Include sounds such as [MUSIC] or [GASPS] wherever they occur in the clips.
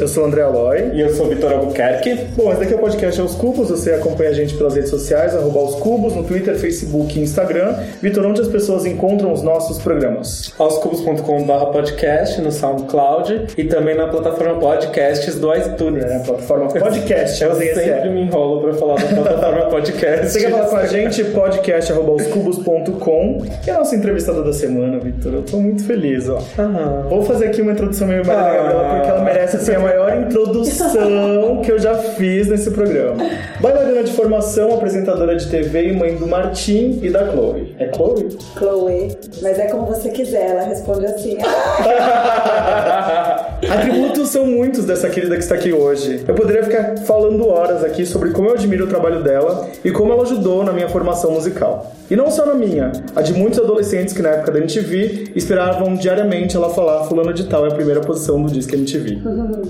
Eu sou o André Aloy. E eu sou o Vitor Albuquerque. Bom, esse daqui é o podcast Aos Cubos. Você acompanha a gente pelas redes sociais, arroba Aos Cubos, no Twitter, Facebook e Instagram. Vitor, onde as pessoas encontram os nossos programas? aoscubos.com.br podcast no SoundCloud e também na plataforma podcasts do iTunes. É, a plataforma podcast. Eu esse sempre app. me enrolo pra falar da plataforma [LAUGHS] podcast. Você quer falar com a gente? podcast.aoscubos.com E a nossa entrevistada da semana, Vitor? Eu tô muito feliz, ó. Ah. Vou fazer aqui uma introdução meio Maria Ah. Gabriela, porque ela merece assim, a maior introdução que eu já fiz nesse programa. Bailarina de formação, apresentadora de TV e mãe do Martim e da Chloe. É Chloe? Chloe, mas é como você quiser, ela responde assim. [LAUGHS] Atributos são muitos dessa querida que está aqui hoje. Eu poderia ficar falando horas aqui sobre como eu admiro o trabalho dela e como ela ajudou na minha formação musical. E não só na minha, a de muitos adolescentes que na época da MTV esperavam diariamente ela falar fulano de tal é a primeira posição do disco MTV.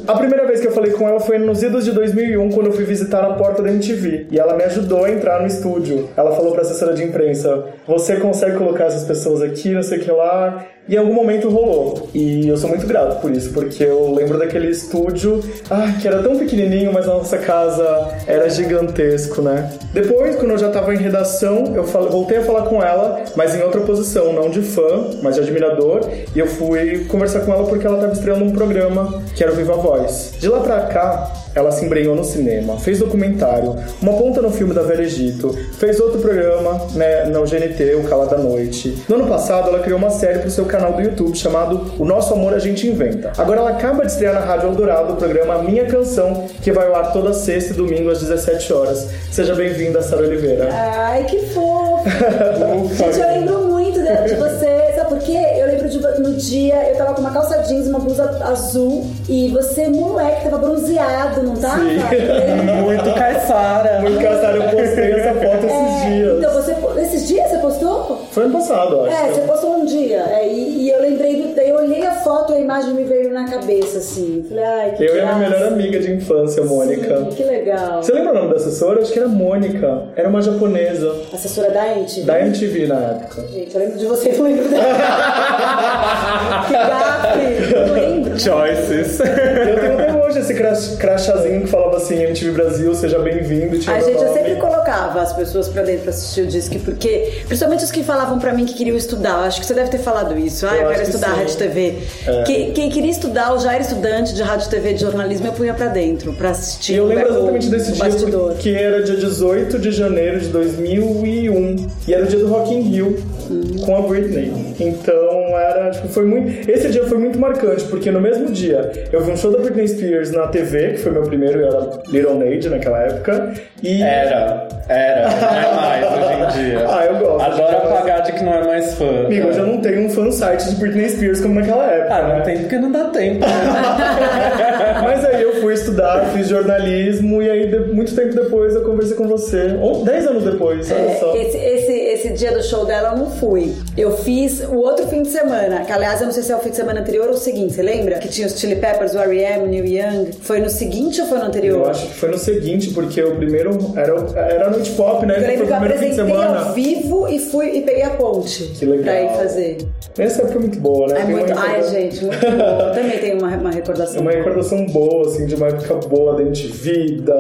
A primeira vez que eu falei com ela foi nos idos de 2001, quando eu fui visitar a porta da MTV. E ela me ajudou a entrar no estúdio. Ela falou pra assessora de imprensa, você consegue colocar essas pessoas aqui, não sei o que lá... E em algum momento rolou. E eu sou muito grato por isso, porque eu lembro daquele estúdio, ah, que era tão pequenininho, mas a nossa casa era gigantesco, né? Depois, quando eu já tava em redação, eu fal- voltei a falar com ela, mas em outra posição, não de fã, mas de admirador. E eu fui conversar com ela porque ela tava estreando um programa que era o Viva Voz. De lá pra cá, ela se embrenhou no cinema, fez documentário, uma ponta no filme da Velha Egito, fez outro programa né, no GNT, O Cala da Noite. No ano passado, ela criou uma série pro seu canal do YouTube chamado O Nosso Amor a Gente Inventa. Agora ela acaba de estrear na Rádio Eldorado o programa Minha Canção, que vai ao ar toda sexta e domingo às 17 horas. Seja bem-vinda, Sara Oliveira. Ai, que fofo! Gente, eu lembro muito de, de você, sabe por quê? Eu lembro de no dia, eu tava com uma calça jeans, uma blusa azul, e você, moleque, tava bronzeado, não tava? Sim. Eu- Muito caçara. Muito engraçado, eu postei essa foto esses É, dias. Então, você, esses dias você postou? Foi ano passado, acho. É, você postou um dia. É, e, e lembrei do. Eu olhei a foto e a imagem me veio na cabeça, assim. Falei, ai, que Eu e a minha graça. melhor amiga de infância, Mônica. Sim, que legal. Você lembra o nome da assessora? Acho que era Mônica. Era uma japonesa. Assessora da Ente? Da MTV na época. Gente, eu lembro de você, não lembro dela. que gafe, não lembro. Choices. Eu tenho até hoje esse crachazinho que falava assim, MTV Brasil, seja bem-vindo. A gente, eu sempre colocava as pessoas pra dentro pra assistir o disco, porque, principalmente os que falavam pra mim que queriam estudar, acho que você deve ter falado isso. Ah, Eu eu, quero que estudar rádio TV. É. Que- quem queria estudar, ou já era estudante de rádio e TV de jornalismo, eu punha pra dentro, pra assistir eu lembro exatamente desse dia bastidor. porque era dia 18 de janeiro de 2001 e era o dia do Rock in Rio com a Britney. Então era, tipo, foi muito. Esse dia foi muito marcante porque no mesmo dia eu vi um show da Britney Spears na TV, que foi meu primeiro, eu era Little Nade naquela época. E Era, era, não é mais hoje em dia. [LAUGHS] Ah, eu gosto. Adoro apagar de que não é mais fã. Amigo, eu já não tenho um fansite de Britney Spears como naquela época. Ah, né? não tem porque não dá tempo. né? [LAUGHS] Mas aí eu fui estudar, fiz jornalismo e aí muito tempo depois eu conversei com você. Ou 10 anos depois, olha só. É, esse, esse, esse dia do show dela eu não fui. Eu fiz o outro fim de semana, que aliás eu não sei se é o fim de semana anterior ou o seguinte, você lembra? Que tinha os Chili Peppers, o R.E.M., Neil Young. Foi no seguinte ou foi no anterior? Eu acho que foi no seguinte, porque o primeiro era, era a noite pop, né? Eu Foi lembro o que eu primeiro fim de apresentei semana. ao vivo e fui e peguei a ponte Que legal. pra ir fazer. Essa época é muito boa, né? Ai, Tem muito, ai, gente, muito bom. Eu também tenho uma, uma recordação. É uma recordação boa, assim, de uma época boa da MTV, da,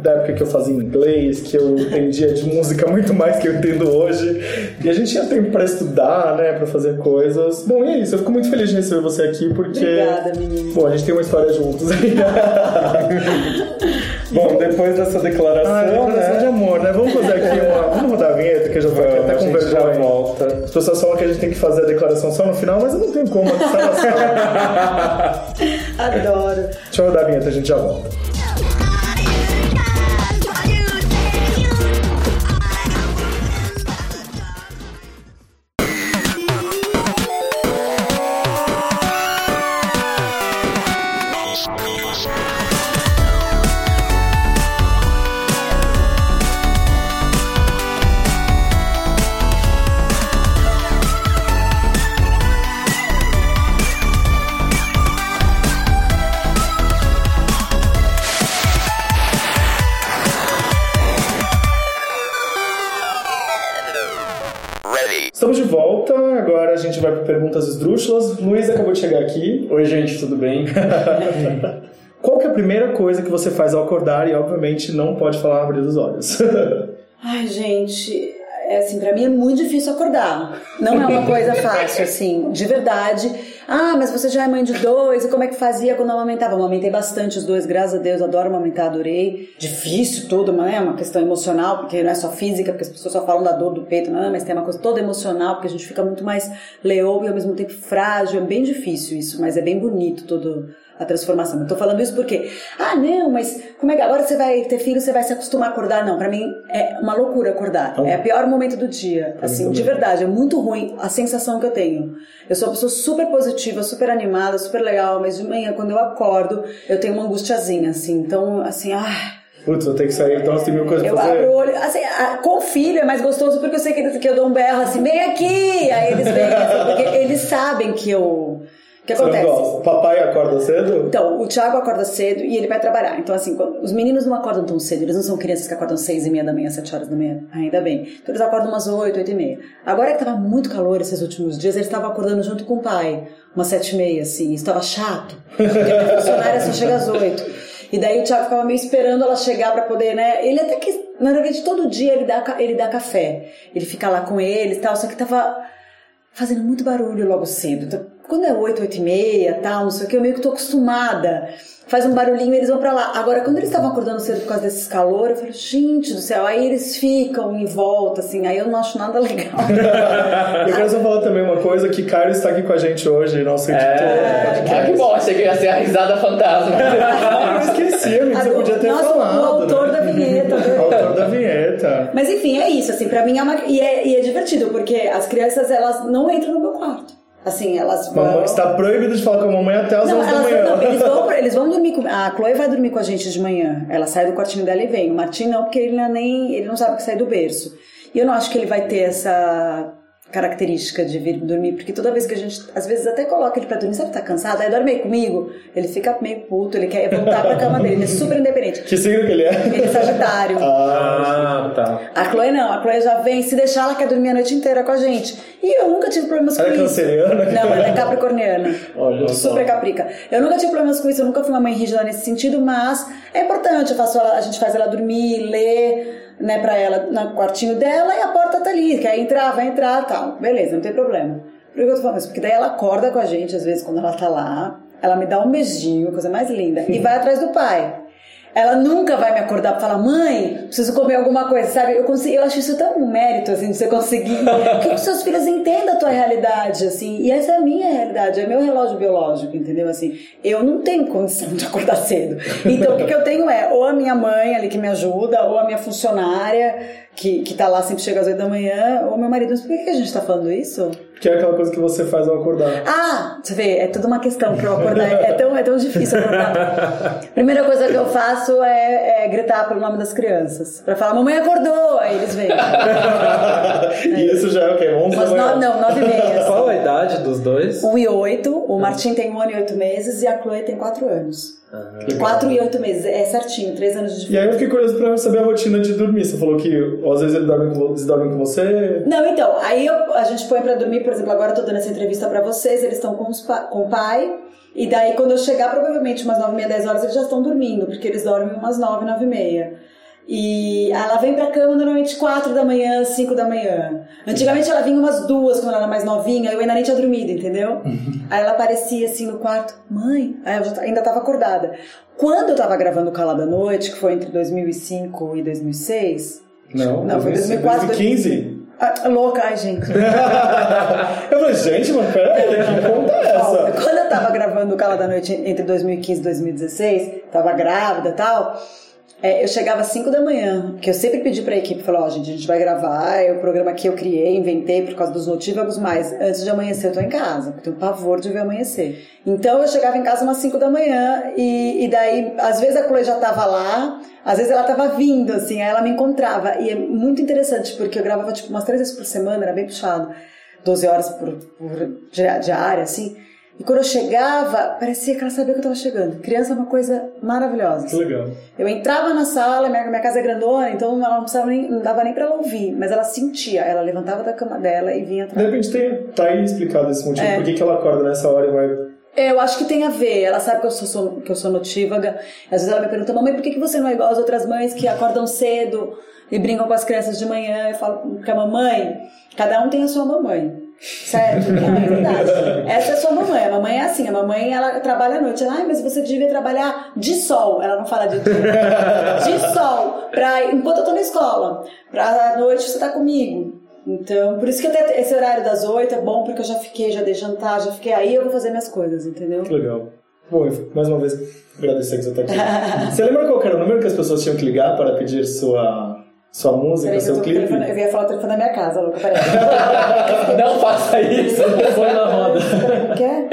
da época que eu fazia inglês, que eu entendia de música muito mais que eu entendo hoje. E a gente tinha tempo pra estudar, né, pra fazer coisas. Bom, e é isso, eu fico muito feliz de receber você aqui, porque... Obrigada, menina. Bom, a gente tem uma história juntos aí. [LAUGHS] Bom, depois dessa declaração, Ah, declaração né? de amor, né? Vamos fazer aqui uma... [LAUGHS] Vamos rodar a vinheta, que eu já tô Vamos, até a com gente já vergonha. volta. As pessoas falam que a gente tem que fazer a declaração só no final, mas eu não tenho como. Sala. [LAUGHS] Adoro. Deixa eu rodar a vinheta, a gente já volta. De chegar aqui. Oi, gente, tudo bem? [LAUGHS] Qual que é a primeira coisa que você faz ao acordar e, obviamente, não pode falar abrir os olhos? [LAUGHS] Ai, gente, é assim, para mim é muito difícil acordar. Não é uma coisa fácil, assim, de verdade. Ah, mas você já é mãe de dois, e como é que fazia quando amamentava? Eu amamentei bastante os dois, graças a Deus, adoro amamentar, adorei. Difícil tudo, né? Uma questão emocional, porque não é só física, porque as pessoas só falam da dor do peito, não, mas tem uma coisa toda emocional, porque a gente fica muito mais leão e ao mesmo tempo frágil. É bem difícil isso, mas é bem bonito todo a transformação. Eu tô falando isso porque, ah, não, mas como é que agora você vai ter filho, você vai se acostumar a acordar? Não, para mim é uma loucura acordar. Então, é o pior momento do dia. Assim, de verdade, é muito ruim a sensação que eu tenho. Eu sou uma pessoa super positiva, super animada, super legal, mas de manhã, quando eu acordo, eu tenho uma angustiazinha, assim. Então, assim, ah. Putz, vou ter que sair, então tem mil coisas eu pra fazer. Eu abro o olho, assim, a, com o filho é mais gostoso porque eu sei que, que eu dou um berro assim, vem aqui! Aí eles vêm, assim, porque eles sabem que eu o que acontece? O papai acorda cedo? Então, o Thiago acorda cedo e ele vai trabalhar. Então, assim, os meninos não acordam tão cedo, eles não são crianças que acordam seis e meia da manhã, sete horas da manhã, ainda bem. Então, eles acordam umas oito, oito e meia. Agora que tava muito calor esses últimos dias, eles estavam acordando junto com o pai, umas sete e meia, assim. Isso tava chato, porque a funcionária só chega às oito. E daí o Thiago ficava meio esperando ela chegar para poder, né? Ele até que, na verdade, todo dia ele dá, ele dá café. Ele fica lá com eles e tal, só que tava fazendo muito barulho logo cedo. Quando é 8, 8 e meia, tal, não sei o que, eu meio que tô acostumada. Faz um barulhinho e eles vão para lá. Agora, quando eles estavam acordando cedo por causa desses calor, eu falei, gente do céu, aí eles ficam em volta, assim, aí eu não acho nada legal. [LAUGHS] eu quero só falar também uma coisa, que Caio está aqui com a gente hoje, nosso editor. É, ah, que bom, achei que ia ser a risada fantasma. [LAUGHS] eu esqueci, amigo, você podia ter nossa, falado. O autor né? da vinheta. o autor da vinheta. Mas enfim, é isso, assim, pra mim é uma... E é, e é divertido, porque as crianças, elas não entram no meu quarto. Assim, elas vão. Mamãe está proibido de falar com a mamãe até as 11 da manhã. Não, eles vão, [LAUGHS] eles vão dormir com. A Chloe vai dormir com a gente de manhã. Ela sai do quartinho dela e vem. O Martin não, porque ele não, é nem, ele não sabe que sai do berço. E eu não acho que ele vai ter essa característica de vir dormir, porque toda vez que a gente, às vezes até coloca ele pra dormir, sabe, tá cansado, aí dorme comigo, ele fica meio puto, ele quer voltar pra cama dele, ele é super independente. Que signo que ele é? Ele é sagitário. Ah, tá. A Chloe não, a Chloe já vem, se deixar ela quer dormir a noite inteira com a gente. E eu nunca tive problemas ela com é isso. canceriana? Não, ela é capricorniana. [LAUGHS] Olha super caprica. Eu nunca tive problemas com isso, eu nunca fui uma mãe rígida nesse sentido, mas é importante, eu faço ela, a gente faz ela dormir, ler, né, pra ela no quartinho dela e a porta tá ali, quer entrar, vai entrar tal. Beleza, não tem problema. Por que eu tô falando isso? Porque daí ela acorda com a gente, às vezes, quando ela tá lá, ela me dá um beijinho, coisa mais linda, e [LAUGHS] vai atrás do pai. Ela nunca vai me acordar pra falar, mãe, preciso comer alguma coisa, sabe? Eu, consigo, eu acho isso tão um mérito, assim, de você conseguir [LAUGHS] que os seus filhos entendam a tua realidade, assim. E essa é a minha realidade, é meu relógio biológico, entendeu? Assim, eu não tenho condição de acordar cedo. Então, o que, que eu tenho é, ou a minha mãe ali que me ajuda, ou a minha funcionária que, que tá lá sempre chega às 8 da manhã, ou meu marido, mas por que, que a gente tá falando isso? Que é aquela coisa que você faz ao acordar. Ah, você vê, é toda uma questão pra eu acordar. É tão, é tão difícil acordar. [LAUGHS] Primeira coisa que eu faço é, é gritar pelo nome das crianças. Pra falar, mamãe acordou! Aí eles vêm. [LAUGHS] e isso já é o quê? 11 Mas? No, não, 9 e meia. [LAUGHS] Qual a idade dos dois? 1 e 8. O Martim tem 1 ano e 8 meses e a Chloe tem 4 anos. Uhum. 4 e 8 meses, é certinho, 3 anos de diferença. E aí eu fiquei curioso pra saber a rotina de dormir. Você falou que às vezes eles dormem com, eles dormem com você. Não, então, aí eu, a gente põe pra dormir, por exemplo, agora eu tô dando essa entrevista pra vocês, eles estão com, com o pai. E daí, quando eu chegar, provavelmente umas 9 e meia, 10 horas, eles já estão dormindo, porque eles dormem umas 9, 9 e meia. E ela vem pra cama normalmente 4 da manhã, 5 da manhã. Antigamente ela vinha umas duas quando ela era mais novinha, eu ainda nem tinha dormido, entendeu? Aí ela aparecia assim no quarto, mãe, aí eu ainda tava acordada. Quando eu tava gravando Calada da Noite, que foi entre 2005 e 2006. Não, não foi 2004, 2015. Ah, louca, ai gente. [LAUGHS] eu falei, gente, mas peraí, que conta é essa? Quando eu tava gravando Cala da Noite entre 2015 e 2016, tava grávida e tal. É, eu chegava às 5 da manhã, que eu sempre pedi pra equipe, falou, ó, gente, a gente vai gravar, é o programa que eu criei, inventei por causa dos notívagos, mas antes de amanhecer eu tô em casa, porque tenho pavor de ver amanhecer. Então eu chegava em casa umas 5 da manhã, e, e daí, às vezes a Chloe já tava lá, às vezes ela tava vindo, assim, aí ela me encontrava, e é muito interessante, porque eu gravava, tipo, umas três vezes por semana, era bem puxado, 12 horas por, por diária, assim, E quando eu chegava, parecia que ela sabia que eu tava chegando. Criança é uma coisa maravilhosa. Que legal. Eu entrava na sala, minha, minha casa é grandona, então ela não, precisava nem, não dava nem pra ela ouvir, mas ela sentia. Ela levantava da cama dela e vinha De atrás. repente tem, tá aí explicado esse motivo. É. Por que, que ela acorda nessa hora e vai. Eu acho que tem a ver. Ela sabe que eu sou, sou- que eu sou notívaga. Às vezes ela me pergunta, mamãe, por que, que você não é igual às outras mães que acordam cedo e brincam com as crianças de manhã? Eu falo que a mamãe, cada um tem a sua mamãe. Certo? Não, é [LAUGHS] verdade. Essa é a sua mamãe. A mamãe é assim. A mamãe, ela trabalha à noite. Ela, Ai, mas você devia trabalhar de sol. Ela não fala de dia. De sol. Pra, enquanto eu tô na escola. Pra noite você tá comigo. Então, por isso que até esse horário das oito é bom, porque eu já fiquei, já dei jantar, já fiquei aí, eu vou fazer minhas coisas, entendeu? Que legal. Bom, mais uma vez, agradecer que você tá aqui. você lembra qual era o número que as pessoas tinham que ligar para pedir sua, sua música, Peraí, seu clipe? telefone- eu ia falar o telefone da minha casa, louca, peraí. [LAUGHS] Não faça isso. Foi na roda. Quer?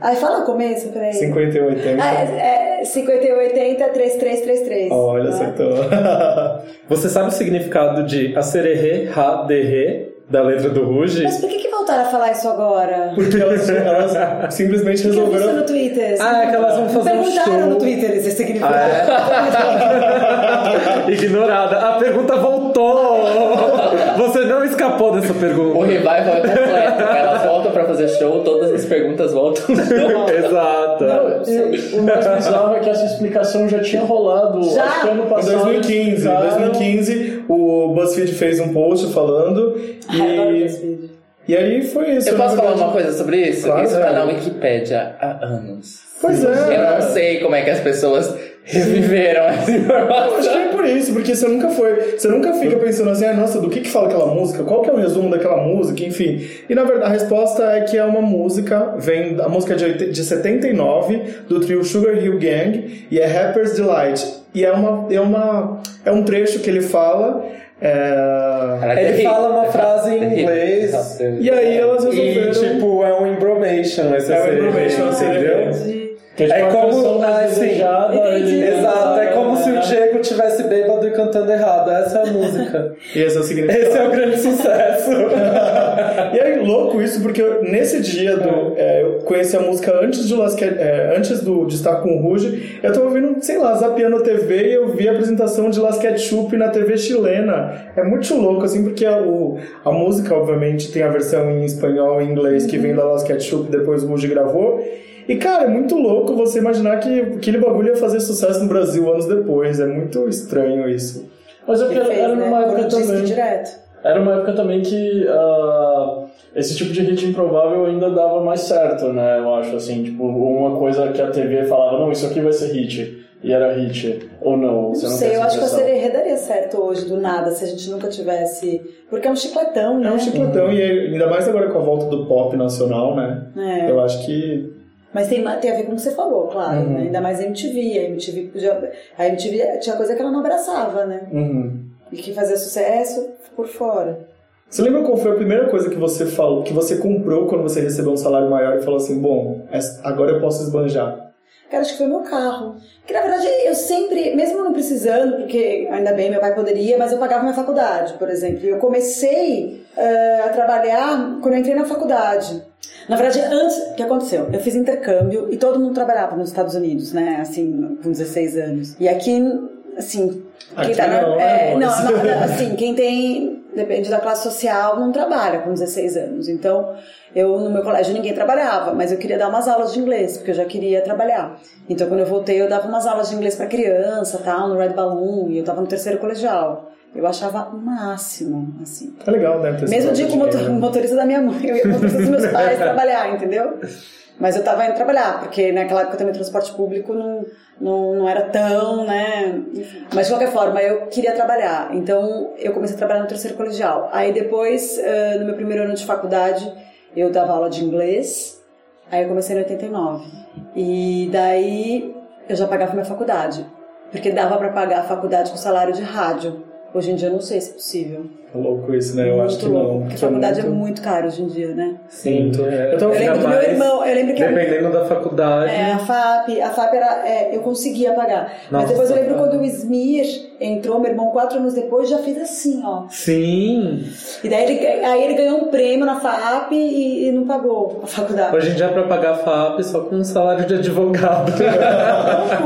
Ai, fala o começo, peraí. 5180. Ah, é, é 5180 3333. Olha, Ah. acertou. [LAUGHS] Você sabe o significado de acererê, ra, derê, da letra do Ruge? Mas por que, que voltaram a falar isso agora? Porque elas, elas simplesmente que resolveram. no Twitter? Ah, é que elas vão fazer um perguntaram show. no Twitter esse significado. [LAUGHS] Ignorada. A pergunta voltou! Você não escapou dessa O pergunta. revival é completo. Elas voltam pra fazer show, todas as perguntas voltam. [LAUGHS] Exato. E o mais bizarro é que essa explicação já tinha rolado. Já? Acho que ano Em passado. 2015, em explicaram- 2015, o BuzzFeed fez um post falando Ai, eu adoro e, vídeo. e aí foi isso. Eu posso falar uma coisa sobre isso? Claro, isso tá velho. na Wikipédia há anos. Pois Eu é. não sei como é que as pessoas reviveram essa Eu acho que informação. é por isso, porque você nunca foi. Você nunca fica pensando assim, ah, nossa, do que que fala aquela música? Qual que é o resumo daquela música? Enfim. E na verdade a resposta é que é uma música, vem. A música é de, de 79, do trio Sugar Hill Gang, e é Rapper's Delight. E é uma. É, uma, é um trecho que ele fala. É, Ele fala uma frase em inglês. E aí elas E, resolveram. tipo, é um embromation esse É um acererê, embromation, entendeu? Que é, tipo, É como- versão mais ah, sim. desejada, Entendi. ele- Exato, é como se o Diego tivesse bêbado e cantando errado. Essa é a música. E [LAUGHS] esse é o significado. Esse é o grande sucesso. [LAUGHS] E é louco isso, porque eu- nesse dia do. é, eu conheci a música antes, de é, antes do, de estar com o Ruge. Eu tava ouvindo, sei lá, zapeando a TV e eu vi a apresentação de Las Ketchup na TV chilena. É muito louco, assim, porque a, o, a música, obviamente, tem a versão em espanhol e inglês que vem da Las Ketchup, depois o Ruge gravou. E, cara, é muito louco você imaginar que aquele bagulho ia fazer sucesso no Brasil anos depois. É muito estranho isso. Mas é porque fez, era né? numa época Por disco também. direto. Era uma época também que ah, esse tipo de hit improvável ainda dava mais certo, né? Eu acho assim, tipo, uma coisa que a TV falava, não, isso aqui vai ser hit. E era hit. Ou não, você Não não, sei, eu acho que a? Sererê daria certo hoje, do nada, se a gente nunca tivesse. Porque é um chicletão, né? É um chicletão, e ainda mais agora com a volta do pop nacional, né? É. Eu acho que Mas tem, tem a ver com o que você falou, claro. Uhum. né? Ainda mais a MTV. A MTV, podia, a MTV tinha coisa que ela não abraçava, né? Uhum. E que fazia sucesso por fora. Você lembra qual foi a primeira coisa que você falou, que você comprou quando você recebeu um salário maior e falou assim, bom, agora eu posso esbanjar? Cara, acho que foi meu carro. Que na verdade eu sempre, mesmo não precisando, porque ainda bem meu pai poderia, mas eu pagava minha faculdade, por exemplo. E Eu comecei eh, a trabalhar quando eu entrei na faculdade. Na verdade, antes, o que aconteceu? Eu fiz intercâmbio e todo mundo trabalhava nos Estados Unidos, né? Assim, com 16 anos. E aqui, assim, quem Aqui tá na- não, é, é, não, não, assim, quem tem, depende da classe social, não trabalha com 16 anos. Então, eu no meu colégio ninguém trabalhava, mas eu queria dar umas aulas de inglês, porque eu já queria trabalhar. Então, quando eu voltei, eu dava umas aulas de inglês para criança, tal, no Red Balloon, e eu tava no terceiro colegial. Eu achava o máximo, assim. É legal, né? Mesmo dia com o motor- dinheiro. motorista da minha mãe, eu ia com o motorista dos meus pais [LAUGHS] trabalhar, entendeu? Mas eu tava indo trabalhar, porque naquela época também o transporte público não, não, não era tão, né? Mas de qualquer forma, eu queria trabalhar. Então eu comecei a trabalhar no terceiro colegial. Aí depois, no meu primeiro ano de faculdade, eu dava aula de inglês. Aí eu comecei em 89. E daí eu já pagava minha faculdade. Porque dava pra pagar a faculdade com salário de rádio. Hoje em dia eu não sei se é possível. É louco isso, né? Eu acho que louco, não. Porque é faculdade muito- é muito cara hoje em dia, né? Sim, é, Eu Eu lembro do meu irmão, eu lembro que Dependendo da faculdade. É, a FAP, a FAP era, é, eu conseguia pagar. Mas Nossa, depois eu lembro quando o Smir entrou, meu irmão, quatro anos depois, já fez assim, ó. Sim. E daí ele, aí ele ganhou um prêmio na FAP e, e não pagou a faculdade. Hoje em dia, pra pagar a FAP, só com um salário de advogado. [LAUGHS]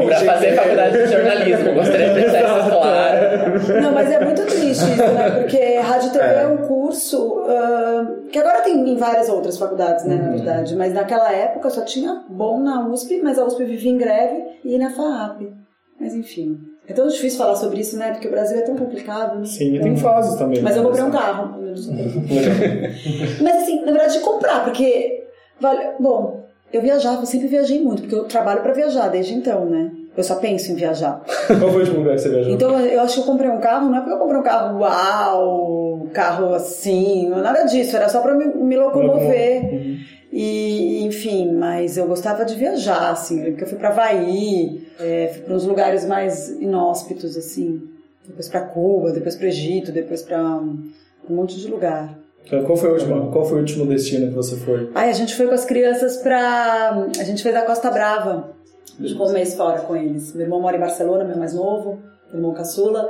Pra fazer faculdade de jornalismo, gostaria de deixar isso claro. Não, mas é muito triste isso, né? Porque rádio e TV é, um curso ah, que agora tem em várias outras faculdades, né, na verdade. Mas naquela época só tinha bom na USP, mas a USP vivia em greve e na FAP. Mas enfim. É tão difícil falar sobre isso, né? Porque o Brasil é tão complicado. né? Sim, e tem fases também. Mas né? eu comprei um carro. [LAUGHS] Mas assim, na verdade, de comprar, porque. Vale... Bom, eu viajava, eu sempre viajei muito, porque eu trabalho pra viajar desde então, né? Eu só penso em viajar. [LAUGHS] Qual foi o último lugar que você viajou? Então eu acho que eu comprei um carro, não é porque eu comprei um carro uau, carro assim, nada disso, era só pra me, me locomover. E, enfim, mas eu gostava de viajar, assim, porque eu fui pra Havaí, é, fui pra uns lugares mais inóspitos, assim. Depois pra Cuba, depois pro Egito, depois pra um monte de lugar. Qual foi, o último, qual foi o último destino que você foi? Aí a gente foi com as crianças pra. A gente fez a Costa Brava. Ficou um mês fora com eles. Meu irmão mora em Barcelona, meu mais novo, meu irmão caçula.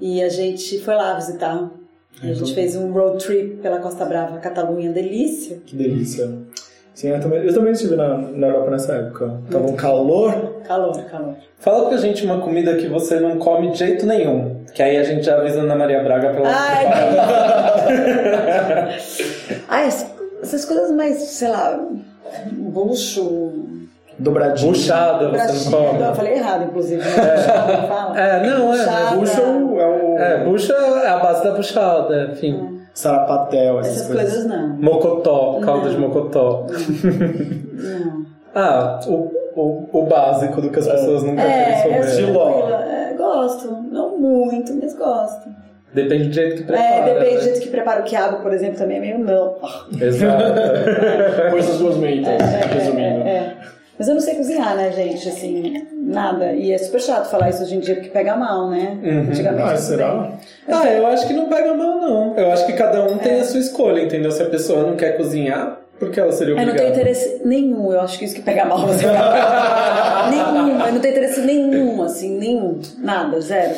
E a gente foi lá visitar. A gente fez um road trip pela Costa Brava, Catalunha, delícia. Que delícia. Sim, eu também, eu também estive na, na Europa nessa época. Tava um calor. Calor, calor. Fala pra gente uma comida que você não come de jeito nenhum. Que aí a gente já avisa Ana Maria Braga pra ela Ai. [LAUGHS] Ai, essas, essas coisas mais, sei lá, bucho, Dobradinho. Buchada, você não come. Eu falei errado, inclusive. né? Buchada, fala. É, não, é. Buchada. Bucho é o, é o É, bucha é a base da buchada, enfim. sarapatel, essas, Essas coisas. coisas não. Mocotó, caldo de mocotó. Não. [LAUGHS] Ah, o, o, o básico do que as pessoas nunca querem É, eu saber. Giló. É, gosto. Não muito, mas gosto. Depende do jeito que prepara. É, depende do né? jeito que prepara o quiabo, por exemplo, também é meio não. Exato. [LAUGHS] Coisas gosmentas, resumindo. É, é. Mas eu não sei cozinhar, né, gente? Assim, nada. E é super chato falar isso hoje em dia porque pega mal, né? Antigamente. Ah, será? bem. Ah, eu acho que não pega mal, não. Eu acho que cada um É. tem a sua escolha, entendeu? Se a pessoa não quer cozinhar, por que ela seria Eu não obrigada? tenho interesse nenhum, eu acho que isso que pega mal você [LAUGHS] nenhum, eu não tenho interesse nenhum, assim, nenhum. Nada, zero.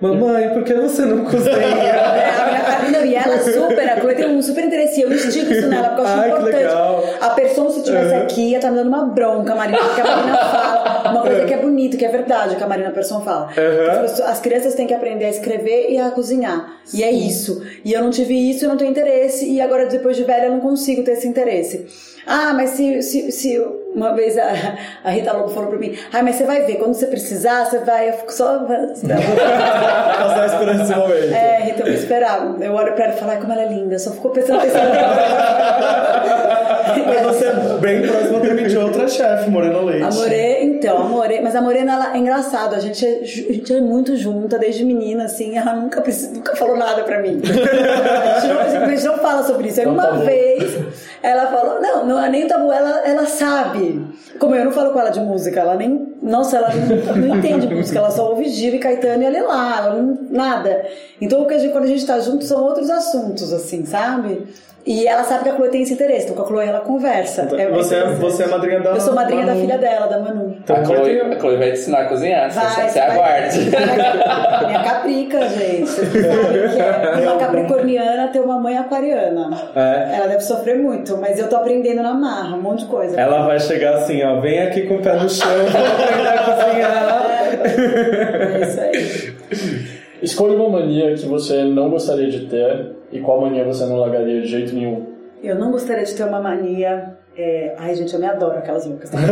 Mamãe, por que você não cozinha? [LAUGHS] É, a não, e ela super, a Chloe tem um super interesse, e eu instigo isso nela, porque eu acho Ai, importante. A pessoa, se estivesse Uhum. aqui, ia estar me dando uma bronca, Marina, porque a Marina fala uma coisa que é bonita, que é verdade, que a Marina Persson fala. Uhum. As, as crianças têm que aprender a escrever e a cozinhar. E é isso. E eu não tive isso, eu não tenho interesse, e agora, depois de velha, eu não consigo ter esse interesse. Ah, mas se, se, se uma vez a, a Rita Lobo falou pra mim, ah, mas você vai ver, quando você precisar, você vai, eu fico só. [LAUGHS] Ela tá esperando esse momento. É, Rita, eu vou esperar. Eu olho pra ela e falo, ai, como ela é linda. Só ficou prestando atenção [LAUGHS] Mas você é bem próximo também de outra chefe, Morena Leite. A More, então, a More, mas a Morena ela é engraçado, a gente é, a gente é muito junta desde menina, assim, ela nunca, nunca falou nada pra mim. [LAUGHS] A gente não, a gente não fala sobre isso. Aí É um uma tabu. vez ela falou, não, não é nem tabu, ela, ela sabe. Como eu não falo com ela de música, ela nem, nossa, ela não, não [LAUGHS] entende música, ela só ouve Gil e Caetano e olha lá, ela não, nada. Então o que a gente- quando a gente tá junto são outros assuntos, assim, sabe? E ela sabe que a Chloe tem esse interesse, então com a Chloe ela conversa. Então, É- você, é, você é madrinha da Eu sou madrinha da Manu. filha dela, da Manu. Então, A vai Chloe, ter- a Chloe vai te ensinar a cozinhar, você, Vai, você vai. aguarde. [LAUGHS] Minha caprica, gente. Você é uma capricorniana ter uma mãe aquariana. É. Ela deve sofrer muito, mas eu tô aprendendo na marra, um monte de coisa. Ela vai chegar assim, ó, vem aqui com o pé no chão, vou aprender a cozinhar. É isso aí. [LAUGHS] Escolha uma mania que você não gostaria de ter e qual mania você não largaria de jeito nenhum. Eu não gostaria de ter uma mania. é, Ai, gente, eu me adoro aquelas loucas. Tá? [LAUGHS]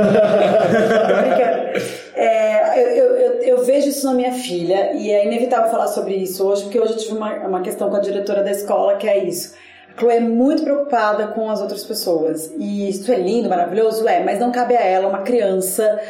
É, eu, eu, eu, eu vejo isso na minha filha e é inevitável falar sobre isso hoje, porque hoje eu tive uma, uma questão com a diretora da escola que é isso. A Chloe é muito preocupada com as outras pessoas. E isso é lindo, maravilhoso, é, mas não cabe a ela, uma criança,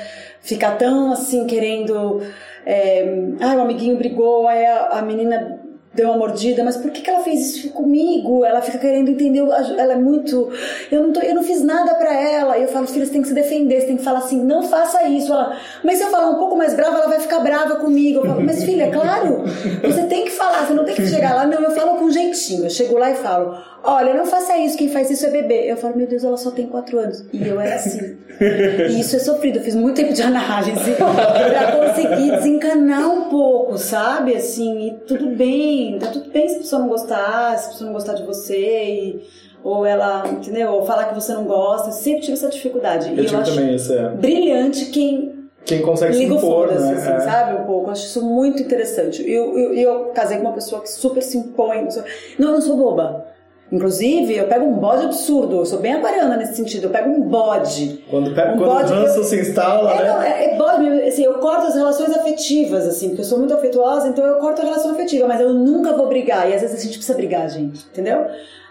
ficar tão assim querendo. É, ah, o amiguinho brigou, aí a, a menina deu uma mordida, mas por que, que ela fez isso comigo? Ela fica querendo entender, ela é muito. Eu não, tô, eu não fiz nada pra ela. E eu falo, filha, você tem que se defender, você tem que falar assim, não faça isso. Ela, mas se eu falar um pouco mais brava, ela vai ficar brava comigo. Eu falo, mas filha, é claro, você tem que falar, você não tem que chegar lá. Não, eu falo com jeitinho. Eu chego lá e falo, olha, não faça isso, quem faz isso é bebê. Eu falo, meu Deus, ela só tem quatro anos. E eu era assim. E isso é sofrido. Eu fiz muito tempo de análise [LAUGHS] pra conseguir desencanar um pouco, sabe? Assim, e tudo bem, tá tudo bem se a pessoa não gostar, se a pessoa não gostar de você, e, ou ela, entendeu? Ou falar que você não gosta. Eu sempre tive essa dificuldade. Eu e tive eu acho também isso, é. brilhante quem Quem consegue se liga o impor, foda-se, né? assim, É. sabe? Um pouco. Eu acho isso muito interessante. E eu, eu, eu casei com uma pessoa que super se impõe. Não, eu não sou boba. Inclusive, eu pego um bode absurdo. Eu sou bem aquariana nesse sentido. Eu pego um bode. Quando, pe- Um quando bode o ranço eu- se instala, É, né? não, é, é bode, assim, eu corto as relações afetivas, assim, porque eu sou muito afetuosa, então eu corto a relação afetiva, mas eu nunca vou brigar. E às vezes a gente precisa brigar, gente, entendeu?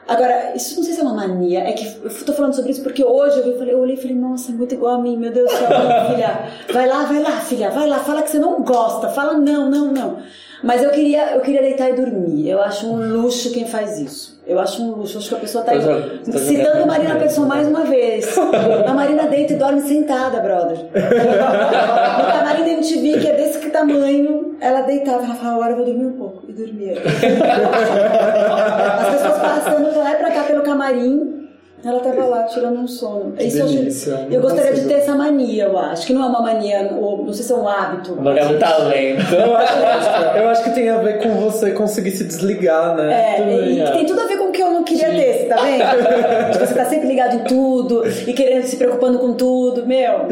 Agora, isso não sei se é uma mania, é que eu tô falando sobre isso porque hoje eu, falei- eu olhei e falei, nossa, é muito igual a mim, meu Deus do céu, não, [LAUGHS] filha. Vai lá, vai lá, filha, vai lá, fala que você não gosta, fala não, não, não. Mas eu queria, eu queria deitar e dormir. Eu acho um luxo quem faz isso. Eu acho um luxo. Acho que a pessoa tá Tô jog- tô citando jogando. Marina Pessoa mais uma vez. A Marina deita e dorme sentada, brother. No camarim da MTV, que é desse tamanho, ela deitava, ela falava, agora eu vou dormir um pouco. E dormia. As pessoas passando pra lá e pra cá pelo camarim, ela tava lá tirando um sono. Isso eu acho- delícia. eu gostaria de ter essa mania, eu acho. Que não é uma mania, ou não sei se é um hábito. É um talento. [LAUGHS] Eu acho, eu acho que tem a ver com você conseguir se desligar, né? É, e é. que tem tudo a ver com o que eu não queria ter, tá vendo? [LAUGHS] Tipo, você tá sempre ligado em tudo e querendo se preocupando com tudo. Meu,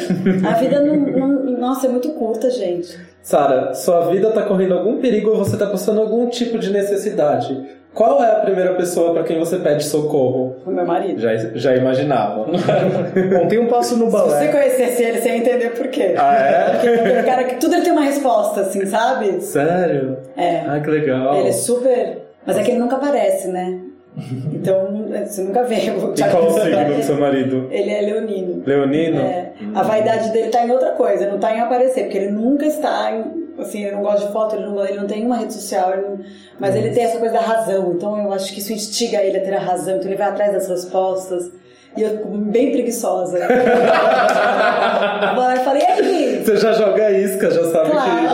a vida não, não- Nossa, é muito curta, gente. Sara, sua vida tá correndo algum perigo ou você tá passando algum tipo de necessidade? Qual é a primeira pessoa pra quem você pede socorro? O meu marido. Já, já imaginava. Bom, tem um passo no Se você balé. conhecesse ele, você ia entender por quê. Ah, é? [LAUGHS] Porque aquele cara que tudo ele tem uma resposta, assim, sabe? Sério? É. Ah, que legal. Ele é super. Mas é que ele nunca aparece, né? [LAUGHS] Então, você nunca vê E qual o [LAUGHS] signo do seu marido? Ele é leonino. Leonino? É, a vaidade dele tá em outra coisa, não tá em aparecer, porque ele nunca está em. Assim, ele não gosta de foto, ele não, ele não tem uma rede social, ele não- mas ele tem essa coisa da razão, então eu acho que isso instiga ele a ter a razão, então ele vai atrás das respostas. E eu fico bem preguiçosa. Vou lá e falei, e aí? Você já joga isca, já sabe Claro.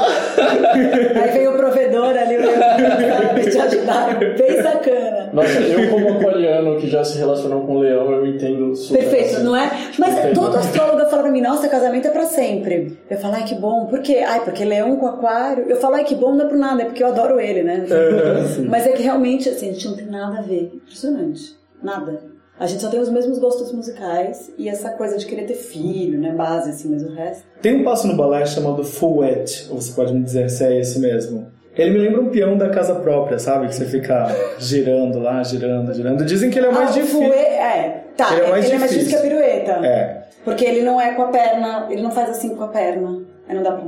Aí vem o provedor ali, o sabe, te ajudar, bem sacana. Nossa, eu como aquariano que já se relacionou com o leão, eu entendo super. Perfeito, assim. não é? Mas Entendi. todo astrólogo fala pra mim, nossa, casamento é pra sempre. Eu falo, ai que bom, por quê? Ai, porque leão com aquário. Eu falo, ai que bom, não é por nada, é porque eu adoro ele, né? Mas é que realmente, assim, a gente não tem nada a ver. Impressionante. Nada. A gente só tem os mesmos gostos musicais e essa coisa de querer ter filho, né? Base, assim, mas o resto. Tem um passo no balé chamado fouette, ou você pode me dizer se é esse mesmo. Ele me lembra um peão da casa própria, sabe? Que você fica girando lá, girando, girando. Dizem que ele é mais Ah, difícil. fouet, é. Tá, Ele é mais ele é mais difícil que a difícil. pirueta. É. Porque ele não é com a perna, ele não faz assim com a perna. Aí não dá pra.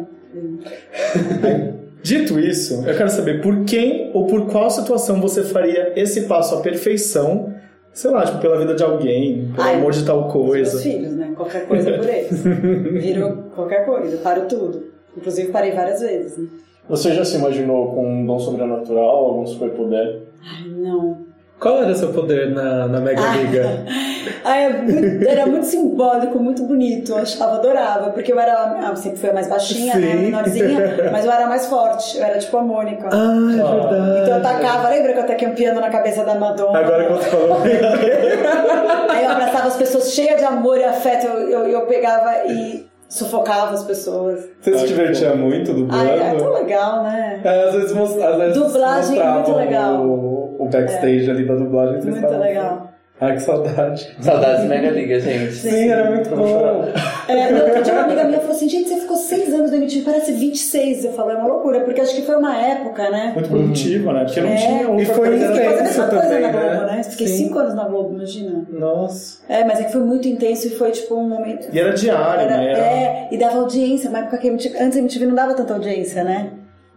Dito isso, eu quero saber por quem ou por qual situação você faria esse passo à perfeição, sei lá, tipo, pela vida de alguém, pelo Ai, amor de tal Os coisa. meus filhos, né? Qualquer coisa por eles. [LAUGHS] Viro qualquer coisa, paro tudo. Inclusive parei várias vezes. Né? Você já se imaginou com um dom sobrenatural, algum superpoder? Ai, não. Qual era seu poder na, na Mega Liga? Ai, [LAUGHS] é muito- era muito simbólico, muito bonito. Eu achava, adorava. Porque eu era. Eu sempre fui a mais baixinha, né? A Sim. menorzinha. [LAUGHS] Mas eu era mais forte. Eu era tipo a Mônica. Ah, é verdade. Então eu tacava, lembra que eu taquei um piano na cabeça da Madonna? Agora que você falou. [LAUGHS] Aí eu abraçava as pessoas cheia de amor e afeto, eu, eu, eu pegava e sufocava as pessoas. Você se divertia muito dublando? Ai, é tão legal, né? É, às vezes, às vezes Dublagem é muito mostravam legal. O, o backstage ali da dublagem. Muito estavam- legal. Ai, que saudade. Saudades Mega Liga, gente. Sim, era muito bom. É, no outro dia uma amiga minha falou assim, gente, você ficou seis anos no MTV, parece 26. Eu falei, é uma loucura, porque acho que foi uma época, né? Muito produtiva, né? Porque não É, tinha e outra foi intenso também, na Globo, né? né? Fiquei Sim. cinco anos na Globo, imagina. Nossa. É, mas é que foi muito intenso e foi tipo um momento. E era diário, Era- né? Era- É, e dava audiência, uma época que a MTV, antes a MTV não dava tanta audiência, né?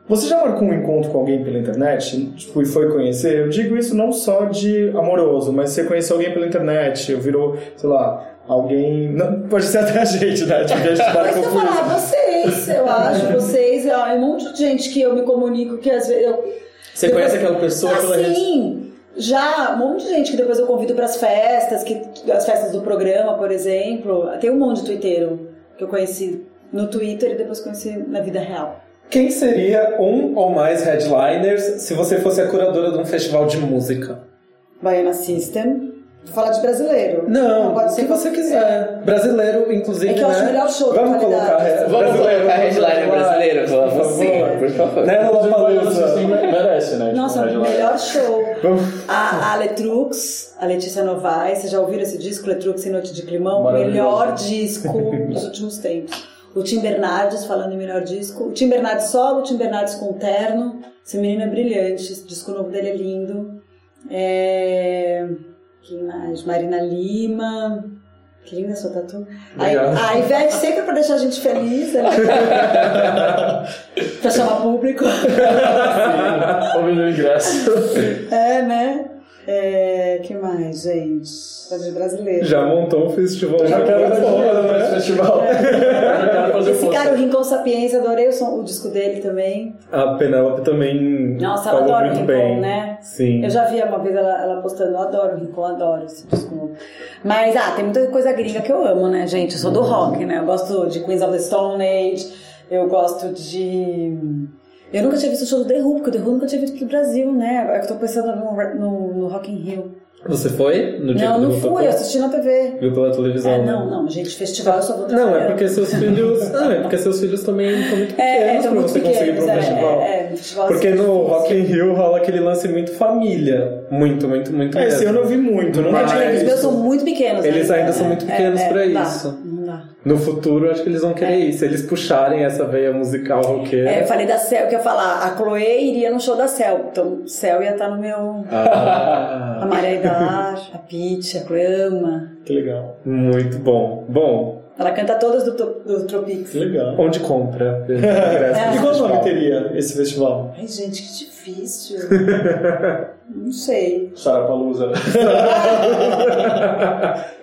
Você já marcou um encontro com alguém pela internet? Tipo, e foi conhecer? Eu digo isso não só de amoroso, mas você conheceu alguém pela internet, virou, sei lá, alguém. Não, pode ser até a gente, né? Tipo, a gente [LAUGHS] Mas marcou eu por falar, vocês, eu acho, [LAUGHS] vocês, ó, é um monte de gente que eu me comunico que às vezes eu. Você conhece aquela pessoa ah, pela rede? sim! Já, um monte de gente que depois eu convido para as festas, que, as festas do programa, por exemplo. Tem um monte de twitteiro que eu conheci no Twitter e depois conheci na vida real. Quem seria um ou mais headliners se você fosse a curadora de um festival de música? Baiana System. Vou falar de brasileiro. Não, pode o ser que você quiser. Brasileiro, inclusive, É que eu né? acho melhor show Vamos qualidade. colocar he- Vamos brasileiro, colocar headliner brasileiro? Vamos favor. por favor. Né, o Lollapalooza? Merece, né? Nossa, tipo, o melhor show. A, a Letrux, a Letícia Novaes, vocês já ouviram esse disco, Letrux e Noite de Climão? Melhor disco dos últimos tempos. O Tim Bernardes, falando em melhor disco. O Tim Bernardes solo, o Tim Bernardes com terno. Esse menino é brilhante, esse disco novo dele é lindo. É... Quem mais? Marina Lima. Que linda sua tatu. A, a Ivete sempre pra deixar a gente feliz, né? [LAUGHS] pra chamar público. Ouvindo o ingresso. É, né? É, que mais, gente? Fazer brasileiro. Já montou um festival. Já quero fazer bom, nesse né? festival. Fazer Esse cara, o. Rincon Sapiência, adorei o, som- o disco dele também. A Penélope também Nossa, ela adora o muito Rincon, bem. né? Sim. Eu já vi uma vez ela, ela postando, eu adoro o Rincon, adoro esse disco novo. Mas, ah, tem muita coisa gringa que eu amo, né, gente? Eu sou do rock, né? Eu gosto de Queens of the Stone Age, eu gosto de... Eu nunca tinha visto o show do The Who, porque o The Who nunca tinha visto aqui no Brasil, né? É que eu tô pensando no, no, no Rock in Rio. Você foi no dia Não, que não fui, eu assisti na TV. Viu pela televisão? É, né? não, não, gente, festival eu só vou Não, é porque seus filhos. [LAUGHS] Não, é porque seus filhos também estão muito pequenos É, é, pra tão muito você conseguir ir pequenos, pro é, festival. é, é, no festival Porque assim, no é Rock in. Rio rola aquele lance muito família. Muito, muito, muito É, esse eu não vi muito, não Mas- É, Os meus são muito pequenos. Eles né? ainda são muito pequenos pra não dá, isso. Dá. No futuro, acho que eles vão querer ir. Se eles puxarem essa veia musical roqueira. É, eu falei da Cel, que eu ia falar, a Chloe iria no show da Cel, então Cel ia estar no meu... Ah, A Maria Aguilar, a Pitty, a Clama. Que legal. muito bom. Bom, Ela canta todas do, do Tropics. Que legal. onde compra? [LAUGHS] E qual nome teria esse festival? Ai, gente, que difícil. [LAUGHS] não sei. Sarapalusa. [LAUGHS]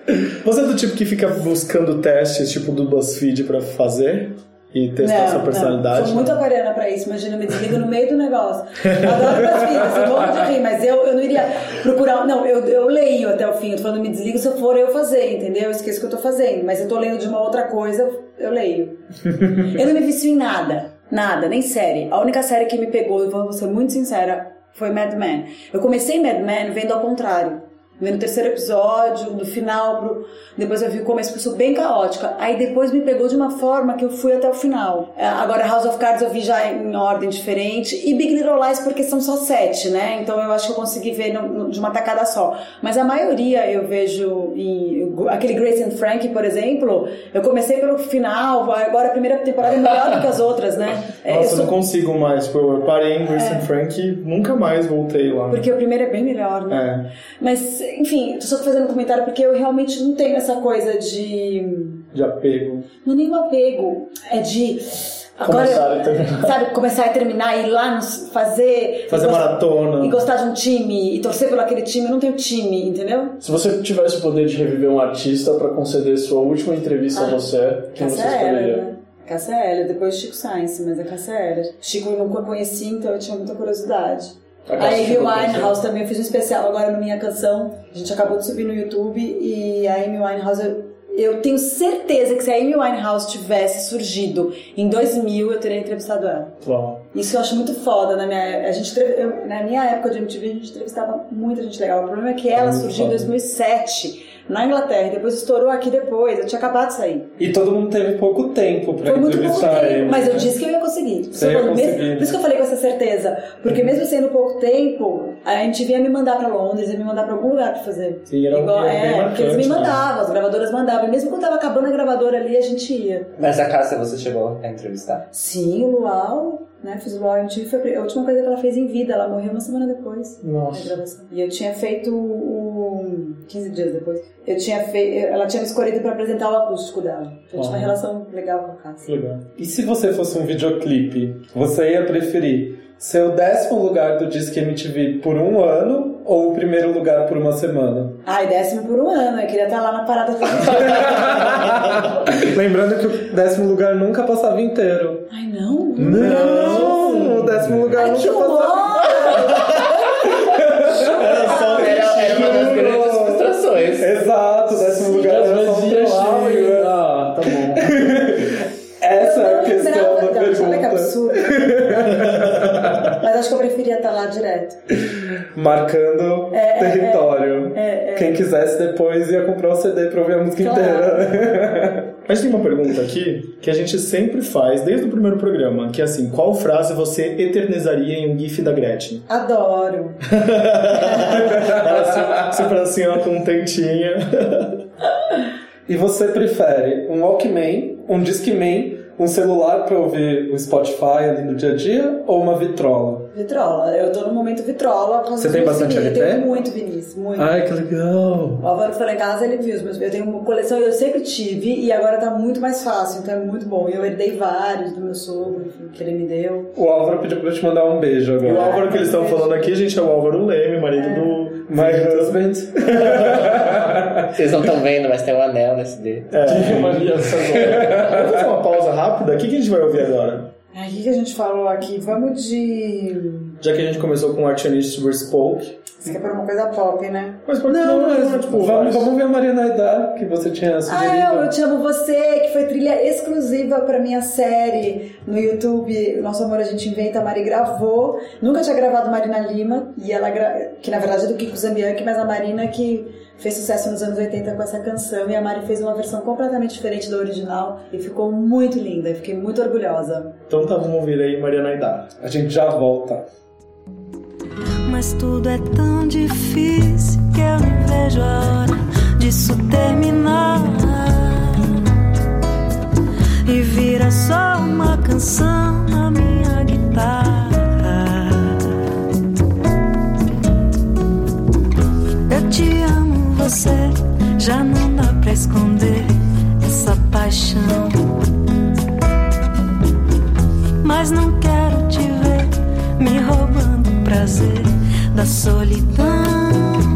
Você é do tipo que fica buscando testes, tipo do BuzzFeed pra fazer? E testar sua personalidade? Não, sou muito aquariana pra isso. Imagina, eu me desligo no meio do negócio. Eu adoro BuzzFeed, assim, morro de rir, mas eu, eu não iria procurar... Não, eu, eu leio até o fim. Eu tô falando me desligo se eu for eu fazer, entendeu? Eu esqueço o que eu tô fazendo. Mas eu tô lendo de uma outra coisa, eu, eu leio. [LAUGHS] eu não me vicio em nada. Nada, nem série. A única série que me pegou, e vou ser muito sincera, foi Mad Men. Eu comecei Mad Men vendo ao contrário. Vendo o terceiro episódio, do final pro. Depois eu vi o começo, porque eu sou bem caótica. Aí depois me pegou de uma forma que eu fui até o final. É, Agora House of Cards eu vi já em ordem diferente. E Big Little Lies porque são só sete, né? Então eu acho que eu consegui ver no- no- de uma tacada só. Mas a maioria eu vejo em. Aquele Grace and Frank, por exemplo, eu comecei pelo final, agora a primeira temporada é melhor do que as outras, né? [LAUGHS] É, Nossa, eu eu sou- não consigo mais. Tipo, eu parei em Grace and Frank e nunca mais voltei lá. Porque o primeiro é bem melhor, né? É, Mas, enfim, tô só fazendo um comentário porque eu realmente não tenho essa coisa de. de apego. Não é nem um apego, é de. Agora, Começar e terminar. [LAUGHS] sabe, começar e terminar, ir lá nos- fazer. Fazer e gost- maratona. E gostar de um time, e torcer pelo aquele time. Eu não tenho time, entendeu? Se você tivesse o poder de reviver um artista pra conceder sua última entrevista a Ah, você, quem você escolheria? né? Cássia Eller, depois Chico Sainz, mas é Cássia Eller. Chico eu nunca conheci, então eu tinha muita curiosidade. A Amy Winehouse também, eu fiz um especial agora no Minha Canção. A gente acabou de subir no YouTube e a Amy Winehouse, eu, eu tenho certeza que se a Amy Winehouse tivesse surgido em 2000, eu teria entrevistado ela. Isso eu acho muito foda. Na minha, a gente, eu- na minha época de MTV, a gente entrevistava muita gente legal. O problema é que ela muito surgiu em foda. 2007, na Inglaterra, depois estourou aqui depois. Eu tinha acabado de sair. E todo mundo teve pouco tempo pra Foi muito pouco tempo, ele. mas eu disse que eu ia conseguir. Você ia mesmo- né? por isso que eu falei com essa certeza. Porque mesmo sendo pouco tempo, a MTV ia me mandar pra Londres, ia me mandar pra algum lugar pra fazer. Sim, era um- Igual, é, porque eles me marcante, né? mandavam, as gravadoras mandavam. E mesmo quando tava acabando a gravadora ali, a gente ia. Mas a Cássia você chegou a entrevistar? Sim, o Luau, né? Fiz o Luau MTV, foi a última coisa que ela fez em vida. Ela morreu uma semana depois Nossa. E eu tinha feito o. 15 dias depois. Eu tinha feito. Ela tinha me escolhido pra apresentar o acústico dela. Então, eu tinha uma Ah. relação legal com a Cássia. Legal. E se você fosse um videoclipe, você ia preferir ser o décimo lugar do Disque MTV por um ano ou o primeiro lugar por uma semana? Ai, décimo por um ano. Eu queria estar lá na parada. [LAUGHS] Lembrando que o décimo lugar nunca passava inteiro. Ai, não? Não, o décimo lugar Ai, que nunca passava horror! Era só Era, era uma das grandes frustrações. Exato, décimo Mas acho que eu preferia estar lá direto. Marcando É, é, território. é, é. Quem quisesse depois ia comprar o CD pra ouvir a música Claro. inteira. [LAUGHS] Gente tem uma pergunta aqui que a gente sempre faz desde o primeiro programa, que é assim, qual frase você eternizaria em um gif da Gretchen? Adoro. [LAUGHS] Ela se, se franciona com um tentinha. E você prefere um Walkman, um Discman, um celular pra ouvir o Spotify ali no dia a dia ou uma vitrola? Vitrola. Eu tô no momento vitrola. Você tem bastante Vinícius. LP? Eu tenho muito Vinícius, muito. Ai, que legal! O Álvaro foi lá em casa, ele viu os meus. Eu tenho uma coleção, eu sempre tive, e agora tá muito mais fácil, então é muito bom. E eu herdei vários do meu sogro, enfim, que ele me deu. O Álvaro pediu pra eu te mandar um beijo E o agora. Álvaro que eles estão falando aqui, gente, é o Álvaro Leme, marido do My husband. [LAUGHS] Vocês não estão vendo, mas tem um anel nesse dedo. Tive uma aliança agora. Vamos fazer uma pausa rápida? O que, que a gente vai ouvir agora? Ai, o que, que a gente falou aqui? Vamos de. Já que a gente começou com Artionist Spoke. Você quer pôr uma coisa pop, né? Mas pode Não, mas tipo, tipo, vamos, vamos ver a Mariana Aidar, que você tinha Ah, sugerido. eu, eu Te Amo Você, que foi trilha exclusiva pra minha série no YouTube. Nosso Amor a gente inventa, a Mari gravou. Nunca tinha gravado Marina Lima, e ela gra... que na verdade é do Kiko Zambianchi, mas a Marina que fez sucesso nos anos 80 com essa canção. E a Mari fez uma versão completamente diferente da original e ficou muito linda. Fiquei muito orgulhosa. Então tá, vamos ouvir aí Mariana Aidar. A gente já volta. Mas tudo é tão difícil que eu não vejo a hora disso terminar. E vira só uma canção na minha guitarra. Eu te amo, você já não dá pra esconder essa paixão. Mas não quero te ver me roubando prazer da solidão.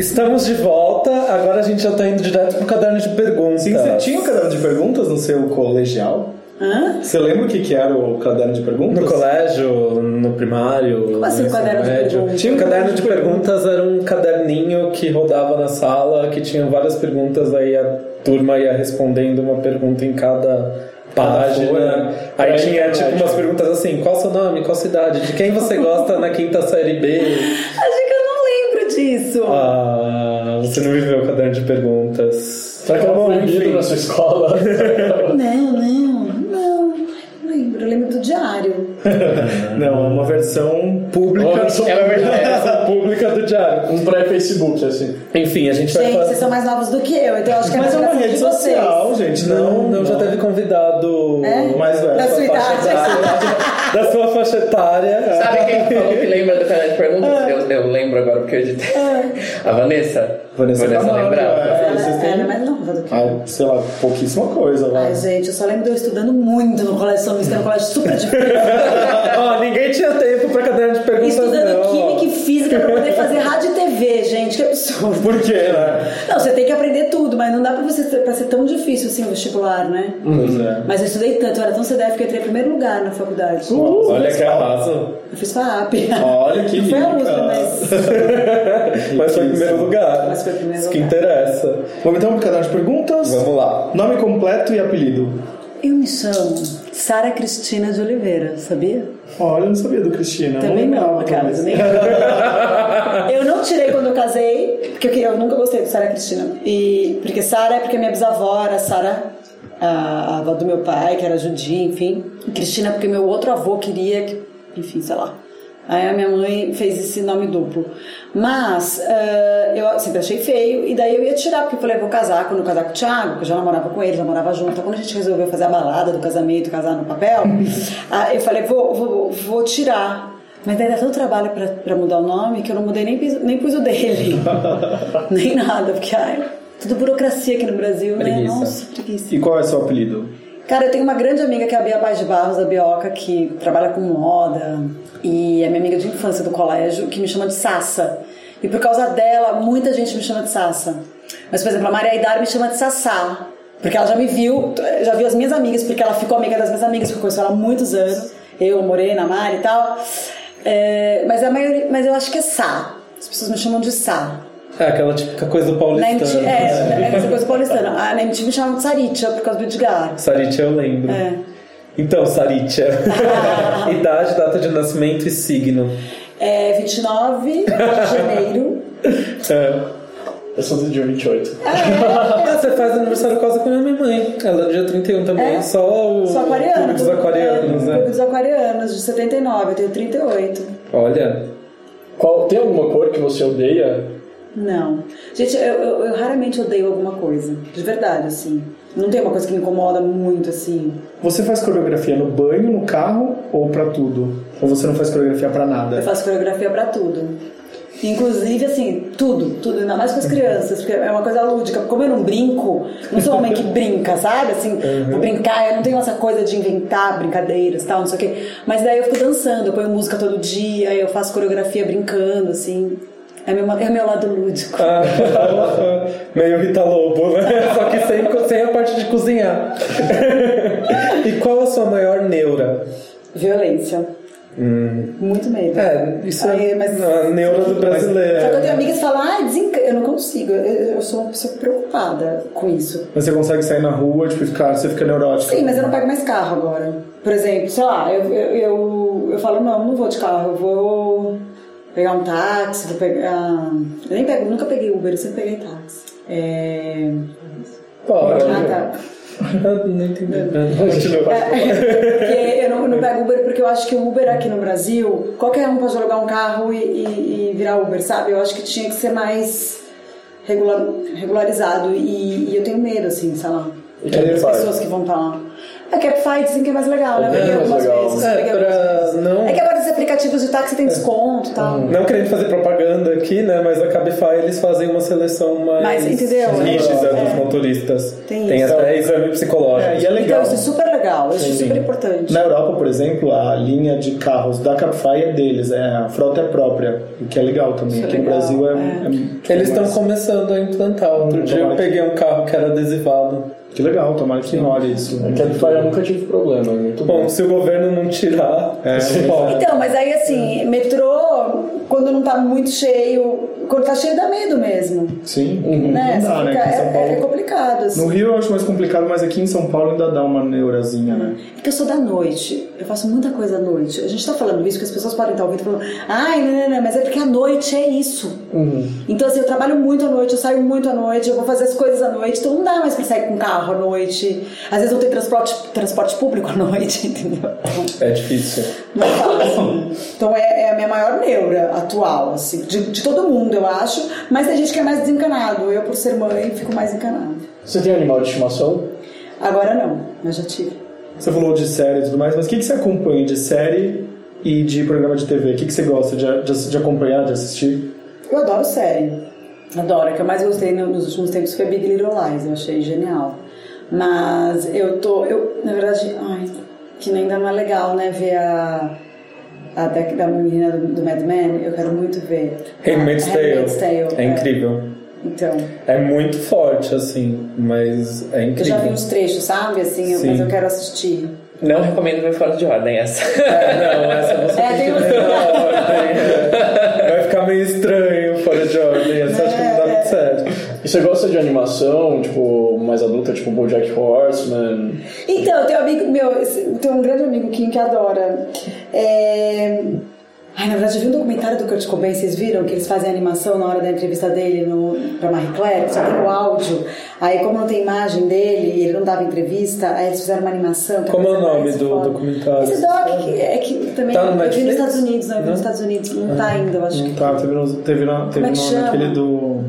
Estamos de volta, agora a gente já tá indo direto pro caderno de perguntas. Sim, você tinha o caderno de perguntas no seu colegial? Hã? Você lembra o que, que era o caderno de perguntas? No colégio, no primário. Como assim, o caderno de ensino médio. perguntas? Tinha um caderno de perguntas, era um caderninho que rodava na sala, que tinha várias perguntas, aí a turma ia respondendo uma pergunta em cada página. folha. aí tinha tipo umas perguntas assim: qual seu nome, qual cidade, de quem você gosta na quinta série B? [LAUGHS] Acho disso. Ah, você não viveu o caderno de perguntas. Será que era proibido na sua escola? [LAUGHS] Não, não, não. Não lembro. Eu lembro do diário. Não, é uma versão pública. Versão- É uma verdade. Pública do diário. um pré-Facebook, assim. Enfim, a gente vai Gente, fazer. vocês são mais novos do que eu, então eu acho que é Mas é mais uma rede de vocês. social, gente. Não, não, já teve convidado É? Mais velho. Da sua idade. da sua faixa etária. Sabe quem falou que lembra do canal de perguntas? Eu, eu lembro agora porque eu editei. A Vanessa? Vanessa Camargo, lembrava. é. Ela, Vocês têm- ela é mais nova do que eu. Ah, sei lá, pouquíssima coisa lá. Ai, gente, eu só lembro de eu estudando muito no colégio São Luís, que era um colégio super difícil. [LAUGHS] Ó, ninguém tinha tempo pra caderno de perguntas, estudando não. Física pra poder fazer rádio e TV, gente, que absurdo. Por quê, né? Não, você tem que aprender tudo, mas não dá pra, você, pra ser tão difícil assim o vestibular, né? Pois é. Mas eu estudei tanto, eu era tão CDF que eu entrei em primeiro lugar na faculdade. Olha que arraso. Eu fiz FAP. Olha que Não foi a. USP, mas, [LAUGHS] Mas foi em primeiro lugar. mas foi primeiro Isso que lugar. interessa. Vamos então pro caderno de perguntas? Vamos lá. Nome completo e apelido. Eu me chamo Sara Cristina de Oliveira, sabia? Olha, eu não sabia do Cristina. Também não, lembrava cara. também. Nem... eu não tirei quando eu casei, porque eu, eu nunca gostei de Sara Cristina. E, porque Sara é porque minha bisavó era Sara, a, a avó do meu pai, que era judia, enfim. E Cristina porque meu outro avô queria, que, enfim, sei lá. Aí a minha mãe fez esse nome duplo. Mas eh, eu sempre achei feio, e daí eu ia tirar, porque eu falei, vou casar quando eu casar com o Thiago, que eu já namorava com ele, já morava junto. Então, quando a gente resolveu fazer a balada do casamento, casar no papel, [LAUGHS] ah, eu falei, vou, vou, vou tirar. Mas daí dá tanto trabalho pra, pra mudar o nome que eu não mudei nem, pus- nem pus o dele. [LAUGHS] nem nada, porque ai, Tudo burocracia aqui no Brasil, né? Preguiça. Nossa, preguiça. E qual é seu apelido? Cara, eu tenho uma grande amiga que é a Bia Paz de Barros, da Bioca, que trabalha com moda e é minha amiga de infância do colégio, que me chama de Sassa. E por causa dela, muita gente me chama de Sassa. Mas, por exemplo, a Maria Aidar me chama de Sassá. Porque ela já me viu, já viu as minhas amigas, porque ela ficou amiga das minhas amigas, porque eu conheço ela há muitos anos. Eu, Morena, a Mari e tal. É, mas, a maioria, mas eu acho que é Sá. As pessoas me chamam de Sá. É aquela típica coisa Na paulistana. MTV, é, é essa coisa paulistana. Na MTV me chamam de Saritia por causa do Edgar. Saritia eu lembro. É. Então, Saritia. [LAUGHS] Idade, data de nascimento e signo. É 29 de janeiro. [LAUGHS] É. Eu sou do dia 28. Ah, você faz aniversário quase com a minha mãe. Ela é do dia 31 também. É? Só o. Sou aquariano. Clube dos aquarianos, é, né? Clube dos aquarianos, de 79, eu tenho 38. Olha. Qual, tem alguma cor que você odeia? Não. Gente, eu, eu- eu raramente odeio alguma coisa. De verdade, assim. Não tem uma coisa que me incomoda muito, assim. Você faz coreografia no banho, no carro ou pra tudo? Ou você não faz coreografia pra Eu nada? faço coreografia pra tudo. Inclusive, assim, tudo, tudo, ainda mais com as crianças, porque é uma coisa lúdica. Como eu não brinco, não sou uma mãe que brinca, sabe? Assim, vou brincar, eu não tenho essa coisa de inventar brincadeiras tal, não sei o quê. Mas daí eu fico dançando, eu ponho música todo dia, eu faço coreografia brincando, assim. É meu, é meu lado lúdico. Ah, [LAUGHS] meio Rita Lobo, né? [LAUGHS] Só que sem, sem a parte de cozinhar. [LAUGHS] e qual a sua maior neura? Violência. Muito medo. É, isso Aí, é mas- a neura do brasileiro. Só que eu tenho amigas que falam, ah, desenca... eu não consigo, eu, eu sou uma pessoa preocupada com isso. Mas você consegue sair na rua, tipo, ficar, você fica neurótica? Sim, mas eu não pego mais carro agora. Por exemplo, sei lá, eu, eu, eu, eu falo, não, não vou de carro, eu vou pegar um táxi, vou pegar. Eu nem pego, nunca peguei Uber, eu sempre peguei táxi. É... Pode. Ah, tá. Não entendi. Porque eu não, não pego Uber porque eu acho que o Uber aqui no Brasil, qualquer um pode alugar um carro e, e- e virar Uber, sabe? Eu acho que tinha que ser mais regula- regularizado e, e eu tenho medo, assim, sei lá. E Das pessoas que vão estar lá. A Cabify dizem que é mais legal, né? Eu É mais legal. vezes. É, pra não- É que agora aplicativos de táxi tem desconto e tal. Não querendo fazer propaganda aqui, né? Mas a Cabify eles fazem uma seleção mais Mas, entendeu? rígida É. dos motoristas. Tem Tem isso. até exame psicológico. É, e é legal. Então, isso é super legal, acho Sim. super importante. Na Europa, por exemplo, a linha de carros da Cabify é deles, é, a frota é própria, o que é legal também. Isso é Aqui no legal, Brasil é. é. é, tipo, Eles estão mais- começando a implantar. Outro dia eu peguei um carro que era adesivado. Que legal, tomara que role isso. A Cabify eu nunca tive problema, é muito bom. Bom, se o governo não tirar, É. Então, mas aí assim, metrô, quando não tá muito cheio, quando tá cheio dá medo mesmo. Sim, Né? não dá, né? Aqui em São é, Paulo. é complicado, assim. No Rio eu acho mais complicado, mas aqui em São Paulo ainda dá uma neurazinha, né? Porque eu sou da noite, eu faço muita coisa à noite. A gente tá falando isso, que as pessoas podem estar ouvindo falando, ai, não, não, não, mas é porque a noite é isso. Então, assim, eu trabalho muito à noite, eu saio muito à noite, eu vou fazer as coisas à noite, então não dá mais pra sair com carro à noite. Às vezes não tem transporte, transporte público à noite, [LAUGHS] entendeu? É difícil. Não é fácil. Então é, é a minha maior neura atual, assim, de, de todo mundo, eu acho. Mas tem gente que é mais desencanado. Eu, por ser mãe, fico mais encanada. Você tem animal de estimação? Agora não, mas já tive. Você falou de série e tudo mais, mas o que, que você acompanha de série e de programa de TV? O que, que você gosta de, de, de acompanhar, de assistir? Eu adoro série. Adoro. O que eu mais gostei no- nos últimos tempos foi Big Little Lies. Eu achei genial. Mas eu tô. Eu, na verdade, ai, que ainda não é legal, né? Ver a. A da, da menina do, do Mad Men, eu quero muito ver. Handmaid's A Tale. Handmaid's Tale, É incrível. Então, É muito forte, assim, mas é eu já vi incrível. uns trechos, sabe? Assim, eu- mas eu quero assistir. Não recomendo ver fora de ordem essa. É, não, essa você É, tem ordem. [LAUGHS] é. Vai ficar meio estranho fora de ordem. Essa acho que não dá muito certo. E você gosta de animação, tipo, mais adulta, tipo BoJack Horseman? Então, tem um amigo meu, tem um grande amigo Kim que adora. É... Ai, na verdade, eu vi um documentário do Kurt Cobain, vocês viram? Que eles fazem animação na hora da entrevista dele no, pra Marie Claire, só tem o áudio. Aí, como não tem imagem dele, e ele não dava entrevista, aí eles fizeram uma animação. Como é o nome do foda. documentário? Esse doc, é que também Tá no eu vi nos? Estados Unidos, não, eu vi Não? nos Estados Unidos, não tá ainda, eu acho que. Tá, teve no, teve na, teve é no, naquele do.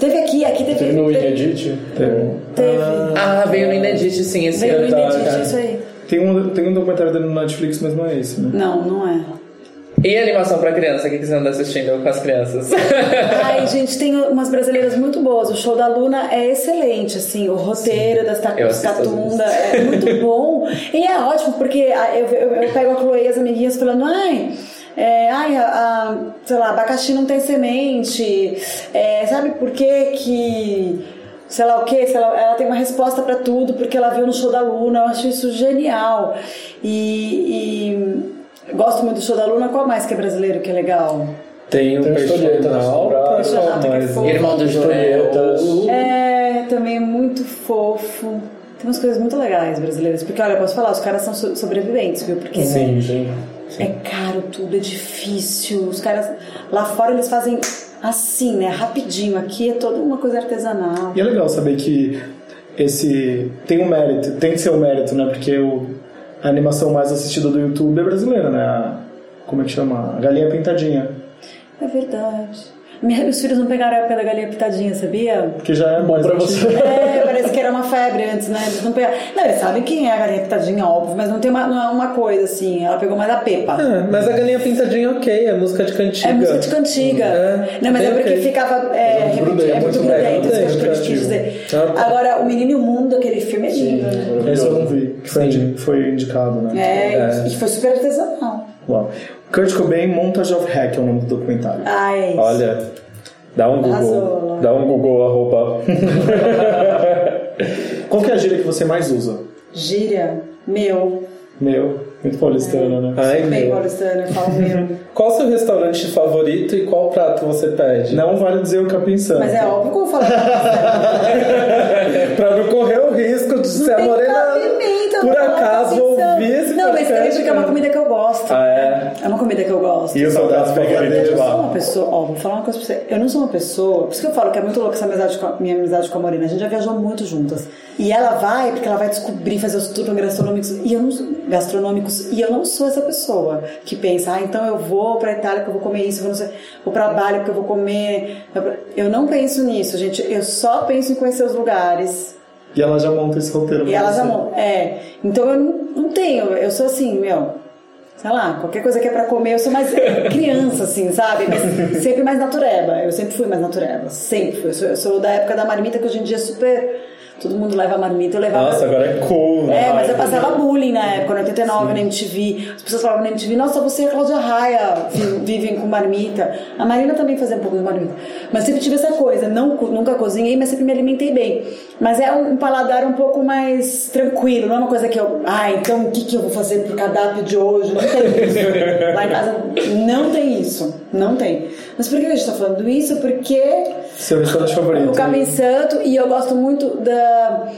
Teve aqui, aqui teve. Teve no teve, Inedit? Teve. teve. Ah, veio no Inedit, sim, esse Veio no Inedit, é. isso aí. Tem um, tem um documentário dele no Netflix, mas não é esse, né? Não, não é. E animação pra criança? O que você anda assistindo com as crianças? [LAUGHS] Ai, gente, tem umas brasileiras muito boas. O show da Luna é excelente, assim. O roteiro das ta- Eu dos assisto Catunda é muito bom. E é ótimo, porque a- eu, eu, eu pego a Chloe e as amiguinhas falando, ai. É, ai, a, a- sei lá, abacaxi não tem semente. É, sabe por que que sei lá o que, ela tem uma resposta pra tudo porque ela viu no show da Luna. Eu acho isso genial. E, e gosto muito do show da Luna. Qual mais que é brasileiro que é legal? Tem o Tem Peixe historietas, Nauta, Peixe qual Nauta, que é mais? fofo. Irmão do. Historietas. É, também é muito fofo. Tem umas coisas muito legais brasileiras. Porque, olha, eu posso falar, os caras são so- sobreviventes, viu? Porque Sim, sim. É caro tudo, é difícil. Os caras lá fora eles fazem assim, né? Rapidinho. Aqui é toda uma coisa artesanal. E é legal saber que esse tem um mérito, tem que ser um mérito, né? Porque o, a animação mais assistida do YouTube é brasileira, né? A- como é que chama? A Galinha Pintadinha. É verdade. Meus filhos não pegaram a época da galinha pitadinha, sabia? Porque já é mais pra você. É, parece que era uma febre antes, né? Eles não pegaram. Não, eles sabem quem é a galinha pitadinha, óbvio, mas não tem uma, não é uma coisa assim. Ela pegou mais a pepa. Ah, mas a galinha pintadinha ok, é música de cantiga. É música de cantiga. É, não, mas é bem porque ok. ficava. É, muito repeti- grudento, é muito muito grudento, isso que eu que quis dizer. Agora, O Menino e o Mundo, aquele filme é lindo? Esse eu não vi, que foi, indi- foi indicado, né? É, É. e foi super artesanal. Uau. Kurt Cobain, Montage of Hack é o nome do documentário. Ah, é isso. Olha, dá um Google. Arrasou. Dá um Google arroba. [LAUGHS] Qual que é a gíria que você mais usa? Gíria, meu. Meu, muito paulistano, né? Ai, Bem meu. paulistano, eu falo meu. [LAUGHS] Qual o seu restaurante favorito e qual prato você pede? Não vale dizer o que eu pensando. Mas é óbvio que eu vou falar. [LAUGHS] pra não correr o risco de ser a morena. Por acaso atenção. ouvir esse Não, mas porque é uma comida que eu gosto. Ah, é? É uma comida que eu gosto. E o seu prato favorito? Eu não sou uma pessoa, ó, vou falar uma coisa pra você. Eu não sou uma pessoa, por isso que eu falo que é muito louco essa amizade com a, minha amizade com a Morena. A gente já viajou muito juntas. E ela vai, porque ela vai descobrir, fazer os tours gastronômicos. E eu não sou, gastronômicos. E eu não sou essa pessoa que pensa, ah, então eu vou pra Itália porque eu vou comer isso, eu vou, não sei, vou pra Bali porque eu vou comer. Eu não penso nisso, gente. Eu só penso em conhecer os lugares. E ela já monta esse roteiro E elas você. amam. É. Então eu não, não tenho. Eu sou assim, meu. Sei lá, qualquer coisa que é pra comer, eu sou mais criança, assim, sabe? Mas sempre mais natureba. Eu sempre fui mais natureba. Sempre fui. Eu sou, eu sou da época da marmita, que hoje em dia é super. Todo mundo leva marmita, eu levava. Nossa, agora é cool. né? É, mas eu passava bullying na época, no 89, na MTV. As pessoas falavam na MTV, nossa, você e a Cláudia Raia vi- vivem com marmita. A Marina também fazia um pouco de marmita. Mas sempre tive essa coisa, não, nunca cozinhei, mas sempre me alimentei bem. Mas é um, um paladar um pouco mais tranquilo, não é uma coisa que eu, ah, então o que, que eu vou fazer pro cardápio de hoje? Não tem isso. [LAUGHS] Lá em casa não tem isso, não tem. Mas por que a gente tá falando isso? Porque Seu restaurante favorito? o Capim Santo e eu gosto muito da.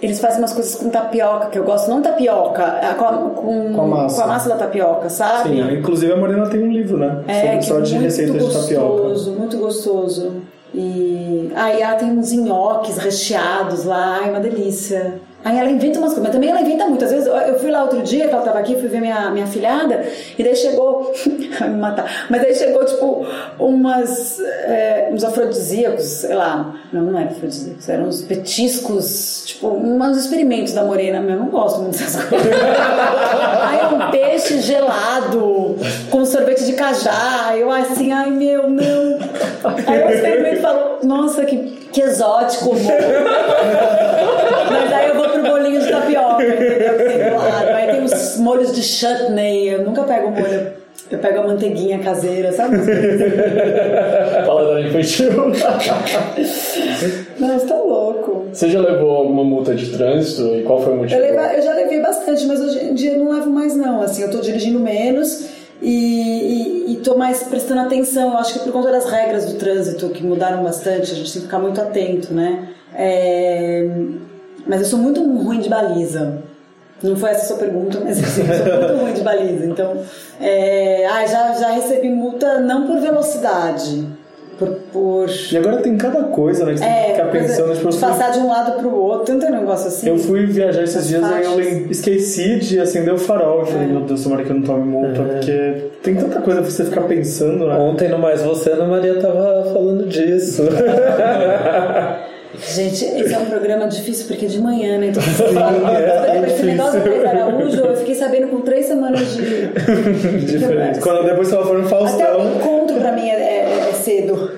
Eles fazem umas coisas com tapioca que eu gosto, não tapioca, é com a, com, Com a massa. com a massa da tapioca, sabe? Sim, inclusive a Morena tem um livro, né? É, Sobre que só é de muito receitas de tapioca. gostoso, muito gostoso. E aí ela tem uns nhoques recheados lá, ai, uma delícia. Aí ela inventa umas coisas, mas também ela inventa muito. Às vezes eu- fui lá outro dia, que ela tava aqui, fui ver minha, minha filhada, e daí chegou. [LAUGHS] vai me matar. Mas daí chegou, tipo, umas. é, uns afrodisíacos, sei lá. Não, não eram afrodisíacos, eram uns petiscos, tipo, uns experimentos da morena, eu não gosto muito dessas coisas. [LAUGHS] Aí um peixe gelado, com sorvete de cajá. Eu assim, ai meu, não. Aí eu experimento e falo, nossa, que, que exótico, amor. [LAUGHS] Mas aí eu vou pro bolinho de tapioca, entendeu? Aí tem os molhos de chutney. Eu nunca pego molho. Eu pego a manteiguinha caseira, sabe? Paladar infantil. Não, você tá louco. Você já levou alguma multa de trânsito e qual foi o motivo? Eu, leva- eu já levei bastante, mas hoje em dia eu não levo mais não. Assim, eu tô dirigindo menos e, e, e tô mais prestando atenção. Eu acho que por conta das regras do trânsito que mudaram bastante, a gente tem que ficar muito atento, né? É, Mas eu sou muito ruim de baliza. Não foi essa a sua pergunta, mas assim, eu sou muito [LAUGHS] ruim de baliza. Então, é... ah, já, já recebi multa não por velocidade, por... por... E agora tem cada coisa, né? Que você tem que É, ficar coisa pensando, tipo, de fui, passar de um lado pro outro, tanto negócio assim. eu fui viajar esses As dias aí eu esqueci de acender o farol. Eu É. falei, meu Deus, tomara que eu não tome multa, porque tem tanta coisa pra você ficar pensando, né? Ontem no Mais Você, a Ana Maria tava falando disso. [LAUGHS] Gente, esse é um programa difícil porque é de manhã, né? Então, você fala, [LAUGHS] é esse negócio do Araújo, eu fiquei sabendo com três semanas de. [LAUGHS] Diferente. Quando depois ela for no Até o Faustão. encontro pra mim é, é- é cedo.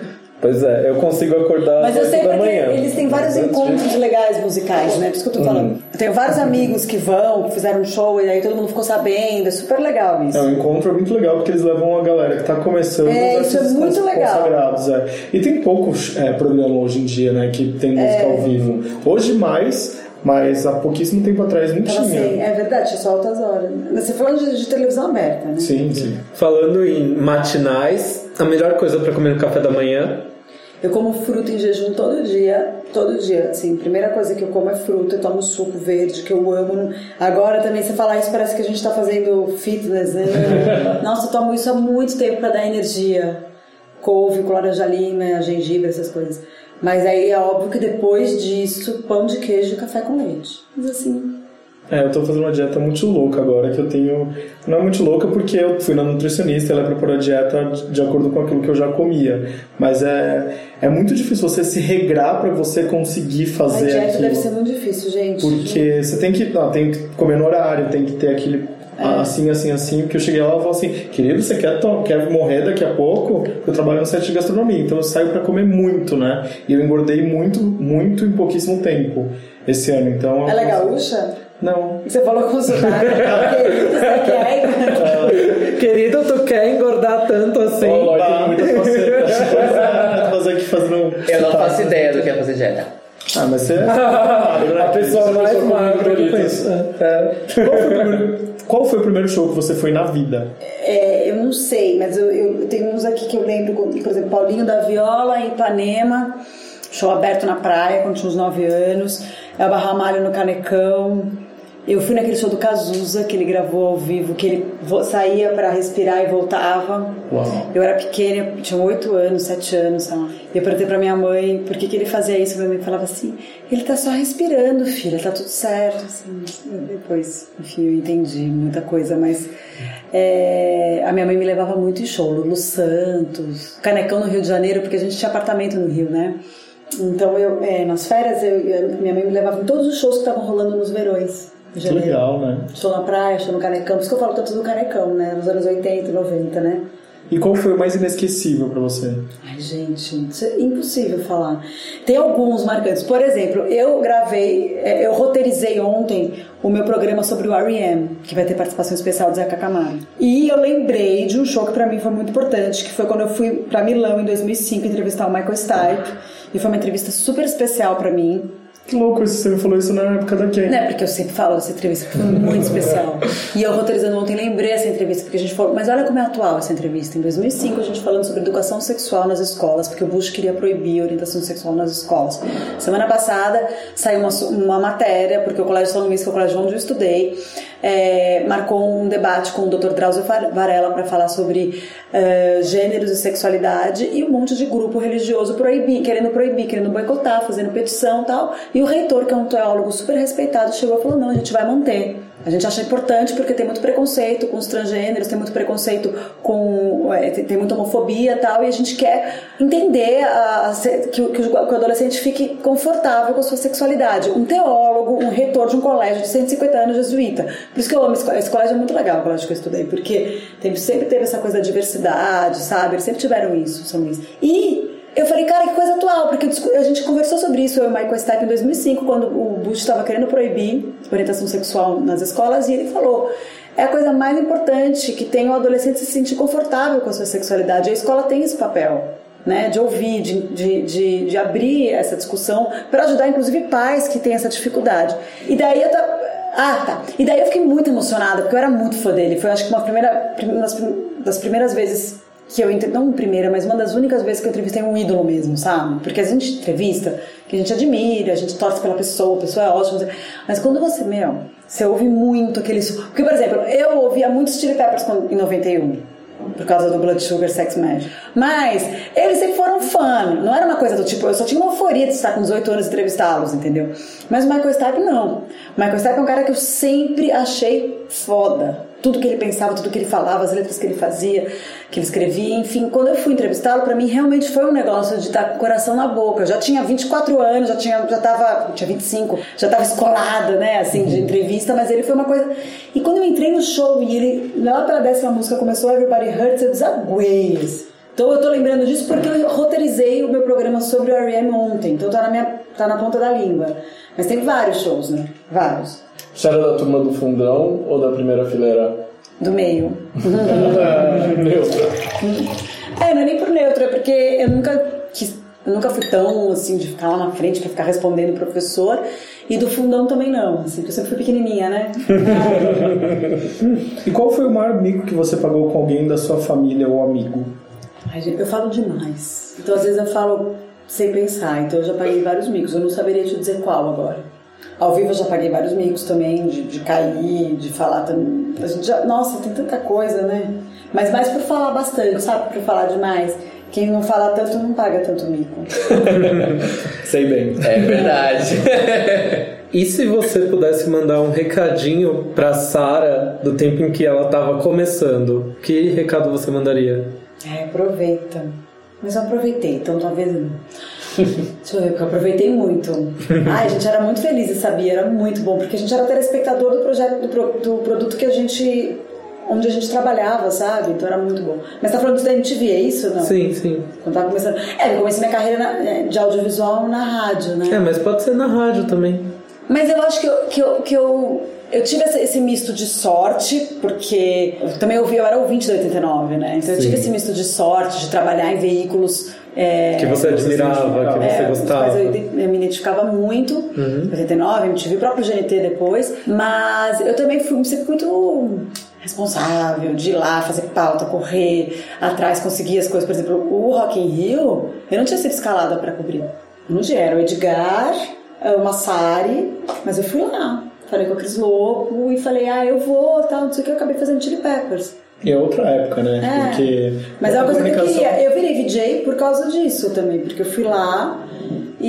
Pois é, eu consigo acordar Mas eu sei porque manhã. eles têm vários Antes de- encontros legais musicais, né? Por isso que eu tô falando. Eu tenho vários amigos que vão, que fizeram um show e aí todo mundo ficou sabendo. É super legal isso. É, o encontro é muito legal porque eles levam a galera que tá começando É, isso é muito legal. consagrados. É. E tem poucos é, programa hoje em dia, né, que tem música É. ao vivo. Hoje mais, mas há pouquíssimo tempo atrás não Então, tinha. assim, é verdade, tinha só altas horas. Mas Você falando de, de televisão aberta, né? Sim, sim. Falando em matinais, a melhor coisa pra comer no café da manhã Eu como fruta em jejum todo dia, todo dia. Assim, a primeira coisa que eu como é fruta, eu tomo suco verde, que eu amo. Agora também, você falar isso, parece que a gente tá fazendo fitness, né? [LAUGHS] Nossa, eu tomo isso há muito tempo pra dar energia. Couve, laranja lima, gengibre, essas coisas. Mas aí é óbvio que depois disso, pão de queijo e café com leite. Mas assim, É, eu tô fazendo uma dieta muito louca agora, que eu tenho... Não é muito louca porque eu fui na nutricionista, ela preparou a dieta de- acordo com aquilo que eu já comia. Mas é, é muito difícil você se regrar pra você conseguir a fazer dieta aquilo. deve ser muito difícil, gente. Porque você tem que, não, tem que comer no horário, tem que ter aquele É. assim, assim, assim. Porque eu cheguei lá e falei assim, querido, você quer, quer morrer daqui a pouco? Eu trabalho no site de gastronomia, então eu saio pra comer muito, né? E eu engordei muito, muito em pouquíssimo tempo esse ano. Então, Ela é gaúcha? Não. Você falou com sotaque. Querido, você quer? [LAUGHS] Querido, tu quer engordar tanto assim? Tem muitas facetas. [LAUGHS] Fazer aqui fazendo. Eu não faço ideia do que é fazer dieta. Ah, mas você. [LAUGHS] A pessoa mais magra que eu conheço. É. Qual foi, o primeiro, qual foi o primeiro show que você foi na vida? É, eu não sei, mas eu, eu tenho uns aqui que eu lembro, por exemplo, Paulinho da Viola em Ipanema, show aberto na praia, quando tinha uns 9 anos, Elba Ramalho no Canecão. Eu fui naquele show do Cazuza, que ele gravou ao vivo, que ele saía pra respirar e voltava. Uau. Eu era pequena, eu tinha 8 anos, 7 anos, sei lá. E eu perguntei pra minha mãe por que, que ele fazia isso. Minha mãe falava assim: ele tá só respirando, filha, tá tudo certo. Assim. Depois, enfim, eu entendi muita coisa, mas é, a minha mãe me levava muito em show. Lulu Santos, Canecão no Rio de Janeiro, porque a gente tinha apartamento no Rio, né? Então, eu, é, nas férias, eu, eu- minha mãe me levava em todos os shows que estavam rolando nos verões. Que legal, né? Show na praia, show no Canecão. Por isso que eu falo tanto do Canecão, né? Nos anos 80 e 90, né? E qual foi o mais inesquecível pra você? Ai, gente, isso é impossível falar. Tem alguns marcantes. Por exemplo, eu gravei, é, eu roteirizei ontem o meu programa sobre o R.E.M., que vai ter participação especial do Zeca Camargo. E eu lembrei de um show que pra mim foi muito importante, que foi quando eu fui pra Milão em 2005 entrevistar o Michael Stipe. E foi uma entrevista super especial pra mim. Que louco isso, você me falou isso na época da Ken. Né, porque eu sempre falo dessa entrevista, foi muito especial. E eu roteirizando ontem lembrei essa entrevista, porque a gente falou, mas olha como é atual essa entrevista. Em 2005, a gente falando sobre educação sexual nas escolas, porque o Bush queria proibir a orientação sexual nas escolas. Semana passada saiu uma, uma matéria, porque o Colégio São Luís, que é o colégio onde eu estudei, é, marcou um debate com o Dr. Drauzio Varela para falar sobre eh, gêneros e sexualidade e um monte de grupo religioso proibir, querendo proibir, querendo boicotar, fazendo petição e tal. E o reitor, que é um teólogo super respeitado, chegou e falou: não, a gente vai manter. A gente acha importante porque tem muito preconceito com os transgêneros, tem muito preconceito com. é, tem, muita homofobia e tal, e a gente quer entender a- a que, o- que o adolescente fique confortável com a sua sexualidade. Um teólogo, um reitor de um colégio de 150 anos jesuíta. Por isso que eu amo esse, esse colégio, é muito legal, o colégio que eu estudei, porque tem- sempre teve essa coisa da diversidade, sabe? Eles sempre tiveram isso, São Luís. E eu falei, cara, que coisa atual, porque a gente conversou sobre isso, eu e o Michael Stipe, em 2005, quando o Bush estava querendo proibir orientação sexual nas escolas, e ele falou. É a coisa mais importante que tem o adolescente se sentir confortável com a sua sexualidade. A escola tem esse papel, né? De ouvir, de, de, de, de abrir essa discussão para ajudar, inclusive, pais que têm essa dificuldade. E daí eu. Ah, tá. E daí eu fiquei muito emocionada, porque eu era muito fã dele. Foi, acho que, uma primeira, uma das primeiras vezes que eu entre- não primeira, mas uma das únicas vezes que eu entrevistei um ídolo mesmo, sabe? Porque a gente entrevista, que a gente admira, a gente torce pela pessoa, a pessoa é ótima, mas quando você, meu, você ouve muito aqueles. Porque, por exemplo, eu ouvia muito Chili Peppers em 91. Por causa do Blood Sugar Sex Magic. Mas eles sempre foram fã. Não era uma coisa do tipo, eu só tinha uma euforia de estar com 18 anos e entrevistá-los, entendeu? Mas o Michael Stipe não. O Michael Stipe é um cara que eu sempre achei foda. Tudo que ele pensava, tudo que ele falava, as letras que ele fazia, que ele escrevia, enfim. Quando eu fui entrevistá-lo, para mim realmente foi um negócio de estar com o coração na boca. Eu já tinha 24 anos, já tinha, já tava, tinha 25, já tava escolada, né, assim, de entrevista, mas ele foi uma coisa. E quando eu entrei no show e ele, lá pela décima música, começou Everybody Hurts, eu desaguei. Então eu tô lembrando disso porque eu roteirizei o meu programa sobre o R.E.M. ontem, então tá na, minha, tá na ponta da língua. Mas tem vários shows, né? Vários. Você era da turma do fundão ou da primeira fileira? Do meio. [LAUGHS] Neutra. É, não é nem por neutro, é porque eu nunca quis, eu nunca fui tão assim de ficar lá na frente pra ficar respondendo o professor. E do fundão também não, assim, porque eu sempre fui pequenininha, né? [LAUGHS] E qual foi o maior mico que você pagou com alguém da sua família ou amigo? Ai, gente, eu falo demais. Então às vezes eu falo sem pensar. Então eu já paguei vários micos. Eu não saberia te dizer qual agora. Ao vivo eu já paguei vários micos também, de, de cair, de falar também. A gente já, nossa, tem tanta coisa, né? Mas mais por falar bastante, sabe? Por falar demais. Quem não fala tanto não paga tanto mico. [LAUGHS] Sei bem. É verdade. E se você pudesse mandar um recadinho pra Sara do tempo em que ela tava começando, que recado você mandaria? É, aproveita. Mas eu aproveitei, então talvez não. [LAUGHS] Deixa eu ver, porque eu aproveitei muito. Ai, a gente era muito feliz, sabia? Era muito bom, porque a gente era telespectador do projeto, do, pro- do produto que a gente. onde a gente trabalhava, sabe? Então era muito bom. Mas tá falando da MTV, é isso? Não? Sim, sim. Quando tava começando. É, eu comecei minha carreira na- é, de audiovisual na rádio, né? É, mas pode ser na rádio também. Mas eu acho que eu, que eu, que eu, eu tive esse, misto de sorte, porque eu também ouvi, eu era ouvinte da 89, né? Então eu tive Sim. esse misto de sorte, de trabalhar em veículos. é, Que você admirava, que você é, gostava. Mas eu, eu me identificava muito, Uhum. 89, MTV, o próprio GNT depois, mas eu também fui sempre muito responsável de ir lá fazer pauta, correr atrás, conseguir as coisas. Por exemplo, o Rock in Rio, eu não tinha sido escalada para cobrir. Não tinha, era o Edgar, o Massari, mas eu fui lá. Falei com o Cris Loco e falei, ah, eu vou, tal, não sei o que, eu acabei fazendo Chili Peppers. E é outra época, né? É. Porque Mas é uma coisa que eu queria. Eu virei VJ por causa disso também, porque eu fui lá e,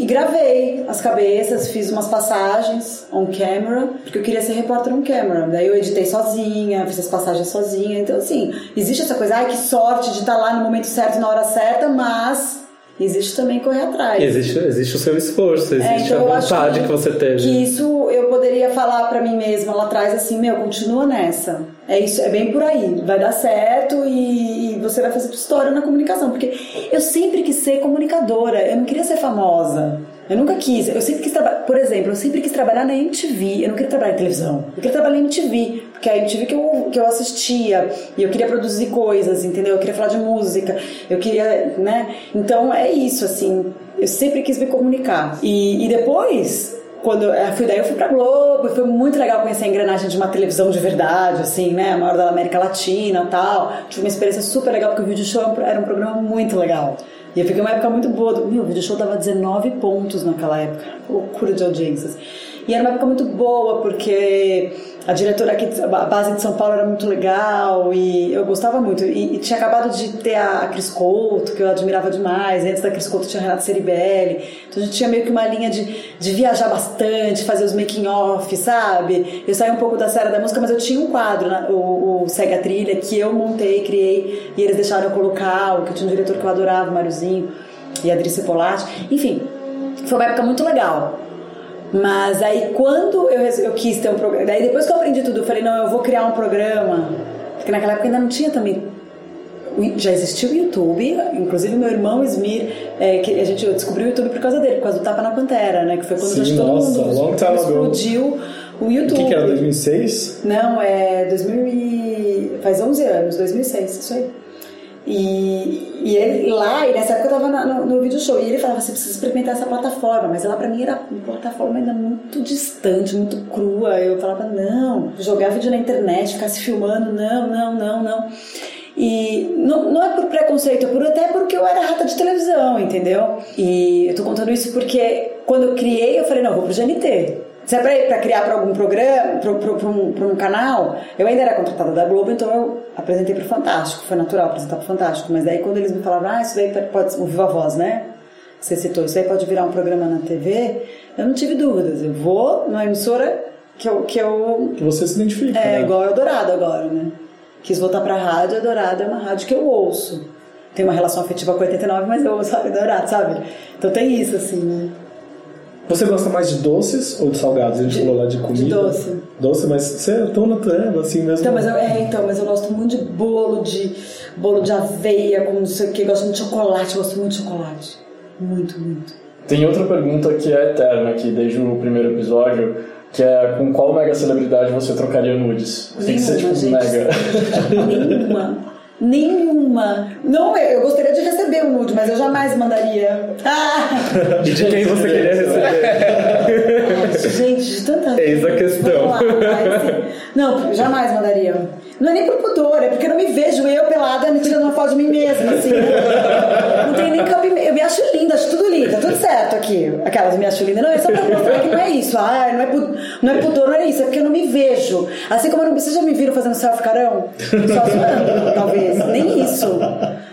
e- e gravei as cabeças, fiz umas passagens on camera, porque eu queria ser repórter on camera. Daí eu editei sozinha, fiz as passagens sozinha. Então, assim, existe essa coisa, ai que sorte de estar lá no momento certo, na hora certa, mas existe também correr atrás. Existe, existe o seu esforço, existe É, então a vontade que, você teve. Que isso eu poderia falar pra mim mesma lá atrás assim, meu, continua nessa. É isso, é bem por aí. Vai dar certo e, e você vai fazer história na comunicação, porque eu sempre quis ser comunicadora, eu não queria ser famosa. Eu nunca quis, eu sempre quis trabalhar, por exemplo, eu sempre quis trabalhar na MTV, eu não queria trabalhar em televisão, eu queria trabalhar na MTV, porque a MTV que eu, que eu assistia, e eu queria produzir coisas, entendeu? Eu queria falar de música, eu queria, né? Então é isso, assim, eu sempre quis me comunicar. E, e depois, quando eu fui daí, eu fui pra Globo, e foi muito legal conhecer a engrenagem de uma televisão de verdade, assim, né? A maior da América Latina tal. Tive uma experiência super legal, porque o vídeo show era um programa muito legal. E eu fiquei uma época muito boa. Meu, o vídeo show dava 19 pontos naquela época. Loucura de audiências. E era uma época muito boa, porque a diretora aqui, a base de São Paulo era muito legal e eu gostava muito. E, e tinha acabado de ter a, Cris Couto, que eu admirava demais. Antes da Cris Couto tinha a Renata Ceribelli. Então a gente tinha meio que uma linha de, de viajar bastante, fazer os making-off, sabe? Eu saí um pouco da série da música, mas eu tinha um quadro, né? o, o Segue a Trilha, que eu montei, criei, e eles deixaram eu colocar, que eu tinha um diretor que eu adorava, o Máriozinho, e a Adrice Polatti. Enfim, foi uma época muito legal. Mas aí quando eu, eu quis ter um programa, daí depois que eu aprendi tudo, eu falei, não, eu vou criar um programa. Porque naquela época ainda não tinha também. o- Já existia o YouTube, inclusive meu irmão Smir, é, que a gente eu descobri o YouTube por causa dele, por causa do Tapa na Pantera, né? Que foi quando Sim, todo nossa, mundo explodiu o O YouTube. que, que era, 2006? Não, é 2000 e... faz 11 anos, 2006, isso aí. E, e ele lá, e nessa época eu tava no, no vídeo show, e ele falava, você precisa experimentar essa plataforma, mas ela pra mim era uma plataforma ainda muito distante, muito crua. Eu falava, não, jogar vídeo na internet, ficar se filmando, não, não, não, não. E não, não é por preconceito, é por, até porque eu era rata de televisão, entendeu? E eu tô contando isso porque quando eu criei, eu falei, não, eu vou pro GNT. Se é pra, pra criar pra algum programa, pra um, pra um canal, eu ainda era contratada da Globo, então eu apresentei pro Fantástico. Foi natural apresentar pro Fantástico. Mas daí quando eles me falavam, ah, isso daí pode. O Viva Voz, né? Você citou, isso aí pode virar um programa na TV. Eu não tive dúvidas. Eu vou numa emissora que eu, que eu Que você se identifica, é né? igual Eldorado agora, né? Quis voltar pra rádio, Eldorado é uma rádio que eu ouço. Tenho uma relação afetiva com 89, mas eu ouço a Eldorado, sabe? Então tem isso, assim, né? Você gosta mais de doces ou de salgados? A gente falou lá de comida. doce. Doce, mas você é tão natureba assim mesmo. Então, mas eu, é, então, mas eu gosto muito de bolo, de bolo de aveia, com não sei o que, gosto muito de chocolate, gosto muito de chocolate. Muito, muito. Tem outra pergunta que é eterna aqui desde o primeiro episódio, que é com qual mega celebridade você trocaria nudes? Tem que ser tipo gente. mega. [LAUGHS] Nenhuma. Nenhuma. Não, eu gostaria de receber um nude, mas eu jamais mandaria. Ah! E de quem você queria receber? Gente, de tanta Eis a questão. Lá. Não, jamais mandaria. Não é nem por pudor, é porque eu não me vejo eu pelada me tirando uma foto de mim mesma, assim. Não tem nem cabimento. Eu me acho linda, acho tudo lindo, tá tudo certo aqui. Aquelas me acho linda. Não, é só pra mostrar que não é isso. Ah, não é, pu- não é pudor, não é isso. É porque eu não me vejo. Assim como eu não. Vocês já me viram fazendo selfie carão? Só zoando, talvez. Nem isso.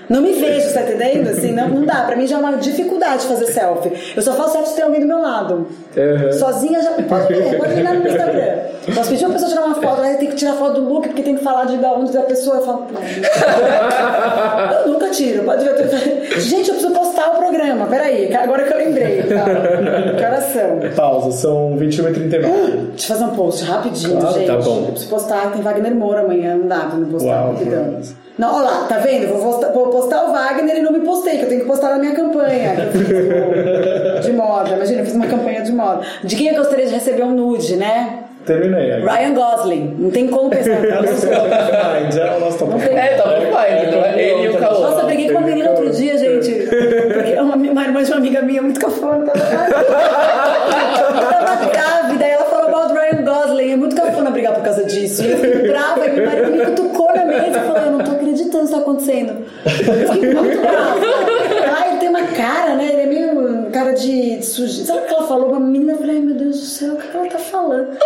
Não me vejo, tá entendendo? Assim, não, não dá. Pra mim já é uma dificuldade fazer selfie. Eu só faço selfie se tem alguém do meu lado. Sozinha já. Pode ver, pode lá no Instagram. Posso pedir uma pessoa tirar uma foto, aí tem que tirar foto do look, porque tem que falar de da onde da pessoa. Eu falo, eu nunca tiro, pode ver. Gente, eu preciso postar o programa. Peraí, agora que eu lembrei. Tá? Que horas são? Pausa, são 21h39. Deixa eu fazer um post rapidinho, Claro, gente. tá bom. Eu preciso postar, tem Wagner Moura amanhã, não dá pra me postar, Uau, rapidão. Deus. Não, olha lá, tá vendo? Vou postar, vou postar o Wagner e não me postei, que eu tenho que postar na minha campanha que eu fiz do- de moda. Imagina, eu fiz uma campanha de moda. De quem eu gostaria de receber um nude, né? Terminei. aí. Ryan Gosling. Não tem como pensar [LAUGHS] É [LAUGHS] o nosso top mind, é o nosso top tem É, top mind, não é? Ele e o Caô. Nossa, eu briguei com uma menina outro dia, gente. Porque uma, uma irmã de uma amiga minha muito cafona. Tava, [LAUGHS] tava grávida, e ela falou mal do Ryan Gosling. É muito cafona brigar por causa disso. E eu fiquei brava, e meu marido me cutucou na mesa e acontecendo. Eu fiquei muito. Ah, [LAUGHS] ele tem uma cara, né? Ele é meio cara de, de sujeito. Sabe o que ela falou? Uma menina, eu falei: Ai meu Deus do céu, o que ela tá falando? [LAUGHS]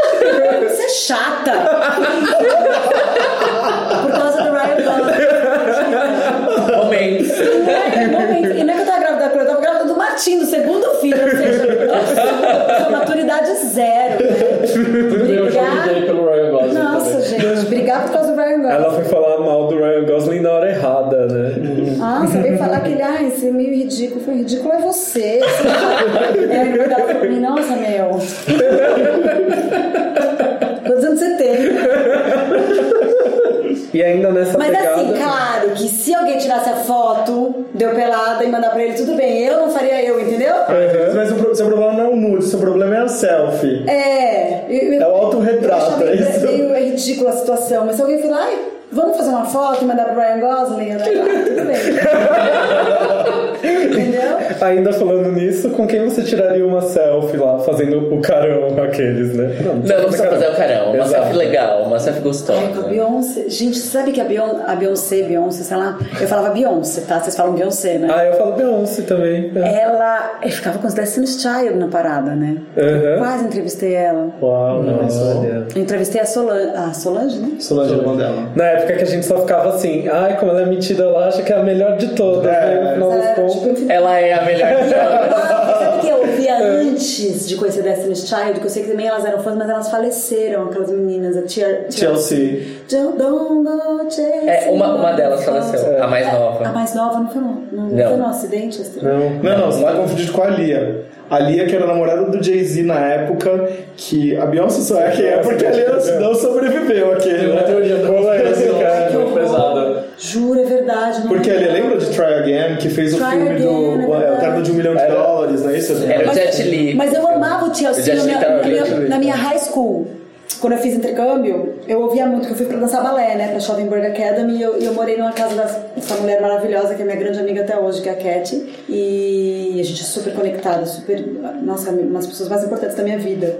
Você é chata. [LAUGHS] Por causa do Ryan Gosling. Momentos. Não é, momento. E não é que eu tava grávida da Cleo, eu tava grávida do Martim, do segundo filho. Ou seja, maturidade zero. Né? Eu já briguei Brigar. pelo Ryan Gosling Nossa, também. gente, brigar por causa do Ryan Gosling. Ela foi falar mal do Ryan Gosling na hora errada, né? Nossa, veio falar que ele, ai, você é meio ridículo. Foi ridículo é você. É, ele nossa, meu. Quantos anos você tem? E ainda nessa Mas pegada. assim, claro que se alguém tirasse a foto, deu pelada e mandar pra ele, tudo bem. Eu não faria eu, entendeu? Mas o pro- seu problema não é o nude, seu problema é a selfie. É. eu- eu- É o autorretrato, eu é isso? meio é ridícula a situação, mas se alguém falar, ai, vamos fazer uma foto e mandar pro Ryan Gosling, ah, tudo bem. [LAUGHS] Entendeu? [LAUGHS] Ainda falando nisso, com quem você tiraria uma selfie lá, fazendo o carão aqueles, né? Não, não precisa fazer o carão. Uma Exato. selfie legal, uma selfie gostosa. Ai, com a Beyoncé. Gente, sabe que a Beyoncé, a Beyoncé, Beyoncé, sei lá, eu falava Beyoncé, tá? Vocês falam Beyoncé, né? Ah, eu falo Beyoncé também. É. Ela, eu ficava com os Destiny's Child na parada, né? Aham. Quase entrevistei ela. Uau, Olha. Entrevistei a Solange, a Solange, né? Solange é dela. Na época que a gente só ficava assim, ai, como ela é metida, ela acha que é a melhor de todas. É, né? No final das Ela é a melhor. [LAUGHS] Sabe que eu ouvia antes de conhecer Destiny's Child, que eu sei que também elas eram fãs, mas elas faleceram, aquelas meninas, a Tia, Chelsea. Don't go chasing É, uma, uma delas faleceu, É. a mais A nova. mais nova não foi não, não, não Não. foi no acidente? esse- Não. Não, não, você tá confundido com a Lia. A Lia, que era namorada do Jay-Z na época, que a Beyoncé só é quem é porque a Lia não [LAUGHS] sobreviveu aquele, Tem uma né? teoria da é conspiração cara? Que muito horror. pesada. Juro, é verdade. Não Porque? Lia lembra de Try Again, que fez o Try filme Again, do é é, O. Cara de um Milhão de Era- Dólares, não é isso? Era o Jet Li. Mas eu amava o Chelsea Jet na minha, na, minha, na minha high school. Quando eu fiz intercâmbio, eu ouvia muito, que eu fui pra dançar balé, né, pra Schoenberg Academy, e eu, eu morei numa casa dessa mulher maravilhosa, que é minha grande amiga até hoje, que é a Cat, e a gente é super conectada, super, nossa, uma das pessoas mais importantes da minha vida.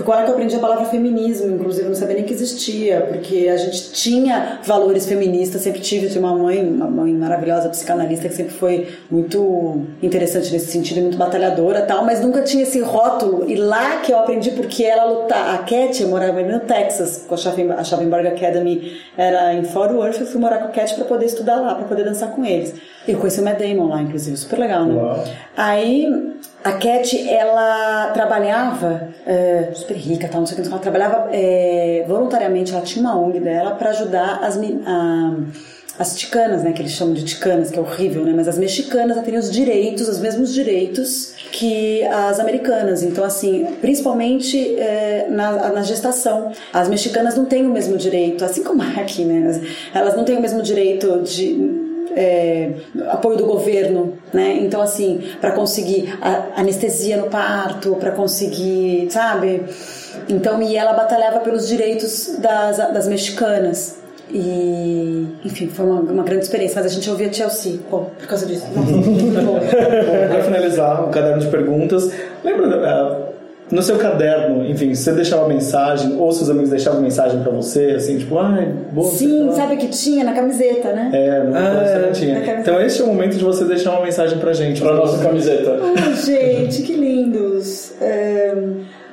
Foi com ela que eu aprendi a palavra feminismo, inclusive eu não sabia nem que existia, porque a gente tinha valores feministas, sempre tive, eu tinha uma mãe, uma mãe maravilhosa, psicanalista, que sempre foi muito interessante nesse sentido, muito batalhadora tal, mas nunca tinha esse rótulo. E lá que eu aprendi porque ela lutar. A Cat morava no Texas, com a Schaffen- a Schaffenberg Academy era em Fort Worth, eu fui morar com a Cat pra poder estudar lá, pra poder dançar com eles. E eu conheci o Matt Damon lá, inclusive, super legal, né? Uau. Aí A Cat, ela trabalhava, é, super rica, tal, não sei o que, ela trabalhava é, voluntariamente, ela tinha uma ONG dela para ajudar as, a- as ticanas, né, que eles chamam de ticanas, que é horrível, né, mas as mexicanas a terem os direitos, os mesmos direitos que as americanas. Então, assim, principalmente é, na, na gestação, as mexicanas não têm o mesmo direito, assim como aqui, né, elas não têm o mesmo direito de é, apoio do governo, né? Então assim, para conseguir anestesia no parto, para conseguir, sabe? Então e ela batalhava pelos direitos das, das mexicanas. E, enfim, foi uma, uma grande experiência, mas a gente ouvia Chelsea, bom, por causa disso. [LAUGHS] Para finalizar o caderno de perguntas, lembra eh, no seu caderno, enfim, você deixava mensagem ou seus amigos deixavam mensagem pra você, assim, tipo, ai, boa. Sim, sabe que tinha na camiseta, né? É, no Ah, você não é. tinha. Então esse é o momento de você deixar uma mensagem pra gente. Pra nossa camiseta. Ai, gente, que lindos. É,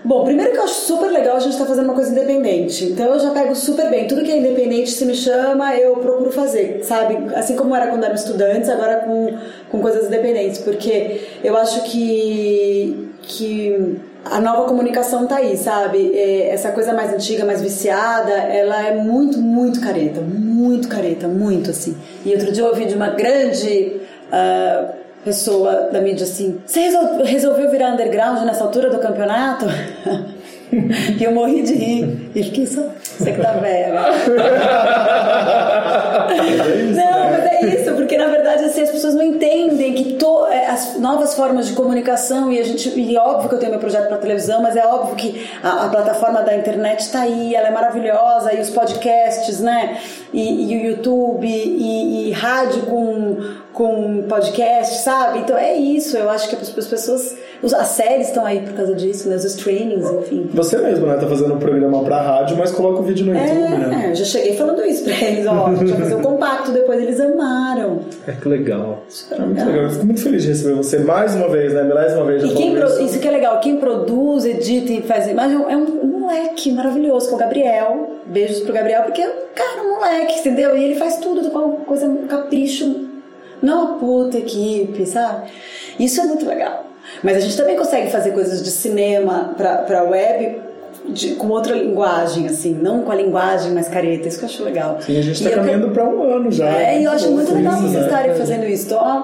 Bom, primeiro que eu acho super legal a gente estar fazendo uma coisa independente. Então eu já pego super bem. Tudo que é independente, se me chama, eu procuro fazer, sabe? Assim como era quando eram estudantes, agora com, com coisas independentes. Porque eu acho que, que a nova comunicação tá aí, sabe? É, Essa coisa mais antiga, mais viciada, ela é muito, muito careta. Muito careta, muito assim. E outro dia eu ouvi de uma grande. ah, pessoa da mídia assim: Você resol- resolveu virar underground nessa altura do campeonato? [LAUGHS] [LAUGHS] E eu morri de rir. E fiquei só. Você que tá velha. Não, mas é isso, porque na verdade assim, as pessoas não entendem que to, é, as novas formas de comunicação, e a gente. E óbvio que eu tenho meu projeto para televisão, mas é óbvio que a, a plataforma da internet está aí, ela é maravilhosa, e os podcasts, né? E, e o YouTube, e, e rádio com, com podcast, sabe? Então é isso, eu acho que as pessoas. Os- As séries estão aí por causa disso, né? Os streamings, enfim. Você mesmo, né, tá fazendo um programa pra rádio, mas coloca o vídeo no YouTube, né? É, é, eu já cheguei falando isso pra eles, ó, a gente vai fazer um compacto, depois eles amaram. É que legal. É muito legal. Eu fico muito feliz de receber você mais uma vez, né? Milésima vez já E quem pro- isso que é legal, quem produz, edita e faz imagem é um, um moleque maravilhoso, que é o Gabriel. Beijos pro Gabriel, porque é um cara, um moleque, entendeu? E ele faz tudo com uma coisa, um capricho, não uma puta equipe, sabe? Isso é muito legal. Mas a gente também consegue fazer coisas de cinema pra, pra web de- com outra linguagem, assim, não com a linguagem mais careta, isso que eu acho legal. Sim, a gente E tá eu caminhando pra um ano já. É, e eu acho muito legal vocês né? estarem fazendo isso. Então, ó,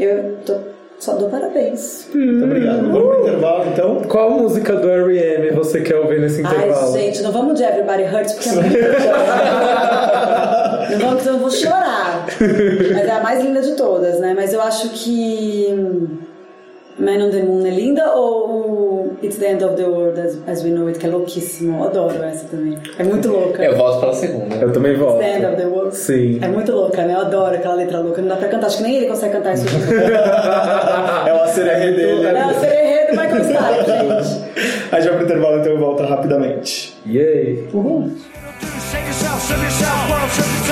eu tô, só dou parabéns. Muito obrigado. Vamos pro intervalo, então? Qual música do R.E.M. você quer ouvir nesse intervalo? Ai, gente, não vamos de Everybody Hurts porque é muito Não vamos, porque eu vou chorar. Mas é a mais linda de todas, né? Mas eu acho que hum, Man on the Moon é linda ou It's the End of the World as, as We Know It, que é louquíssimo. Eu adoro essa também. É muito louca. Eu volto pela segunda. Eu também volto. The End of the World. Sim. É muito louca, né? Eu adoro aquela letra louca. Não dá pra cantar. Acho que nem ele consegue cantar isso. [LAUGHS] É o acererê dele. É o Sererê do Michael Stipe, gente. A gente vai pro intervalo, então eu volto rapidamente. Yay! Shake yourself, serve yourself, world serve its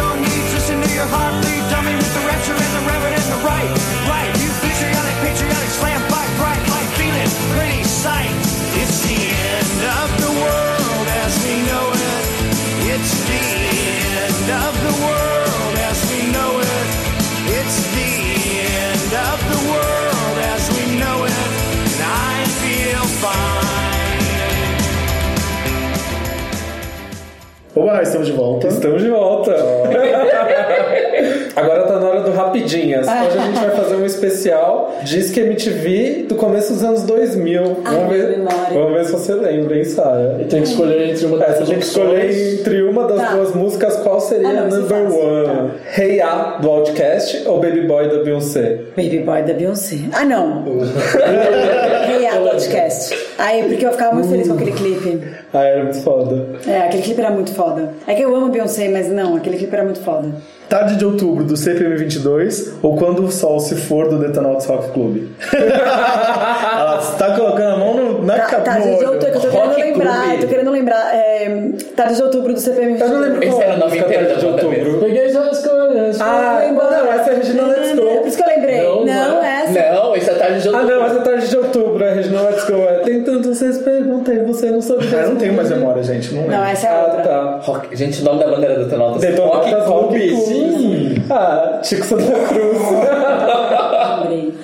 Olá, estamos de volta. Estamos de volta. [LAUGHS] Agora tá na hora do Rapidinhas. Hoje a gente vai fazer um especial Disque MTV do começo dos anos 2000. Ai, Vamos ver, vamos ver se você lembra, hein, Sara? E tem que escolher entre uma É, das você tem que escolher entre uma das Tá. duas músicas qual seria Ah, a não, number é one. Hey Ya, do Outcast ou Baby Boy da Beyoncé? Baby Boy da Beyoncé. Ah, não. [LAUGHS] Hey, a podcast. Aí, porque eu ficava muito feliz com aquele clipe. Ah, era muito foda. É, aquele clipe era muito foda. É que eu amo Beyoncé, mas não, aquele clipe era muito foda. Tarde de outubro do CPM 22 ou quando o sol se for do Detonauts Rock Club? [LAUGHS] Ela tá colocando a mão no, na Tá, cabeça. tarde de outubro, eu tô querendo Rock lembrar, Club. eu tô querendo lembrar. É, tarde de outubro do CPM. Eu não lembro Esse era é o nome inteiro Tarde da de outubro. Peguei as escolhas. Ah, não, essa é a Regina Let's Por Go. isso que eu lembrei. Não, Não, não essa. Não, é tarde de Ah, outubro. não, mas é tarde de outubro, a Regina Let's Go. É, tem tanto vocês perguntam e você não soube Ah, eu não tenho mais memória, gente. Não lembro. Não, essa é a Ah, outra. tá. Rock- Gente, o nome da bandeira do Detonautas. Detonautas Rock Rock Club. Club. Ah, Chico Santa Cruz. [LAUGHS] Lembrei.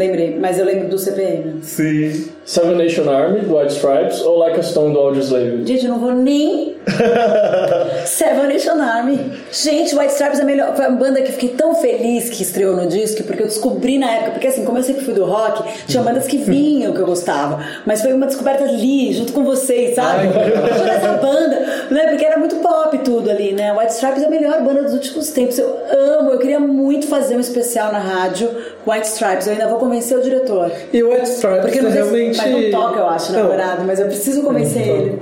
Lembrei, mas eu lembro do CPM. Sim. Seven Nation Army, do White Stripes, ou Like a Stone, do Audioslave? Gente, eu não vou nem. [LAUGHS] Seven Nation Army. Gente, White Stripes é a melhor. Foi uma banda que eu fiquei tão feliz que estreou no disco, porque eu descobri na época. Porque assim, como eu sempre fui do rock, tinha bandas que vinham que eu gostava. Mas foi uma descoberta ali, junto com vocês, sabe? Junto essa banda, né? Porque era muito pop tudo ali, né? White Stripes é a melhor banda dos últimos tempos. Eu amo, eu queria muito fazer um especial na rádio White Stripes. Eu ainda vou convencer o diretor. E o White Stripes Porque não se- realmente. mas não toca, eu acho, namorado, mas eu preciso convencer ele.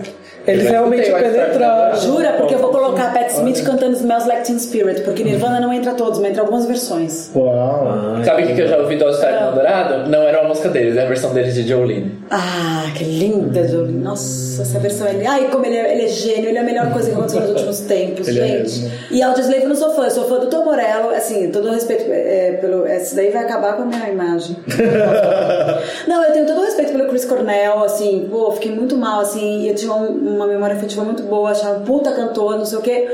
Eles Eu realmente penetraram. Jura? Porque eu vou colocar a Pat Smith cantando Smells Like Teen Spirit, porque Nirvana não entra todos, mas entra algumas versões. Uau. Sabe o que que eu já ouvi do All Star no Dourado? Não era uma música deles, é a versão deles de Jolene. Ah, que linda, Jolie. Nossa, essa versão ele. Ai, como ele é, ele é gênio, ele é a melhor coisa que aconteceu nos últimos [LAUGHS] tempos, Ele é gente. mesmo. E Audioslave eu não sou fã, eu sou fã do Tom Morello, assim, todo o respeito é, pelo. Esse daí vai acabar com a minha imagem. [LAUGHS] não, eu tenho todo o respeito pelo Chris Cornell, assim, pô, fiquei muito mal, assim, e eu tinha um- uma memória afetiva muito boa, achava puta cantor, não sei o quê.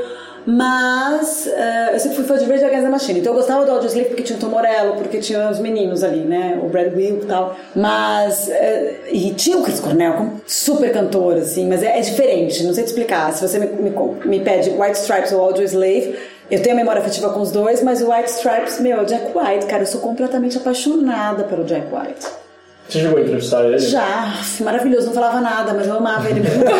Mas eh, eu sempre fui fã de Rage Against the Machine. Então eu gostava do Audioslave porque tinha o Tom Morello, porque tinha os meninos ali, né? O Brad Wilk e tal. Mas. eh, e tinha o Chris Cornell como super cantor, assim, mas é, é diferente, não sei te explicar. Se você me, me, me pede White Stripes ou Audioslave, eu tenho a memória afetiva com os dois, mas o White Stripes, meu, é o Jack White, cara, eu sou completamente apaixonada pelo Jack White. Você chegou a entrevistar ele? Já, maravilhoso, não falava nada, mas eu amava ele mesmo. [LAUGHS]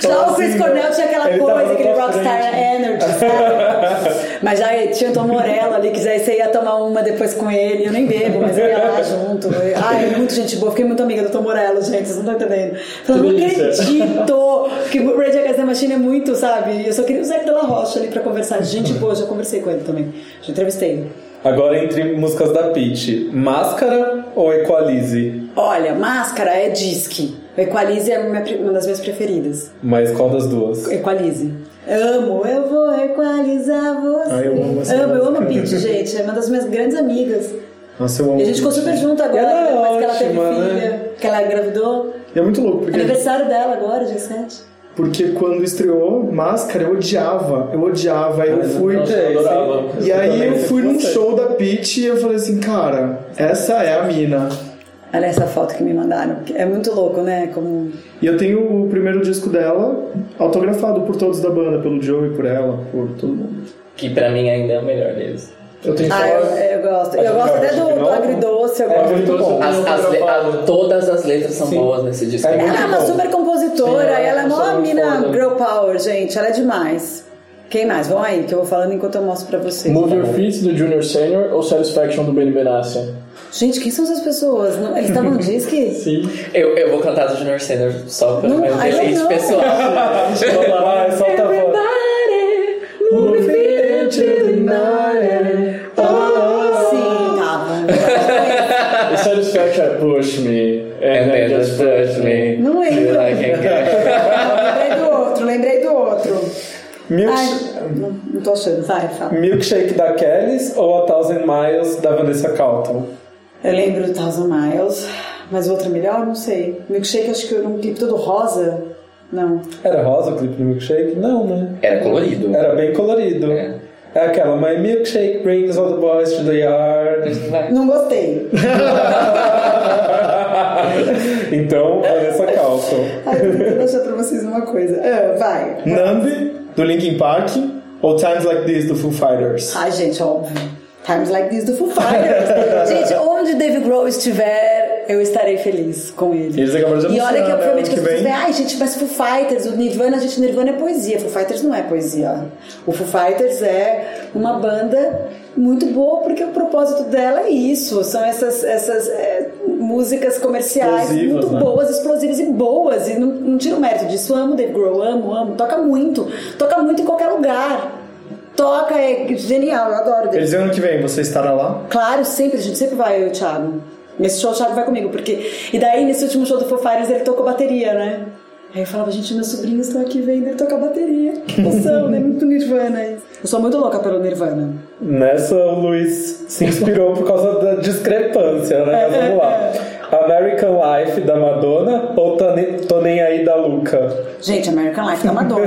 Já o Chris Cornell tinha aquela coisa, aquele rockstar energy, sabe? Mas já tinha o Tom Morello ali, que você ia tomar uma depois com ele. Eu nem bebo, mas eu ia lá junto. Ai, muito gente boa, fiquei muito amiga do Tom Morello, gente, vocês não estão entendendo. Falando, não acredito que o Rage Against the Machine é muito, sabe? Eu só queria o Zac de la Rocha ali pra conversar. Gente boa, já conversei com ele também. Já entrevistei. Agora entre músicas da Peach, Máscara ou Equalize? Olha, Máscara é disque. Equalize é uma das minhas preferidas. Mas qual das duas? Equalize. Amo, eu vou equalizar você. Ai, eu amo essa Amo, eu amo a gente. É uma das minhas grandes amigas. Nossa, eu amo. E a gente ficou super junto agora, Ela é depois que ela teve ótima, filha, né? que ela engravidou. E é muito louco, porque, Aniversário dela agora, dia 7. Porque quando estreou Máscara, eu odiava. Eu odiava. Aí eu fui. Nossa, eu adorava. E aí eu fui num show da Peach e eu falei assim, cara, essa é a mina. Olha essa foto que me mandaram. É muito louco, né? Como... E eu tenho o primeiro disco dela autografado por todos da banda, pelo Joe e por ela, por todo mundo. Que pra mim ainda é o melhor deles. Eu tenho Ah, eu, eu gosto. Eu gosto até do, do agridoce, eu É gosto. muito bom. As- as le- a- todas as letras são boas nesse disco. É Ela é uma bom. super compositora Sim, e ela é ela mó é mina foda. girl power, gente. Ela é demais. Quem mais? Vão aí, que eu vou falando enquanto eu mostro pra vocês. Move Your Feet, do Junior Senior, ou Satisfaction, do Benny Benassi? Gente, quem são essas pessoas? Não- Eles estavam no [LAUGHS] disque? Sim. Eu, eu vou cantar do Junior Senior só pelo Não, meu não. pessoal. Vai, solta a voz. Push Me. And then just push me. Não lembro. lembrei do outro, lembrei do outro. Milksh- Ai, não, não tô achando, vai, fala. Milkshake da Kellys ou A Thousand Miles da Vanessa Carlton? Eu lembro do Thousand Miles, mas o outro é melhor? Não sei. Milkshake, acho que eu não clipe todo rosa. Não. Era rosa o clipe do Milkshake? Não, né? Era colorido. Era bem colorido. É. É aquela, My milkshake brings all the boys to the yard. Não gostei. [LAUGHS] então, Vanessa Carlton. Ai, tô tentando achar pra vocês uma coisa. Ah, vai. Numb, do Linkin Park, ou Times Like This, do Foo Fighters. Ai, gente, óbvio. Times like this do Foo Fighters. [LAUGHS] gente, onde Dave Grohl estiver, eu estarei feliz com ele. Eles acabaram de E olha que anunciar, né, obviamente que que vem. ai gente, mas Foo Fighters, o Nirvana, gente, Nirvana é poesia. Foo Fighters não é poesia. O Foo Fighters é uma banda muito boa porque o propósito dela é isso. São essas, essas é, músicas comerciais Explosivas, muito né? boas, explosivas e boas. E não, não tiro o mérito disso. Amo Dave Grohl, amo, amo. Toca muito. Toca muito em qualquer lugar. Toca, é genial, eu adoro Dave Eles ano que vem, você estará lá? Claro, sempre, a gente sempre vai, eu e o Thiago. Nesse show o Thiago vai comigo, porque. E daí, nesse último show do Fighters, ele tocou bateria, né? Aí eu falava, gente, meus sobrinhos estão aqui vendo ele tocar bateria. Que emoção, né? Muito Nirvana isso. Eu sou muito louca pelo Nirvana. Nessa, o Luiz se inspirou por causa da discrepância, né? Mas vamos lá. American Life da Madonna ou Tô Nem- Tô Nem Aí da Luca? Gente, American Life da Madonna.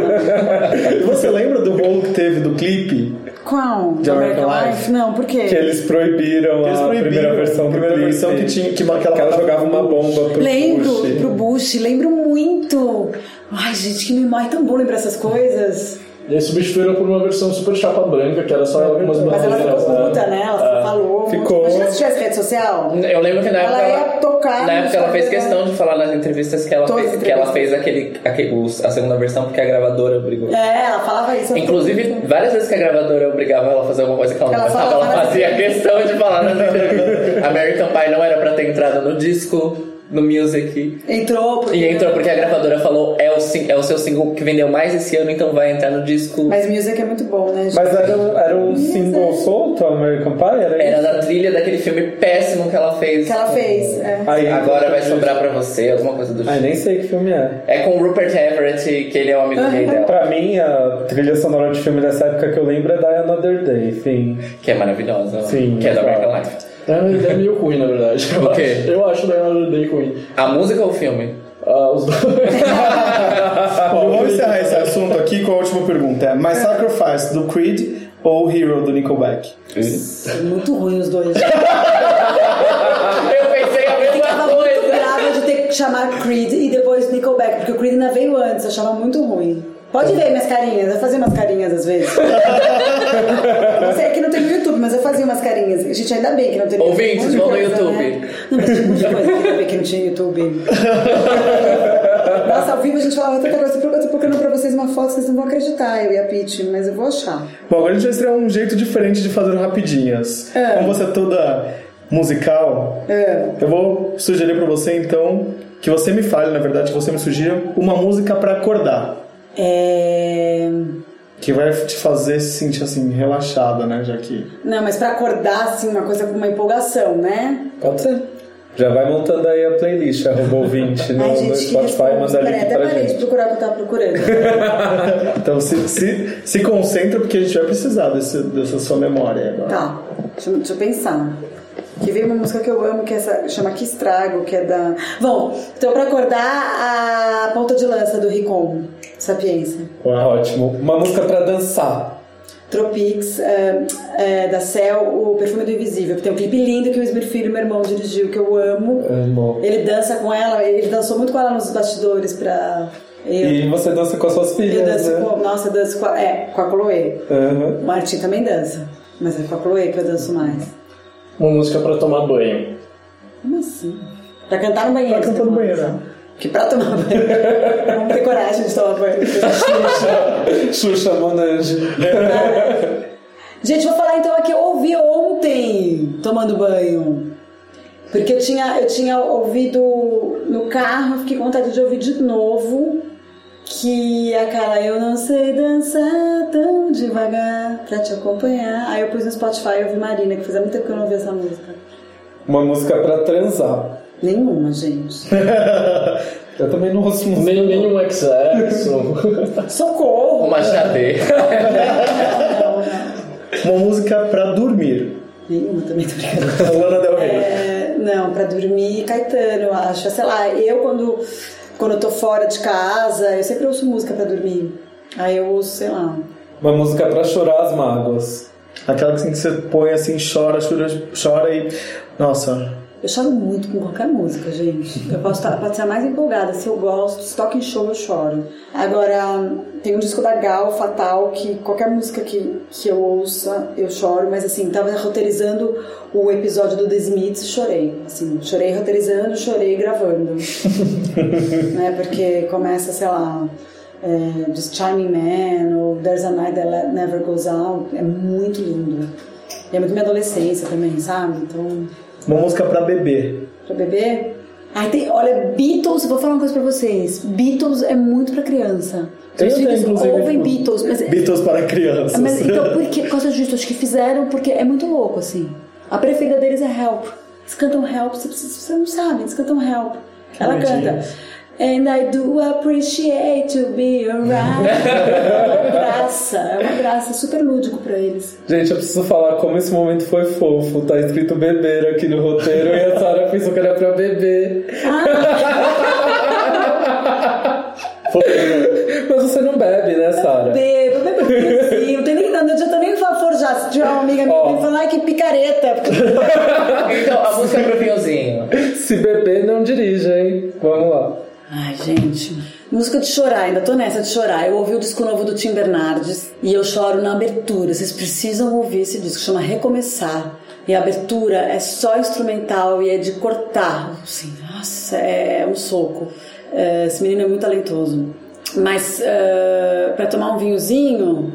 [LAUGHS] Você lembra do rolo que teve do clipe? Qual? De American Life? Não, por quê? Que eles proibiram Eles a proibiram primeira versão a primeira do clipe, versão que tinha- que- que ela- ela jogava uma bomba pro Lembro, Bush. pro Bush, lembro muito. Ai, gente, que memória, é tão bom lembrar essas coisas. E aí substituíram por uma versão super chapa branca, que era só algumas Mas ela bandeiras, ficou né? puta, né? Ela É. falou. Ficou. Imagina se tivesse rede social. Eu lembro que na Ela época ia tocar na época ela fez Instagram. questão de falar nas entrevistas que ela Todas fez, que ela fez aquele, aquele a segunda versão porque a gravadora obrigou. É, ela falava isso. Inclusive, várias vezes que a gravadora obrigava ela a fazer alguma coisa que ela não Ela gostava, ela fazia assim. questão de falar nas entrevistas. [LAUGHS] American Pie não era pra ter entrado no disco, no music. Entrou. Porque... E entrou porque a gravadora falou: é o, é o seu single que vendeu mais esse ano, então vai entrar no disco. Mas music é muito bom, né, gente? Mas era, um- era um single solto, American Pie? Era, Era da trilha daquele filme péssimo que ela fez. Que ela fez. É. Aí, Agora vai sobrar pra você, alguma coisa do Ai, tipo. nem sei que filme é. É com o Rupert Everett, que ele é o amigo gay dela. Pra mim, a trilha sonora de filme dessa época que eu lembro é Die Another Day, enfim. Que é maravilhosa. Sim, Que é da. American Life. É, é meio ruim, na verdade. Eu [LAUGHS] O quê? acho- Eu acho da Another Day ruim. A música ou o filme? Ah, os dois. [LAUGHS] Bom, vamos encerrar esse [LAUGHS] assunto aqui com a última pergunta. É My Sacrifice do Creed ou Hero do Nickelback? É muito ruim os dois. Eu pensei a Eu mesma ficava muito coisa. brava de ter que chamar Creed e depois Nickelback, porque o Creed ainda veio antes, eu achava muito ruim. Pode ver minhas carinhas, eu fazia umas carinhas às vezes. [LAUGHS] Não sei, é que não tem no YouTube, mas eu fazia umas carinhas. Gente, ainda bem que não tem no Ouvintes, YouTube. vão no YouTube. né? Não, mas tinha de coisa que bem que não tinha YouTube. [LAUGHS] Nossa, ao vivo a gente falava tanta coisa. Eu tô procurando pra vocês uma foto, vocês não vão acreditar, eu e a Pete, mas eu vou achar. Bom, agora a gente vai estrear um jeito diferente de fazer rapidinhas. É. Como você é toda musical, É. eu vou sugerir pra você então que você me fale, na verdade, que você me sugira uma música pra acordar. É... Que vai te fazer se sentir assim, relaxada, né? Já que. Não, mas pra acordar, assim, uma coisa com uma empolgação, né? Pode ser. Já vai montando aí a playlist, arroba ouvinte [LAUGHS] no, no Spotify, resposta. manda link até pra parei de gente. procurar o que eu tava procurando. [LAUGHS] Então se, se, se concentra porque a gente vai precisar desse, dessa sua memória agora. tá, deixa, eu- deixa eu pensar. Que veio uma música que eu amo, que é essa, chama Que Estrago, que é da... Bom, então pra acordar, a ponta de lança do Ricom, Sapiência. Ótimo. Uma música pra dançar. Tropics, é, é, da Cell, o Perfume do Invisível, que tem um clipe lindo que o Esmir Filho, meu irmão, dirigiu, que eu amo. Amo. Ele dança com ela, ele dançou muito com ela nos bastidores pra... Eu, E você dança com as suas eu filhas, danço né? com... Nossa, eu danço com a, é, com a Chloe. Aham. O Martin também dança, mas é com a Chloe que eu danço mais. Uma música pra tomar banho. Como assim? Pra cantar no banheiro. Pra cantar no banheiro, né? Que pra tomar banho. Vamos ter coragem de tomar banho. [LAUGHS] Xuxa Monange. Gente, vou falar então aqui, eu ouvi ontem tomando banho. Porque eu tinha, eu tinha ouvido no carro, fiquei com vontade de ouvir de novo. Que a cara, eu não sei dançar tão devagar pra te acompanhar. Aí eu pus no Spotify e ouvi Marina, que fazia muito tempo que eu não ouvia essa música. Uma música pra transar. Nenhuma, gente. [LAUGHS] Eu também não ouço música. Nem, nenhum excesso. Socorro! Uma xadê. [LAUGHS] Uma música pra dormir. Nenhuma também, tô brincando. [LAUGHS] Lana Del Rey. É, não, pra dormir, Caetano, eu acho. Sei lá, eu quando, quando eu tô fora de casa, eu sempre ouço música pra dormir. Aí eu ouço, sei lá. Uma música pra chorar as mágoas. Aquela que assim, que você põe assim, chora, chora, chora e. Nossa. Eu choro muito com qualquer música, gente. Eu posso estar, pode ser a mais empolgada. Se eu gosto, se toca em show, eu choro. Agora, tem um disco da Gal, Fatal, que qualquer música que, que eu ouça, eu choro. Mas assim, tava roteirizando o episódio do The Smiths e chorei. Assim, chorei roteirizando, chorei gravando. [LAUGHS] né? Porque começa, sei lá... É, Just Chiming Man, ou There's a Night That Never Goes Out, é muito lindo. E é muito minha adolescência também, sabe? Então, Uma música pra beber. Pra beber? Ai, tem, olha, Beatles, vou falar uma coisa pra vocês. Beatles é muito pra criança. Eu Os filhos inclusive, ouvem tipo, Beatles, mas, Beatles para crianças. mas [LAUGHS] então por, que, por causa disso, acho que fizeram porque é muito louco, assim. A preferida deles é Help. Eles cantam Help, você, você não sabe, eles cantam Help. Ela bonitinho. canta. And I do appreciate to be around. É uma graça, é uma graça, super lúdico pra eles. Gente, eu preciso falar como esse momento foi fofo. Tá escrito beber aqui no roteiro e a Sara pensou que era pra beber. Mas você não bebe, né, Sara? Bebo, bebo um pouquinho, não tem nem, não adianta nem forjar uma amiga minha falou, ai que picareta. Então, a música pro Pionzinho. Se beber, não dirija, hein? Vamos lá. Ai, gente. Música de chorar, ainda tô nessa de chorar. Eu ouvi o disco novo do Tim Bernardes e eu choro na abertura. Vocês precisam ouvir esse disco, chama Recomeçar. E a abertura é só instrumental e é de cortar. Assim, nossa, é um soco. É, Esse menino é muito talentoso. Mas é, pra tomar um vinhozinho,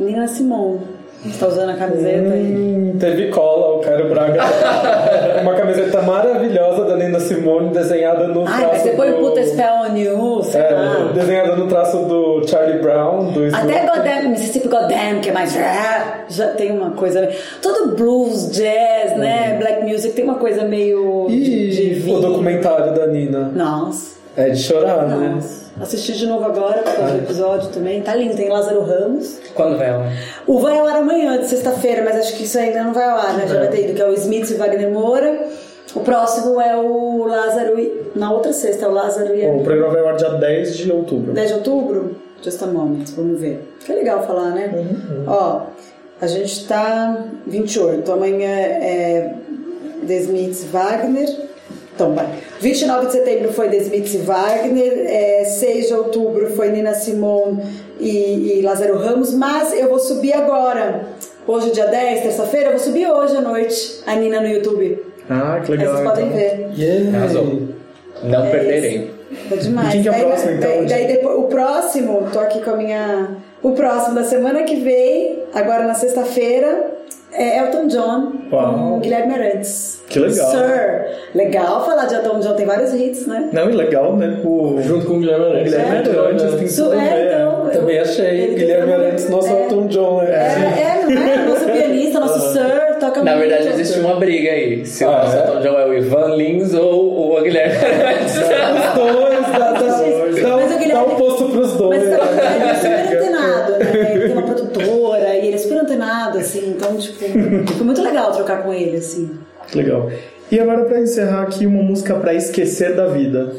Nina Simone. Você tá usando a camiseta. Hum, teve cola, o Caio Braga. [LAUGHS] Uma camiseta maravilhosa da Nina Simone, desenhada no Ai, traço mas você põe do... Puta Spell on You, sei É, lá. desenhada no traço do Charlie Brown, do Até. Goddamn, Mississippi Goddamn, que é mais. Já tem uma coisa. Todo blues, jazz, né? Black music tem uma coisa meio. de, de E vinho. o documentário da Nina. Nossa. É de chorar, né? Assisti de novo agora, por causa do episódio também. Tá lindo, tem Lázaro Ramos. Quando vai ela? O vai ao ar amanhã, de sexta-feira, mas acho que isso ainda não vai ao ar, né? Já vai ter ido, que é o Smith e Wagner Moura. O próximo é o Lázaro e. Na outra sexta, é o Lázaro e a. O programa vai ao ar dia 10 de outubro. 10 de outubro? Just a moment, vamos ver. Que legal falar, né? Ó, a gente tá 28, amanhã é The Smiths Wagner. Então, vai. 29 de setembro foi e Wagner, é, 6 de outubro foi Nina Simone e, e Lázaro Ramos, mas eu vou subir agora. Hoje, dia 10, terça-feira, eu vou subir hoje à noite a Nina no YouTube. Ah, que Aí legal. vocês podem então. ver. Yeah. Arrasou. Não É perderei. Tá demais. Quem que é o Daí- próximo, então, Daí, daí depois, o próximo, tô aqui com a minha. O próximo da semana que vem, agora na sexta-feira, é Elton John Uau. com Guilherme Arantes. Que legal. Sir. Legal falar de Elton John, tem vários hits, né? Não, e legal, né? O Junto com o Guilherme Arantes. Guilherme É. Arantes tem Su- é, então, eu- Também achei. ele- Guilherme Arantes, nosso é, Elton John. É, É. é, não é? Nosso pianista, nosso [LAUGHS] Sir, toca Na muito. verdade, existe uma briga aí. Se o Ah, nosso é? Elton John é o Ivan Lins ou o Guilherme Arantes. Os dois, [LAUGHS] dá, dá, dá, o um- Guilherme- dá um posto pros dois. Mas sabe, ele é super antenado, né? Ele tem uma produtora antenado, assim. Então, tipo, foi muito legal trocar com ele, assim. Legal. E agora, pra encerrar aqui, uma música pra esquecer da vida.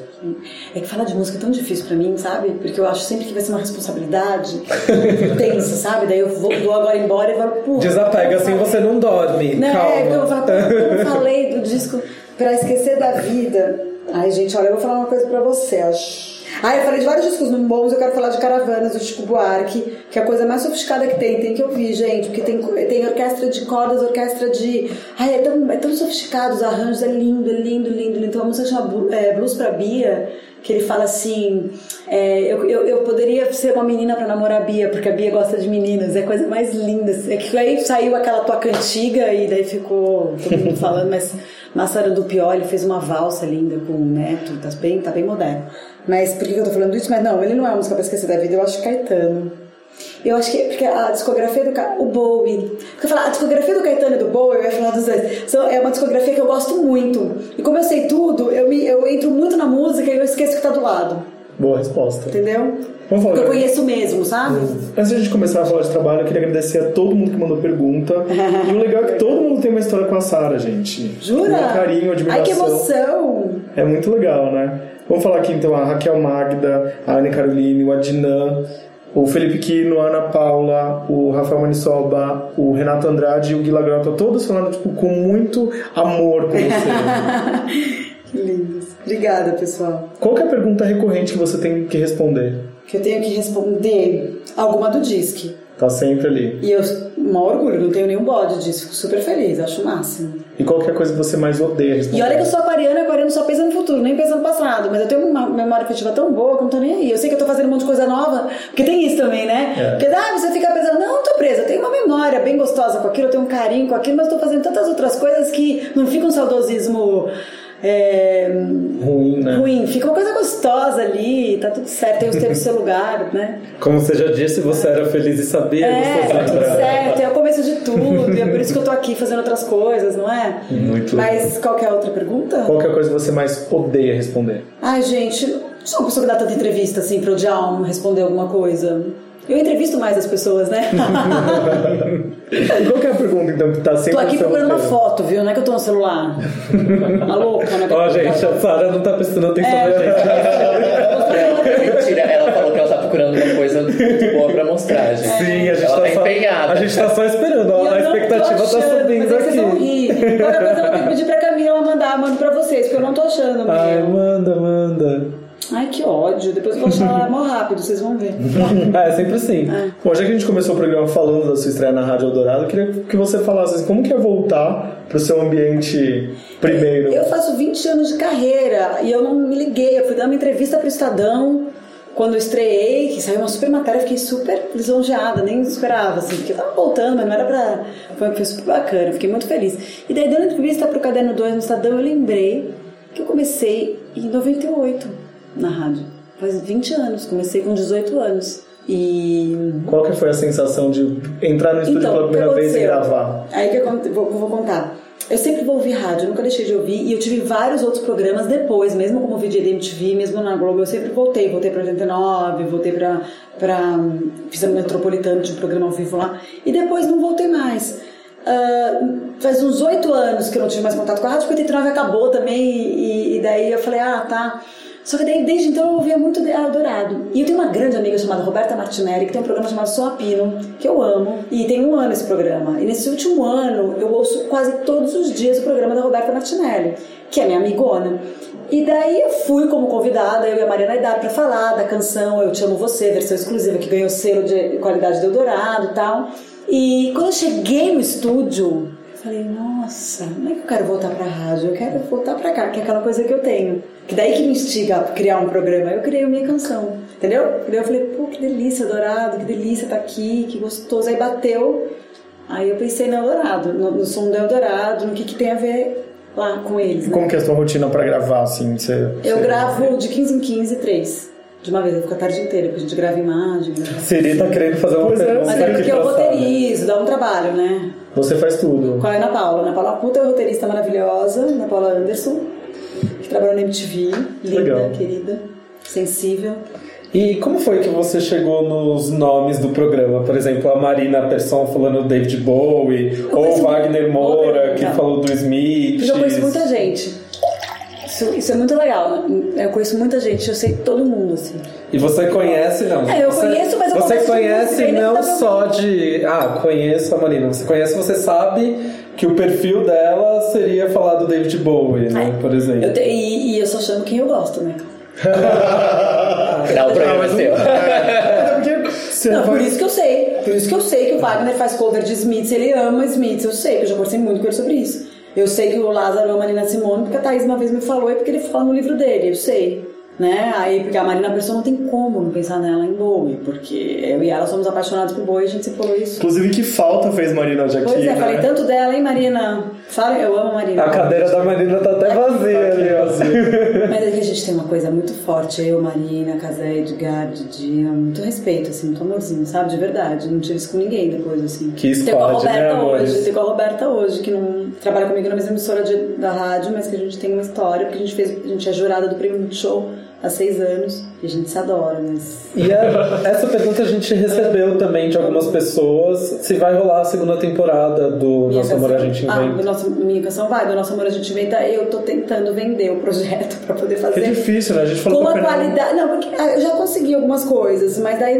É que falar de música é tão difícil pra mim, sabe? Porque eu acho sempre que vai ser uma responsabilidade [LAUGHS] tensa, sabe? Daí eu vou, vou agora embora e falo, pô. Desapega, assim você não dorme. Não, Calma. é, eu falo, eu falei do disco pra esquecer da vida. Ai, gente, olha, eu vou falar uma coisa pra você, acho. Ah, eu falei de vários discos bons, eu quero falar de Caravanas, do Chico Buarque, que é a coisa mais sofisticada que tem, tem que ouvir, gente, porque tem, tem orquestra de cordas, orquestra de... Ai, é tão, é tão sofisticado, os arranjos, é lindo, é lindo, lindo, lindo. Tem uma música chama é, Blues pra Bia, que ele fala assim, é, eu, eu, eu poderia ser uma menina pra namorar a Bia, porque a Bia gosta de meninas, é a coisa mais linda. É que aí saiu aquela toca antiga e daí ficou todo mundo falando, mas Massaro do Pior, ele fez uma valsa linda com o Neto, tá bem, tá bem moderno. Mas por que eu tô falando isso? Mas não, ele não é uma música pra esquecer da vida, eu acho Caetano. Eu acho que porque a discografia do Ca... o Bowie. Porque falar, a discografia do Caetano e do Bowie, eu ia falar dos dois. São, é uma discografia que eu gosto muito. E como eu sei tudo, eu, me, eu entro muito na música e eu esqueço que tá do lado. Boa resposta. Entendeu? Vamos falar. Porque eu conheço mesmo, sabe? Antes de a gente começar a falar de trabalho, eu queria agradecer a todo mundo que mandou pergunta. [LAUGHS] e o legal é que todo mundo tem uma história com a Sara, gente. Jura? Um carinho, admiração. Ai, que emoção! É muito legal, né? Vamos falar aqui então a Raquel Magda, a Anne Caroline, o Adnan, o Felipe Quino, a Ana Paula, o Rafael Manissoba, o Renato Andrade e o Guila Grota, todos falando tipo, com muito amor com você. [LAUGHS] Que lindos. Obrigada, pessoal. Qual que é a pergunta recorrente que você tem que responder? Que eu tenho que responder alguma do Disque. Tá sempre ali. E eu, um orgulho, não tenho nenhum bode disso. Fico super feliz, acho o máximo. E qual que é a coisa que você mais odeia responder? E olha que eu sou aquariana, aquariano só pensa no futuro, nem pensa no passado. Mas eu tenho uma memória afetiva tão boa que eu não tô nem aí. Eu sei que eu tô fazendo um monte de coisa nova, porque tem isso também, né? É. Porque ah, você fica pensando, não, eu tô presa, eu tenho uma memória bem gostosa com aquilo, eu tenho um carinho com aquilo, mas eu tô fazendo tantas outras coisas que não fica um saudosismo. É, Ruim, né? ruim, fica uma coisa gostosa ali, tá tudo certo, tem tempos do seu lugar, né? Como você já disse, você era feliz e sabia. É, tá tudo certo, é o começo de tudo, e é por isso que eu tô aqui fazendo outras coisas, não é? Muito Mas qual que é a outra pergunta? Qual que é a coisa que você mais odeia responder? Ai, gente, não sou uma pessoa que dá tanta entrevista assim pra odiar um responder alguma coisa. Eu entrevisto mais as pessoas, né? [LAUGHS] Qual que é a pergunta então que tá sempre tô aqui procurando uma foto, viu? Não é que eu tô no celular. Uma louca, né? Ó, gente, a Sara não tá prestando atenção É. na gente. Mentira, ela falou que ela tá procurando uma coisa muito boa pra mostrar, gente. Sim, a gente Ela tá, tá só, empenhada. a gente tá só esperando. ó, A expectativa tá achando, subindo mas aí vocês vão aqui. rir. Qualquer coisa eu vou ter que pedir pra Camila mandar, mando pra vocês, porque eu não tô achando. o Ai, meu. manda, manda. Ai, que ódio. Depois eu vou achar ela mó rápido, vocês vão ver. É, [LAUGHS] é sempre assim. Bom, já que a gente começou o programa falando da sua estreia na Rádio Eldorado, eu queria que você falasse assim, como que é voltar pro seu ambiente primeiro. Eu faço 20 anos de carreira e eu não me liguei. Eu fui dar uma entrevista pro Estadão quando eu estreiei, que saiu uma super matéria, fiquei super lisonjeada, nem esperava, assim, porque eu tava voltando, mas não era pra. Foi, foi super bacana, fiquei muito feliz. E daí, dando entrevista pro Caderno 2 no Estadão, eu lembrei que eu comecei em 98 na rádio. Faz 20 anos, comecei com 18 anos. E Qual que foi a sensação de entrar no estúdio Então, pela primeira vez e gravar? Aí que eu vou, vou contar. Eu sempre vou ouvir rádio, nunca deixei de ouvir. E eu tive vários outros programas depois, mesmo como VJ da MTV, mesmo na Globo, eu sempre voltei. Voltei pra 89, voltei pra. pra fiz a Metropolitana, tinha um programa ao vivo lá. E depois não voltei mais. Ah, faz uns oito anos que eu não tive mais contato com a rádio, porque 89 acabou também. E, e daí eu falei, ah, tá. Só que daí, desde então eu ouvia muito Eldorado. E eu tenho uma grande amiga chamada Roberta Martinelli, que tem um programa chamado Sou a Pino, que eu amo. E tem um ano esse programa. E nesse último ano eu ouço quase todos os dias o programa da Roberta Martinelli, que é minha amigona. E daí eu fui como convidada, eu e a Mariana Aidar, pra falar da canção Eu Te Amo Você, versão exclusiva, que ganhou selo de qualidade de Eldorado e tal. E quando eu cheguei no estúdio, falei, nossa, não é que eu quero voltar pra rádio, eu quero voltar pra cá, que é aquela coisa que eu tenho. Que daí que me instiga a criar um programa. Eu criei a minha canção, entendeu? E daí eu falei, pô, que delícia, Dourado, que delícia tá aqui, que gostoso. Aí bateu, aí eu pensei no Eldorado, no, no som do Eldorado, no que, que tem a ver lá com eles. Né? como que é a sua rotina pra gravar, assim? Você, Eu você- gravo de 15 em 15, três. De uma vez, eu fico a tarde inteira, porque a gente grava imagem. grava- Siri tá querendo fazer uma Pois é, pergunta. Mas é porque eu Sara. roteirizo, dá um trabalho, né? Você faz tudo. Com a Ana Paula. Ana Paula Puta é roteirista maravilhosa, Ana Paula Anderson, que trabalhou na MTV, linda, Legal. querida, sensível. E como foi que você chegou nos nomes do programa? Por exemplo, a Marina Persson falando David Bowie, ou conheço o Wagner Moura que falou do Smith. Eu já conheço muita gente. Isso, isso é muito legal. Eu conheço muita gente, eu sei todo mundo, assim. E você conhece, não? É, eu Você- conheço, mas eu Você conhece muito, não ainda só de. Ah, conheço a Marina. Você conhece, você sabe que o perfil dela seria falar do David Bowie, né? Por exemplo. Eu te- e, e eu só chamo quem eu gosto, né? Não, o programa é seu. Porque você Não, vai- por isso que eu sei. Por isso que eu sei que o Wagner faz cover de Smiths, ele ama Smiths, eu sei, que eu já conversei muito com ele sobre isso. Eu sei que o Lázaro ama a Nina Simone, porque a Thaís uma vez me falou, e porque ele fala no livro dele, eu sei. Né? Aí, porque a Marina Persson não tem como não pensar nela em Bowie, porque eu e ela somos apaixonados por Bowie, a gente sempre falou isso. Inclusive, que falta fez Marina hoje aqui, Pois é, né? falei tanto dela, hein, Marina? Fala, eu amo a Marina. A cadeira da Marina tá até vazia ali, ó. Mas é que a gente tem uma coisa muito forte, eu, Marina, Casé, Edgar, Didi, é muito respeito, assim, muito amorzinho, sabe? De verdade. Não tive isso com ninguém depois, assim. Que Tem com a né, Roberta amores? hoje, tem com a Roberta hoje, que não trabalha comigo na mesma emissora de- da rádio, mas que a gente tem uma história, porque a gente fez, a gente é jurada do Prêmio Multishow há seis anos, e a gente se adora, mas. E a- essa pergunta a gente recebeu também de algumas pessoas se vai rolar a segunda temporada do Minha Nosso Amor a Gente Ah, do Inventa. nosso, minha canção vai, do Nosso Amor a Gente Inventa, eu tô tentando vender o projeto [LAUGHS] pra poder fazer. É difícil, né? A gente falou com a com a Fernanda- qualidade. Não, porque ah, eu já consegui algumas coisas, mas daí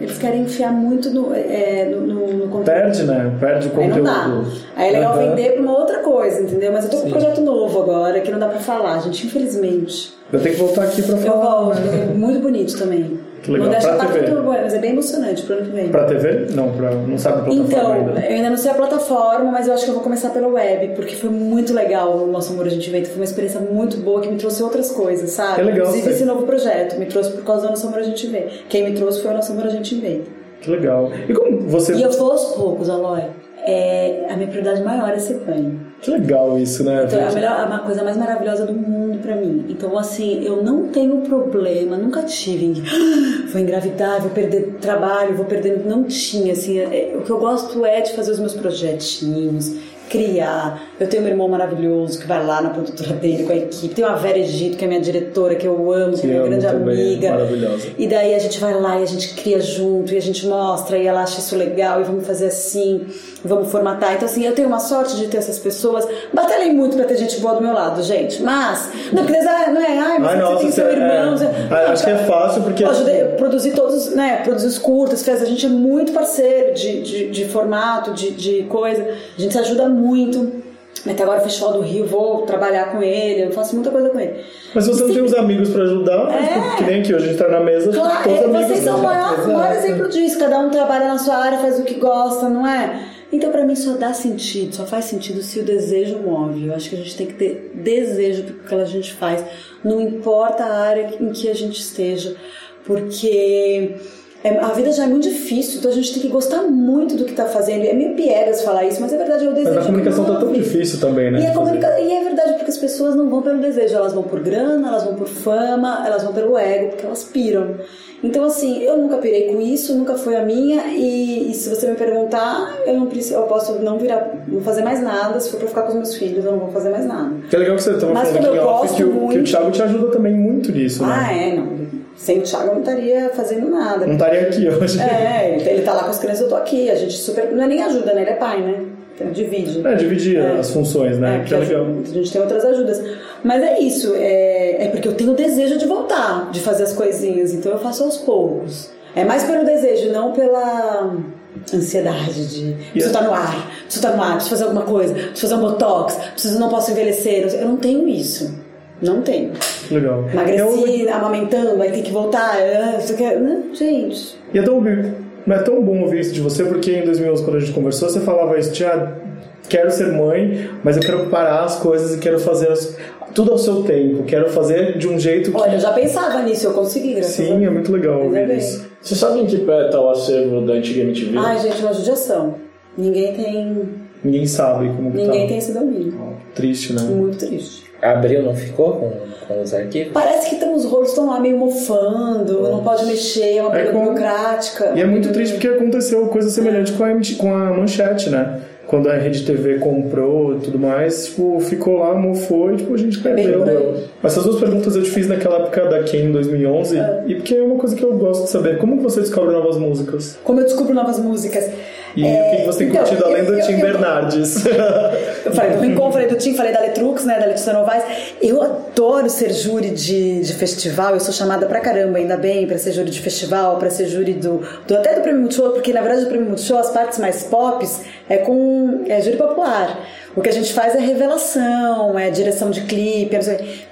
eles querem enfiar muito no, é, no, no, no conteúdo. Perde, né? Perde o Aí conteúdo. não dá. Aí é legal Aham. vender pra uma outra coisa, entendeu? Mas eu tô com um projeto novo agora que não dá pra falar, gente, infelizmente. Eu tenho que voltar aqui pra Eu falar. volto, é muito bonito também. Que legal. Modéstia Pra à parte, TV. bom, mas é bem emocionante pro ano que vem. Pra TV? Não, pra... não sabe a plataforma Então, ainda. eu ainda não sei a plataforma, mas eu acho que eu vou começar pela web, porque foi muito legal o Nosso Amor a Gente Inventa. Foi uma experiência muito boa que me trouxe outras coisas, sabe? É legal, Inclusive sei. esse novo projeto me trouxe por causa do Nosso Amor a Gente Inventa. Quem me trouxe foi o Nosso Amor a Gente Inventa. Que legal. E como você... E eu vou aos poucos, Aloy. É, a minha prioridade maior é ser mãe. Que legal isso, né? Então é a, melhor, a coisa mais maravilhosa do mundo pra mim. Então, assim, eu não tenho problema, nunca tive. em, "Ah, [GASPS] Vou engravidar, vou perder trabalho, vou perder. Não tinha, assim. é- o que eu gosto é de fazer os meus projetinhos, criar. Eu tenho um irmão maravilhoso que vai lá na produtora dele com a equipe. Tem uma Vera Egito, que é minha diretora, que eu amo, que é minha grande amiga. maravilhosa. E daí a gente vai lá e a gente cria junto, e a gente mostra, e ela acha isso legal, e vamos fazer assim, vamos formatar. Então, assim, eu tenho uma sorte de ter essas pessoas. Batalhei muito pra ter gente boa do meu lado, gente. Mas, não, porque não é, ai, mas Ai, você nossa, tem seu você- irmão. é. você- Ah, acho que é fácil porque- Eu ajudei, produzi todos, né? Produzi os curtas, fez. A gente é muito parceiro de, de, de formato, de, de coisa. A gente se ajuda muito. Até agora o Festival do Rio, vou trabalhar com ele, eu faço muita coisa com ele. Mas você não tem os amigos pra ajudar, É. tipo, que nem aqui, hoje a gente tá na mesa, Claro, todos é, amigos. vocês são o maior, o maior exemplo disso. Cada um trabalha na sua área, faz o que gosta, não é? Então, pra mim, só dá sentido, só faz sentido se o desejo move. Eu acho que a gente tem que ter desejo pelo que a gente faz. Não importa a área em que a gente esteja, porque é, a vida já é muito difícil, então a gente tem que gostar muito do que tá fazendo. E é meio piegas falar isso, mas é verdade, é o desejo. Mas a comunicação que tá tão difícil também, né? E, fazer. comunica- e é verdade, porque as pessoas não vão pelo desejo, elas vão por grana, elas vão por fama, elas vão pelo ego, porque elas piram. Então, assim, eu nunca pirei com isso, nunca foi a minha, e, e se você me perguntar, eu não preciso, eu posso não virar, não fazer mais nada, se for pra ficar com os meus filhos, eu não vou fazer mais nada. Que é legal que você tava Mas falando aqui eu que o, que o muito- Thiago te ajuda também muito nisso, né? Ah, é, não. Sem o Thiago eu não estaria fazendo nada. Não estaria aqui hoje. É, ele, ele tá lá com as crianças, eu tô aqui, a gente super. Não é nem ajuda, né? Ele é pai, né? Então divide. É, dividir É. as funções, né? É, que é a legal. gente- a gente tem outras ajudas. Mas é isso, é, é porque eu tenho desejo de voltar, de fazer as coisinhas, então eu faço aos poucos. É mais pelo desejo, não pela ansiedade de preciso estar no ar, preciso estar no ar, preciso fazer alguma coisa, preciso fazer um botox, preciso não posso envelhecer. Eu não tenho isso. Não tenho. Legal. Emagreci, amamentando, aí tem que voltar. Isso aqui, é- não, gente. E é tão, não é tão bom ouvir isso de você, porque em 2011, quando a gente conversou, você falava isso, Tia, quero ser mãe, mas eu quero parar as coisas e quero fazer as- tudo ao seu tempo. Quero fazer de um jeito que... Olha, eu já pensava nisso, eu consegui, graças a Sim, Deus. é muito legal é ouvir isso. Você sabe em que pé tá o acervo da antiga MTV? Ai, gente, uma judiação. Ninguém tem. Ninguém sabe como que Ninguém tá. tem esse domínio. Triste, né? Muito triste. Abril não ficou com, com os arquivos? Parece que tem, os rolos estão lá meio mofando, não pode mexer, é uma É coisa com- burocrática. E é muito triste porque aconteceu coisa semelhante com a, com a Manchete, né? Quando a Rede TV comprou e tudo mais, tipo, ficou lá, mofou e tipo, a gente perdeu. Essas duas perguntas eu te fiz naquela época da Ken em 2011 e porque é uma coisa que eu gosto de saber. Como você descobre novas músicas? Como eu descubro novas músicas. E É, o que que você tem então, curtido além eu- do eu- Tim eu- Bernardes? [LAUGHS] Eu falei do Rincon, falei do Tim, falei da Letrux, né, da Letícia Novaes. Eu adoro ser júri de, de festival, eu sou chamada pra caramba, ainda bem, pra ser júri de festival, pra ser júri do, do até do Prêmio Multishow, porque na verdade o Prêmio Multishow, as partes mais pops, é com é júri popular. O que a gente faz é revelação, é direção de clipe, é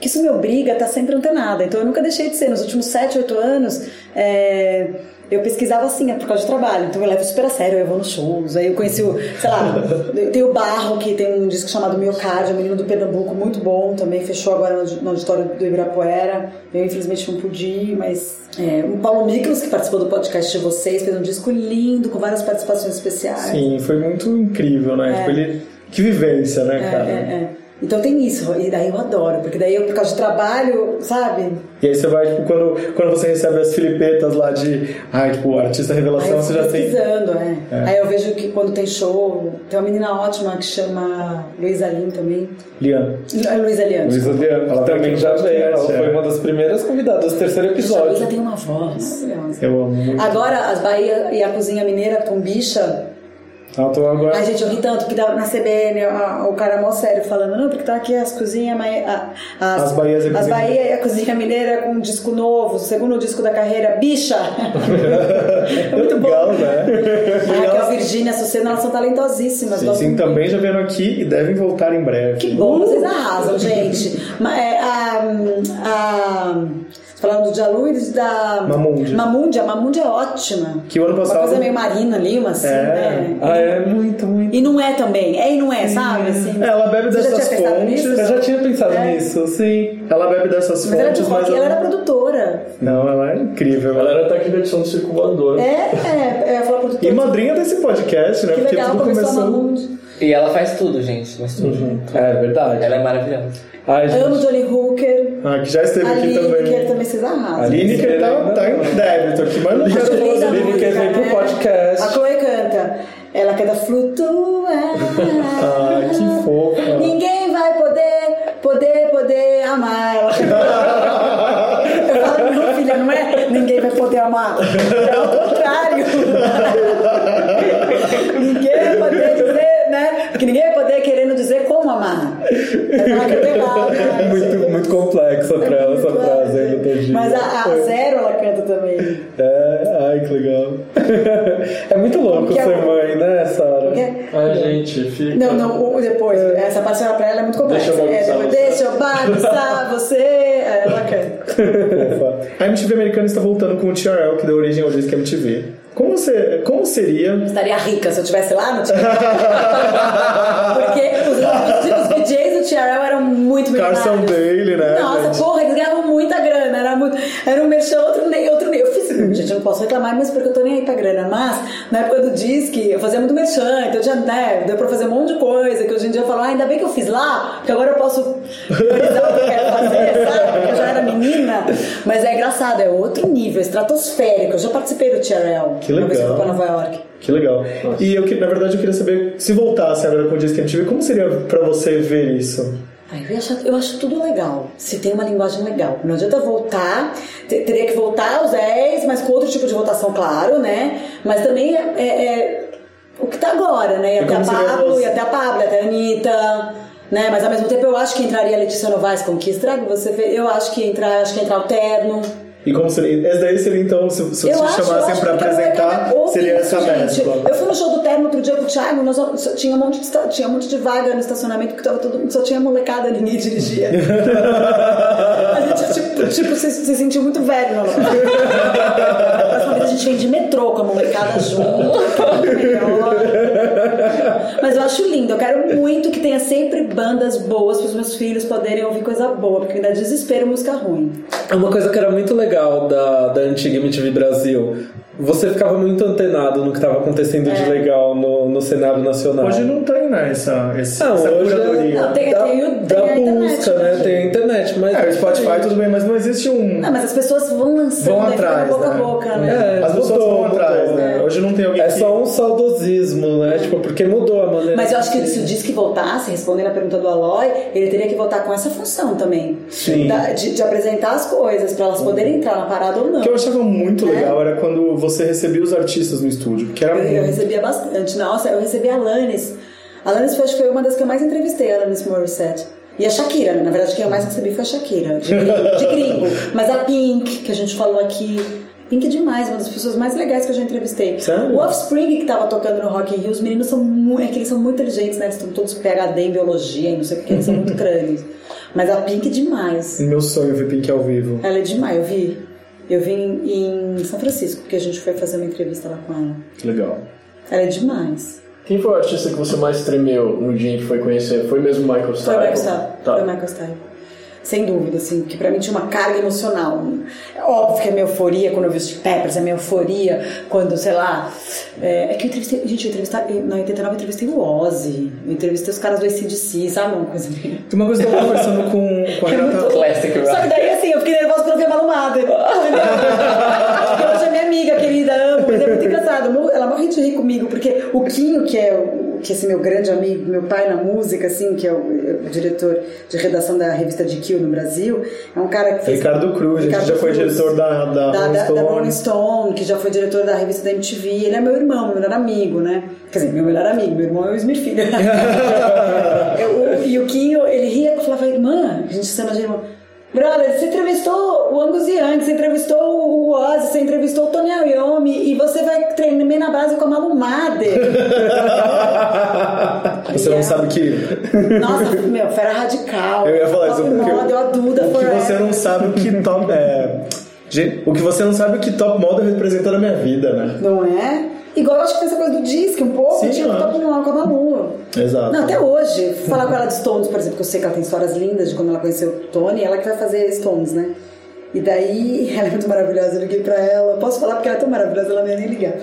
que isso me obriga a estar sempre antenada. Então eu nunca deixei de ser. Nos últimos 7, 8 anos, é, eu pesquisava assim, é por causa de trabalho. Então eu levo super a sério, eu vou nos shows. Aí eu conheci o, sei lá, [LAUGHS] tem o Barro, que tem um disco chamado Miocárdio, um menino do Pernambuco, muito bom, também fechou agora no, auditório do Ibirapuera. Eu infelizmente não pude ir, mas é, o Paulo Miklos, que participou do podcast de vocês, fez um disco lindo, com várias participações especiais. Sim, foi muito incrível, né? Tipo, ele... Que vivência, né, É, cara? é, é. Então tem isso, e daí eu adoro, porque daí eu, por causa de trabalho, sabe? E aí você vai, tipo, quando, quando você recebe as filipetas lá de, ai, tipo, artista revelação, você já tem... pesquisando, é. Aí eu vejo que quando tem show, tem uma menina ótima que chama Luísa Lin também. Lian. É Luísa Lian. Luísa. Diana, ela também já veio. Ela foi é. uma das primeiras convidadas do terceiro A Luísa episódio. tem uma voz. Eu amo muito. Agora, as Bahia e a cozinha mineira com bicha. Tô agora... Ai, gente, eu ri tanto que na CBN a- o cara é mó sério falando, não, porque tá aqui as cozinhas. As, As Bahias as Bahia e a cozinha mineira com um disco novo, segundo disco da carreira, bicha! [LAUGHS] É muito legal, né? Ah, que a Virgínia e a Sucena, elas são talentosíssimas. Sim, sim, também já vieram aqui e devem voltar em breve. Que bom, vocês arrasam, gente. [LAUGHS] Ma- é, a, a, falando de Alu e da Mamundia. Mamundia, a Mamundia é ótima. Que o ano passado- Uma coisa meio marina ali, uma assim, É. né? Ah, é muito, muito. E não é também. É e não é, sabe? Assim, É, ela bebe Você dessas fontes. Eu já tinha pensado É. nisso, sim. Ela bebe dessas Mas ela, é de fontes, rock, mas ela era produtora. Não, ela é incrível. Ela era edição do Circo Voador. É, é, eu ia falar produtora. E madrinha desse podcast, né? Que Porque legal, tudo começou. E ela faz tudo, gente, no estúdio. É verdade. Ela é maravilhosa. Ai. Amo Johnny Hooker. Ah, que já esteve aqui também. A Lineker também vocês arrasam. A Lineker tá, tá em débito aqui, mas não quero falar da Lineker. vem pro podcast. A Chloe canta. Ela canta flutua. Ai, que fofa. Ninguém vai poder, poder, poder amar. Ela canta. [LAUGHS] Eu falo, não, filha, não é ninguém vai poder amar. É o contrário. [LAUGHS] ninguém vai poder dizer, né? Porque ninguém vai poder querendo dizer como amar. É muito, muito complexa pra ela essa frase ainda, tadinha. Mas a, a Zero ela canta também. É, ai, que legal. [LAUGHS] É muito louco é ser mãe, né, Sara? Ai, gente, fica. Não, não, o depois. Essa parte pra ela é muito complexa. Deixa eu é, bagunçar você. deixa eu bagunçar [LAUGHS] você. É, ela canta. A MTV americana está voltando com o TRL, que deu origem ao disco MTV. Como, você, como seria Estaria rica se eu estivesse lá no TRL. [LAUGHS] Porque os, os, os Do TRL eram muito Carson milionários. Daly, né? Nossa, gente? porra, eles ganhavam muita grana. Era, muito, era um merchan, outro outro gente, eu não posso reclamar, mas porque eu tô nem aí pra grana. Mas, na época do Disque, eu fazia muito merchan, então tinha, né, deu pra fazer um monte de coisa, que hoje em dia eu falo, ah, ainda bem que eu fiz lá, porque agora eu posso priorizar o que eu quero fazer, sabe? Porque eu já era menina. Mas é engraçado, é outro nível, estratosférico. Eu já participei do TRL. Que Uma vez que eu fui pra legal. Nova York. Que legal. E eu, na verdade, eu queria saber, se voltasse agora com o disco MTV, como seria pra você ver isso? Ai, Eu, achar- eu acho tudo legal, se tem uma linguagem legal. Não adianta voltar, te- teria que voltar aos 10, mas com outro tipo de votação, claro, né? Mas também é, é- é o que tá agora, né? E até a Pablo, ia até a Pablo, até a Anitta, né? Mas ao mesmo tempo eu acho que entraria a Letícia Novaes com que estrago você fez. Eu acho que entrar, acho que entrar o Terno. E como seria? Esse daí seria, então, se, se Eu vocês acho, chamassem pra que apresentar, seria essa gente, mescla. Eu fui no show do Terno outro dia com o Thiago, nós só- tinha um monte de, tinha um monte de vaga no estacionamento, porque tava todo, só tinha molecada, ninguém dirigia. [LAUGHS] a gente, tipo, tipo se, se sentiu muito velho. Não, Da próxima vez a gente vem de metrô com a molecada junto, é. Mas eu acho lindo, eu quero muito que tenha sempre bandas boas para os meus filhos poderem ouvir coisa boa, porque ainda desespero música ruim. Uma coisa que era muito legal da, da antiga MTV Brasil, você ficava muito antenado no que estava acontecendo de legal no, no cenário nacional. Hoje não tem, né, essa, esse, Não, essa é- curadoria. Não, tem- da, tem o- da tem a internet, busca, né, né? Tem a internet, mas É, o Spotify tudo bem, mas não existe um... Não, mas as pessoas vão lançando Vão fica atrás, boca né? a boca, né? É, As pessoas mudou, vão atrás, mudou. né? Hoje não tem alguém É que... só um saudosismo, né? Tipo, porque mudou a maneira. Mas eu acho que se o disco voltasse, respondendo a pergunta do Aloy, ele teria que voltar com essa função também. Sim. Da- de, de apresentar as coisas, pra elas poderem entrar na parada ou não. O que eu achava muito É. legal era quando você recebia os artistas no estúdio, que era Eu, eu muito... recebia bastante. Nossa, eu recebi a Alanis. Alanis foi, acho que foi uma das que eu mais entrevistei, Alanis Morissette. E a Shakira, né? Na verdade, quem eu mais recebi foi a Shakira, de gringo. de gringo. [LAUGHS] Mas a Pink, que a gente falou aqui. Pink é demais, uma das pessoas mais legais que eu já entrevistei. Sério? O Offspring, que tava tocando no Rock in Rio, os meninos são muito... É que eles são muito inteligentes, né? Eles estão todos PHD em biologia e não sei o que, eles são muito [LAUGHS] crânios. Mas a Pink é demais. Meu sonho ver Pink ao vivo. Ela é demais, eu vi. Eu vi em, em São Francisco, porque a gente foi fazer uma entrevista lá com ela. Que legal. Ela é demais. Quem foi o artista que você mais tremeu no dia em que foi conhecer? Foi mesmo Michael Foi Stipe? o Michael Stipe. Tá. Foi o Michael Stipe. Sem dúvida, assim, que pra mim tinha uma carga emocional. É Óbvio que é minha euforia quando eu vi os Peppers, é minha euforia quando, sei lá. É, é que eu entrevistei. Gente, eu entrevistei. Na 89 eu entrevistei o Ozzy, eu entrevistei os caras do ACDC, sabe? Uma coisa meio. Tem uma coisa que eu tava conversando com, com a É Renata... muito Classic rock. Só que daí, assim, eu fiquei nervosa quando eu vi a Malumada. [LAUGHS] Porque hoje é minha amiga, querida, amo, é Ela morre de rir comigo, porque o Quinho, que é que é esse meu grande amigo, meu pai na música, assim, que é o, o diretor de redação da revista de Kill no Brasil, é um cara que fez... Ricardo Cruz, gente, que já foi diretor da- da Rolling da, Stone. da Rolling Stone, que já foi diretor da revista da MTV. Ele é meu irmão, meu melhor amigo, né? Quer dizer, meu melhor amigo, meu irmão é o Smith Filho. [LAUGHS] [LAUGHS] E o Quinho, ele ria e falava, irmã, a gente chama de irmão. Brother, você entrevistou o Angus Young, você entrevistou o Ozzy, você entrevistou o Tony Iommi e você vai treinar na base com a Malumade. [LAUGHS] Você não sabe que... Nossa, meu, fera radical. Eu ia falar isso, porque model, a Duda o que você não sabe o que top... É, o que você não sabe o que top model representa na minha vida, né? Não é? Igual eu acho que tem essa coisa do disco, um pouco, Sim, claro. top model com a Malu. Exato. Não, até hoje, falar com ela de Stones, por exemplo, que eu sei que ela tem histórias lindas de quando ela conheceu o Tony, ela que vai fazer Stones, né? E daí, [LAUGHS] ela é muito maravilhosa, eu liguei pra ela, posso falar porque ela é tão maravilhosa, ela não ia nem ligar.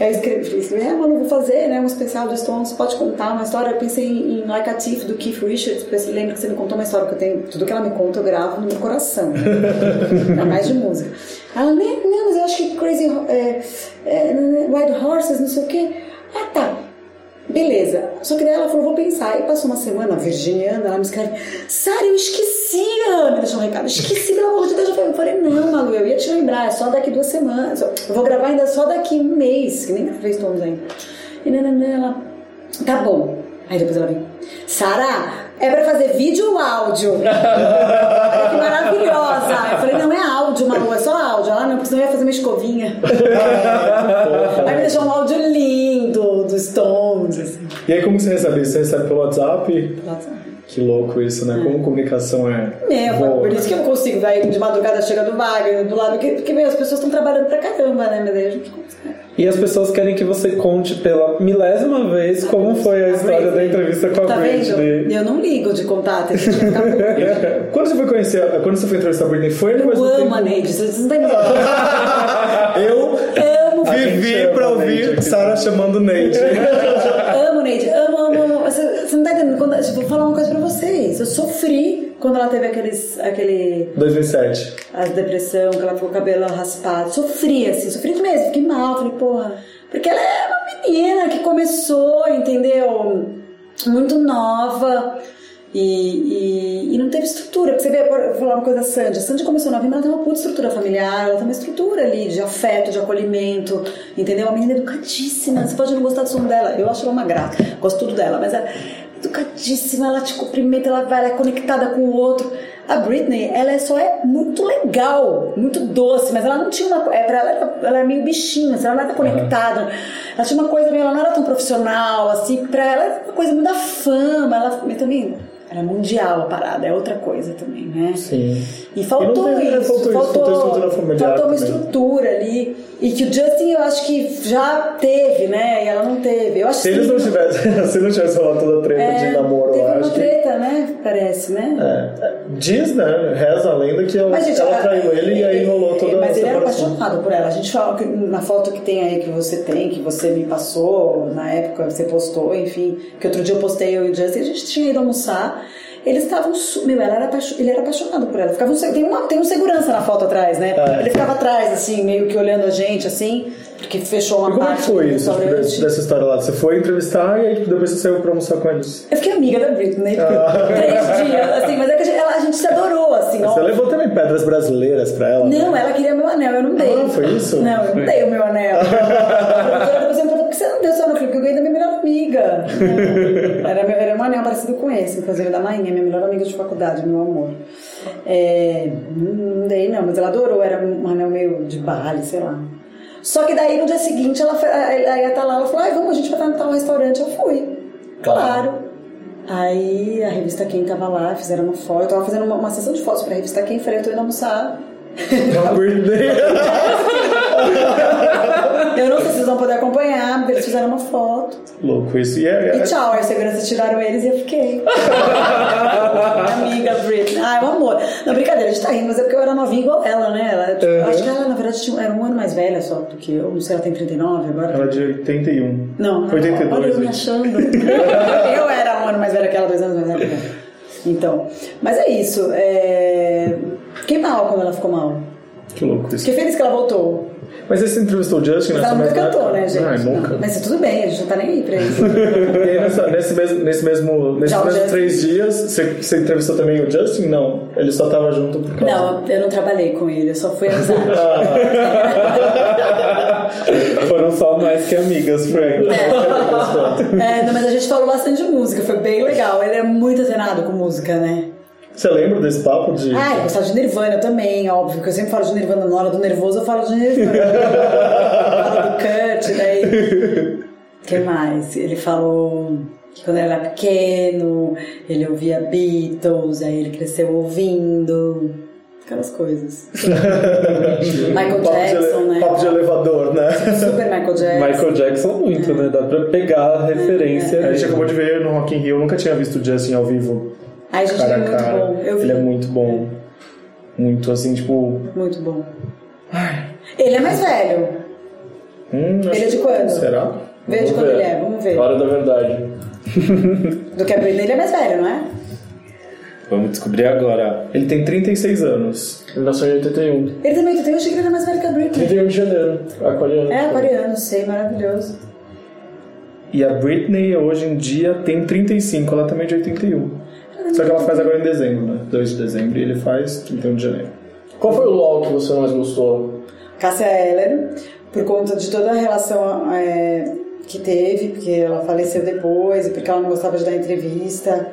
Aí eu escrevi, falei assim, é, mano, vou fazer, né, um especial de Stones, pode contar uma história, eu pensei em, em Like a Thief, do Keith Richards, porque você lembra que você me contou uma história que eu tenho, tudo que ela me conta eu gravo no meu coração, ainda [LAUGHS] mais de música. Ela, né, não, mas eu acho que Crazy, é, é, Wild Horses, não sei o quê. Ah, tá. Beleza. Só que daí ela falou, vou pensar. Aí passou uma semana, a virginiana, ela me escreve, Sara, eu esqueci, Ana, deixou um recado, esqueci, pelo amor de Deus. Eu falei, não, Malu, eu ia te lembrar, é só daqui duas semanas. Eu vou gravar ainda só daqui um mês, que nem fez todos ainda. E nananã, ela, tá bom. Aí depois ela vem, Sara, é pra fazer vídeo ou áudio? [LAUGHS] Olha que maravilhosa. Eu falei, não é áudio, Malu, é só áudio. Ela, não, porque senão eu ia fazer uma escovinha. [LAUGHS] Aí me deixou um áudio lindo dos Stones, assim. E aí, como você recebe isso? Você recebe pelo WhatsApp? Que louco isso, né? Como comunicação é. Boa, por isso que eu não consigo. Daí de madrugada chega do Wagner, do lado, porque, porque meu, as pessoas estão trabalhando pra caramba, né? Mas daí a gente consegue. E as pessoas querem que você conte pela milésima vez como foi a história da entrevista com a Tá vendo? Britney. Eu não ligo de contar, tem que ficar. [LAUGHS] Quando você foi conhecer, quando você foi entrevistar a Britney, foi no Eu mesmo amo tempo? a Neide, vocês não têm [LAUGHS] Eu Amo, vivi pra ouvir. Sarah chamando Neide. amo, Neide, amo, amo, amo. Você, você não tá entendendo? Quando, tipo, vou falar uma coisa pra vocês. Eu sofri quando ela teve aqueles, aquele 2007. as depressão, que ela ficou com o cabelo raspado. Sofri, assim, sofri mesmo, fiquei mal, falei, porra. Porque ela é uma menina que começou, entendeu? Muito nova. E, e, e não teve estrutura. Porque você vê, vou falar uma coisa da Sandy. A Sandy começou novinha, mas ela tem uma puta estrutura familiar, ela tem uma estrutura ali de afeto, de acolhimento, entendeu? Uma menina educadíssima. Você pode não gostar do som dela, eu acho ela uma grata, gosto tudo dela, mas é educadíssima, ela te cumprimenta, ela vai, ela é conectada com o outro. A Britney, ela é, só é muito legal, muito doce, mas ela não tinha uma. É, pra ela, era- ela é meio bichinha, assim, ela não era conectada. Ela tinha uma coisa meio. Ela não era tão profissional, assim, pra ela era uma coisa muito da fama. Ela também. Era mundial a parada, é outra coisa também, né? Sim. E faltou E teve- isso, faltou isso, faltou, faltou faltou uma estrutura ali. E que o Justin eu acho que já teve, né? E ela não teve. Eu acho Se eles não tivessem, [LAUGHS] se não tivesse rolado toda a treta é, de namoro, eu acho que. Né? Parece, né? É, é, diz, né? Reza a lenda que ela, ela a- traiu ele e aí rolou toda Mas a ele era apaixonado por ela. A gente fala que na foto que tem aí, que você tem, que você me passou, na época que você postou, enfim, que outro dia eu postei eu e o Justin, a gente tinha ido almoçar. Eles estavam. Meu, ela era ele era apaixonado por ela. Ficava um tem, uma, tem um segurança na foto atrás, né? É. Ele ficava atrás, assim, meio que olhando a gente, assim, porque fechou uma E como é que parte foi do isso, tipo, dessa história lá? Você foi entrevistar e aí tipo, depois você saiu pra almoçar com eles? Eu fiquei amiga da Britney. Ah. Três dias, assim, mas é que a gente, ela- a gente se adorou, assim, ó. Você levou também pedras brasileiras pra ela? Não, ela queria meu anel, eu não dei. Ah, foi isso? Não, eu não dei o meu anel. [LAUGHS] Depois me perguntou, por que você não deu seu anel? Eu falei, porque eu ganhei da minha melhor amiga. Era, meu- era um anel parecido com esse, inclusive da Mainha, minha melhor amiga de faculdade, meu amor. É, não, não dei não, mas ela adorou, era um anel meio de baile, sei lá. Só que daí no dia seguinte ela, ia estar lá, ela falou, ai, vamos, a gente vai estar no tal restaurante. Eu fui. Claro. Aí a revista Quem tava lá, fizeram uma foto. Eu tava fazendo uma, uma sessão de fotos pra revista Quem, falei, eu tô indo almoçar. A Britney. [LAUGHS] Eu não sei se vocês vão poder acompanhar, mas eles fizeram uma foto. Louco isso. E, é, E tchau, aí os seguranças tiraram eles e eu fiquei. [LAUGHS] Amiga Britney. Ai, um amor. Não, brincadeira, a gente tá rindo, mas é porque eu era novinha igual ela, né? Ela, tipo, Uhum. Acho que ela, na verdade, tinha, era um ano mais velha só do que eu. Não sei, ela tem 39 agora. Ela é de 81. Não, 82. olha eu me achando. eu era um ano mais velha que ela, dois anos mais velha que ela. Então, mas é isso. É... Fiquei mal quando ela ficou mal. Que louco isso. Fiquei feliz que ela voltou. Mas você entrevistou o Justin nessa ela nunca mesma cantou, época? né, gente? Ai, nunca. Mas tudo bem, a gente não tá nem aí pra isso. [LAUGHS] E aí, nessa- nesse mesmo, nesse mesmo, nesses Já o mesmos Justin. três dias, você, você entrevistou também o Justin? Não. Ele só tava junto por causa. Não, eu não trabalhei com ele, eu só fui amizade. [LAUGHS] Foram só mais que amigas, Frank. É, não, mas a gente falou bastante de música, foi bem legal. Ele é muito atenado com música, né? Você lembra desse papo de. Ah, ele gostava de Nirvana também, óbvio, que eu sempre falo de Nirvana na hora do nervoso, eu falo de Nirvana. Eu [LAUGHS] falo do Kurt, daí. O que mais? Ele falou que quando ele era pequeno, ele ouvia Beatles, aí ele cresceu ouvindo. Aquelas coisas. [LAUGHS] Michael papo Jackson, né? Papo de elevador, né? Super Michael Jackson. Michael Jackson muito, né? Dá pra pegar a referência. A gente acabou de ver no Rock in Rio, eu nunca tinha visto o Justin ao vivo. Ai, gente, cara ele é a muito cara. bom. Eu vi. Ele é muito bom. Muito assim, tipo. Muito bom. Ele é mais velho. Hum, Ele é de quando? Será? Vê de Vamos quando ver. ele é, vamos ver. Hora da verdade. [LAUGHS] Do que a Britney, ele é mais velho, não é? Vamos descobrir agora. Ele tem 36 anos. Ele nasceu em 81. Ele também tem, eu achei que ele era mais velho que a Britney. 31 de janeiro. Aquariano. É, aquariano, sei, maravilhoso. E a Britney hoje em dia tem 35, ela também é de 81. Só que ela faz agora em dezembro, né? 2 de dezembro e ele faz 31 de janeiro. Qual foi o LOL que você mais gostou? Cássia Eller, por conta de toda a relação é, que teve, porque ela faleceu depois e porque ela não gostava de dar entrevista.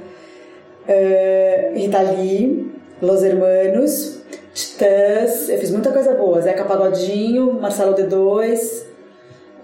É, Rita Lee, Los Hermanos, Titãs, eu fiz muita coisa boa. Zeca Pagodinho, Marcelo D2.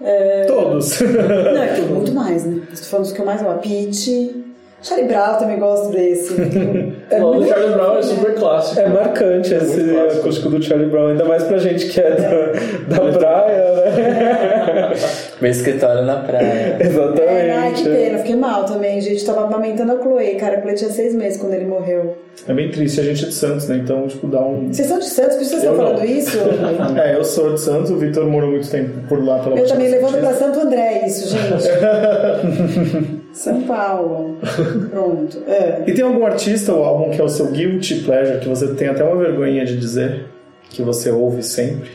é, Todos. Não, é muito mais, né? Estou falando dos que eu mais amo. A Pitty. Charlie Brown também gosto desse. [LAUGHS] É O muito- Charlie Brown é super clássico. É marcante esse Muito clássico. acústico do Charlie Brown, ainda mais pra gente que é da, [LAUGHS] da praia, né? [LAUGHS] Meu escritório na praia. Exatamente. É, ai, que pena, fiquei mal também, gente. Tava amamentando a Chloe, cara. A Chloe tinha seis meses quando ele morreu. É bem triste, a gente é de Santos, né? Então, tipo, dá um. Vocês são de Santos, por isso vocês estão não. falando isso? [LAUGHS] É, eu sou de Santos, o Vitor morou muito tempo por lá pela Eu também levando pra. Santo André isso, gente. [LAUGHS] São Paulo. Pronto. É. E tem algum artista ou álbum que é o seu guilty pleasure, que você tem até uma vergonha de dizer, que você ouve sempre?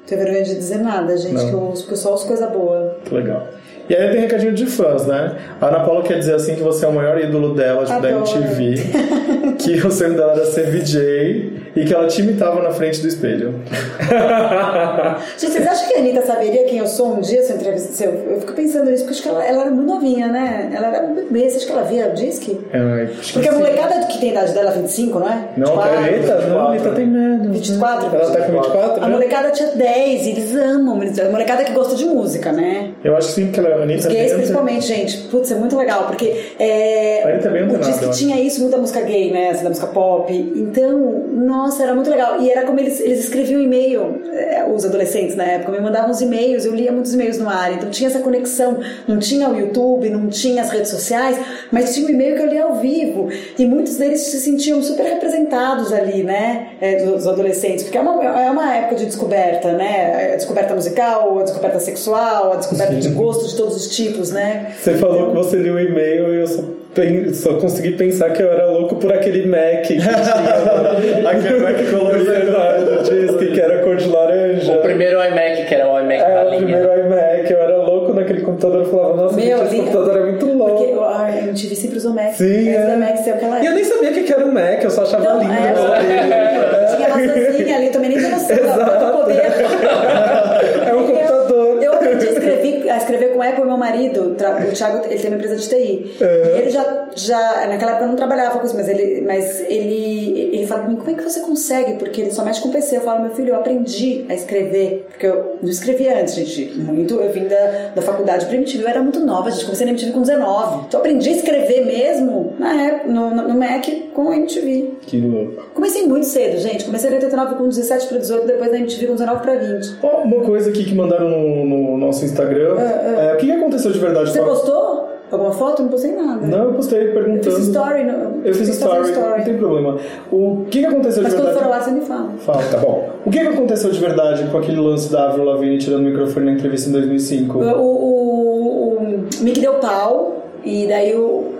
Não tenho vergonha de dizer nada, gente, Não. que eu ouço, só ouço coisa boa. Legal. E aí tem recadinho de fãs, né? A Ana Paula quer dizer assim que você é o maior ídolo dela, tipo, da Adoro. MTV. [LAUGHS] que o sonho dela era ser VJ e que ela te imitava na frente do espelho. [LAUGHS] Gente, vocês acham que a Anitta saberia quem eu sou um dia se eu entrevista? se eu, fico pensando nisso, porque acho que ela, ela era muito novinha, né? Ela era um bebê. Você acha que ela via o disque? Que Porque a molecada que tem a idade dela é 25, não é? Não, 24. cara, Eita, não, Anitta tem medo. 24, Ela tá com 24, A né? molecada tinha 10 e eles amam. eles- A molecada que gosta de música, né? Eu acho sim, que ela, a Anitta Os gays, é principalmente, gente. Putz, é muito legal, porque é, A Anitta é bem o acho. tinha isso, muita música gay, né? Da música pop. Então, nossa, era muito legal. E era como eles, eles escreviam e-mail, é, os adolescentes na época, me mandavam os e-mails, eu lia muitos e-mails no ar. Então tinha essa conexão. Não tinha o YouTube, não tinha as redes sociais, mas tinha um e-mail que eu lia ao vivo. E muitos deles se sentiam super representados ali, né? É, dos adolescentes. Porque é uma, é uma época de descoberta, né? A descoberta musical, a descoberta sexual, a descoberta de gosto de todos os tipos, né? Você falou que você liu o e-mail e eu só, só consegui pensar que eu era louco por aquele Mac que tinha. [LAUGHS] Aquele Mac colorido. O disque que era cor de laranja. O primeiro iMac, que era o iMac É, o balinha. primeiro iMac, eu era louco naquele computador, eu falava, nossa, Meu, gente, esse computador é muito louco. Porque a MTV sempre usou Mac. Sim, é. da Mac aquela E eu nem sabia o que era um Mac, eu só achava Então, lindo. é. [LAUGHS] Tinha maçãzinha ali, eu também nem tinha noção do poder. [LAUGHS] É um computador. Aprendi a escrever, com Apple, meu marido, o Thiago, ele tem uma empresa de TI. É. Ele já, já, naquela época eu não trabalhava com isso, mas ele, mas ele, ele fala pra mim, como é que você consegue? Porque ele só mexe com PC. Eu falo, meu filho, eu aprendi a escrever, porque eu não escrevia antes, gente, muito, eu vim da, da faculdade primitiva, eu era muito nova, gente, comecei na MTV com 19. Então eu aprendi a escrever mesmo na época, no, no no Mac com a MTV. Que louco. Comecei muito cedo, gente. Comecei em 89 com 17 para 18, depois na MTV com 19 para 20. Ó, uma coisa aqui que mandaram no, no nosso Instagram. É, o que aconteceu de verdade? Você postou alguma foto? Não postei nada. Não, eu postei perguntando. Eu fiz story. No... Eu fiz fazendo story, não tem problema. O que, que aconteceu Mas de quando verdade? for ao ar, você me fala. Fala, tá bom. O que, que aconteceu de verdade com aquele lance da Avril Lavigne tirando o microfone na entrevista em 2005? O, o, o Mick deu pau, e daí o,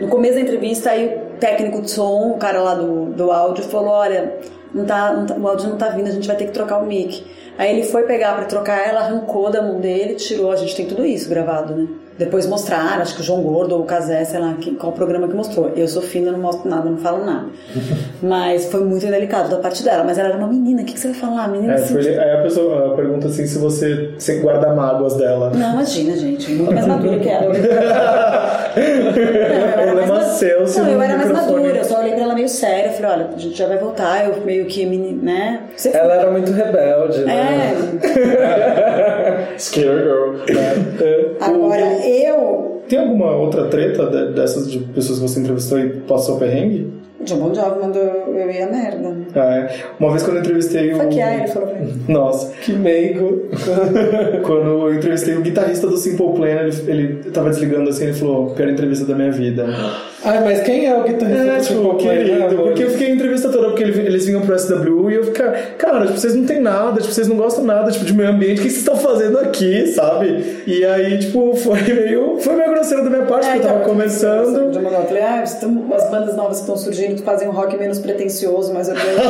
no começo da entrevista, aí o técnico de som, o cara lá do, do áudio, falou: Olha, não tá, não tá- o áudio não tá vindo, a gente vai ter que trocar o mic. Aí ele foi pegar pra trocar, ela arrancou da mão dele, tirou. A gente tem tudo isso gravado, né? Depois mostraram, acho que o João Gordo ou o Casé, sei lá, que- qual programa que mostrou. Eu sou fina, não mostro nada, não falo nada. [LAUGHS] Mas foi muito delicado da parte dela. Mas ela era uma menina, o que, que você vai falar? Menina É, assim, foi, aí a pessoa a pergunta assim se você se guarda mágoas dela. Não, imagina, gente. Muito [LAUGHS] mais madura que ela. [LAUGHS] Problema seu, se Não, eu era mais microfone- madura. Eu só olhei pra ela meio séria. Falei, olha, a gente já vai voltar. Eu meio que, meni- né? Você Ela era muito rebelde, né? É. Scare Girl. É, Agora, eu... Tem alguma outra treta de- dessas de pessoas que você entrevistou e passou perrengue? John Bon Jovi mandou eu ir a merda. Ah, é. Uma vez quando eu entrevistei o. Fuck ele falou pra mim. Nossa, que meigo. [LAUGHS] quando eu entrevistei o guitarrista do Simple Plan, ele, ele tava desligando assim, ele falou: pior entrevista da minha vida. Ai, mas quem é o guitarrista É, do tipo, querido, amor? porque eu fiquei a entrevista toda, porque ele- eles vinham pro SW e eu ficava, cara, tipo, vocês não tem nada, tipo, vocês não gostam nada, tipo, de meio ambiente, o que vocês estão fazendo aqui, sabe? E aí, tipo, foi meio, foi meio grosseiro da minha parte, porque eu tava começando. Bon Jovi. Eu falei, ah, vocês tão- as bandas novas que estão surgindo que fazem um rock menos pretencioso, mais orgânico. [LAUGHS]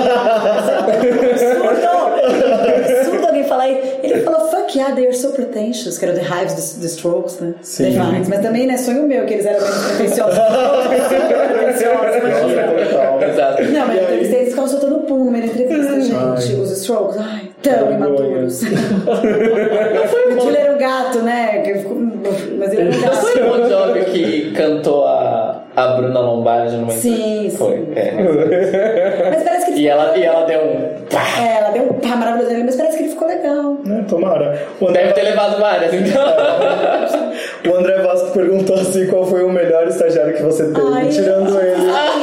absurdo! Absurdo alguém falar. Ele falou, fuck yeah, they are so pretentious, que era The Hives, The, the Strokes, né? Sim. The Vines. Mas também, né, sonho meu que eles eram pretenciosos. [LAUGHS] pretenciosos. Não, mas eles ficavam soltando pum no meio da entrevista, gente. Os Strokes, ai. Tão imaturos. o Júlio era um gato, né? Mas ele era um Não gato. foi o Bon que cantou a, a Bruna Lombardi numa Sim, sim. Foi, é. Mas parece que ele E ela, e ela deu um. pá. É, ela deu um pá maravilhoso nele, mas parece que ele ficou legal. Né, Tomara. O André, Deve ter levado várias, então. [LAUGHS] o André Vasco perguntou assim qual foi o melhor estagiário que você teve, Ai, tirando. Ele [LAUGHS]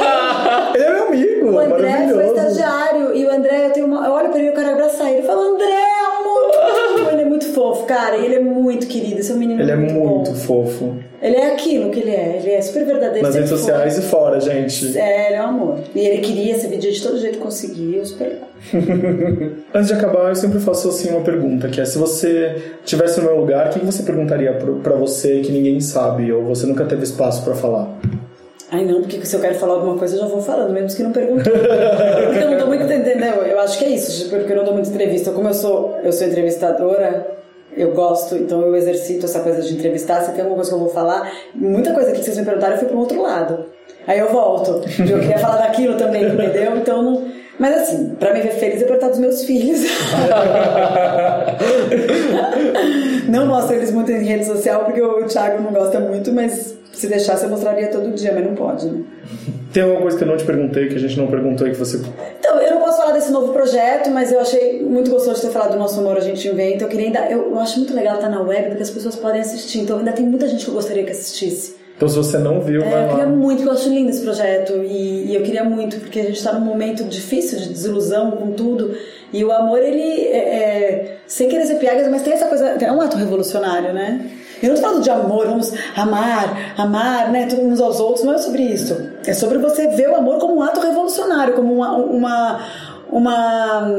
fofo. Ele é aquilo que ele é, ele é super verdadeiro. Nas redes sociais foi. e fora, gente. É, ele é um amor. E ele queria ser vídeo de todo jeito, conseguiu, super. [LAUGHS] Antes de acabar, eu sempre faço assim uma pergunta, que é se você tivesse no meu lugar, o que você perguntaria pra você que ninguém sabe ou você nunca teve espaço pra falar? Ai não, porque se eu quero falar alguma coisa eu já vou falando, mesmo que não perguntou. [LAUGHS] porque eu não dou muito, entendeu? Eu acho que é isso, tipo, porque eu não dou muita entrevista. Como eu sou, eu sou entrevistadora, eu gosto, então eu exercito essa coisa de entrevistar. Se tem alguma coisa que eu vou falar, muita coisa que vocês me perguntaram, eu para um outro lado. Aí eu volto. Eu queria falar daquilo também, entendeu? Então. Mas assim, pra me ver feliz é perguntar dos meus filhos. [LAUGHS] não mostro eles muito em rede social porque o Thiago não gosta muito, mas se deixasse eu mostraria todo dia, mas não pode, né? Tem alguma coisa que eu não te perguntei, que a gente não perguntou e que você. Então, eu não posso falar desse novo projeto, mas eu achei muito gostoso de ter falado do nosso humor A Gente Inventa. Eu queria ainda. Eu, eu acho muito legal estar na web porque as pessoas podem assistir. Então, ainda tem muita gente que eu gostaria que assistisse. Então, se você não viu, É, vai eu queria lá. muito, eu acho lindo esse projeto. E, e eu queria muito, porque a gente está num momento difícil de desilusão com tudo. E o amor, ele é, é, sem querer ser piagas, mas tem essa coisa. É um ato revolucionário, né? Eu não tô falando de amor, vamos amar, amar, né? Todos uns aos outros, não é sobre isso. É sobre você ver o amor como um ato revolucionário, como uma. uma uma,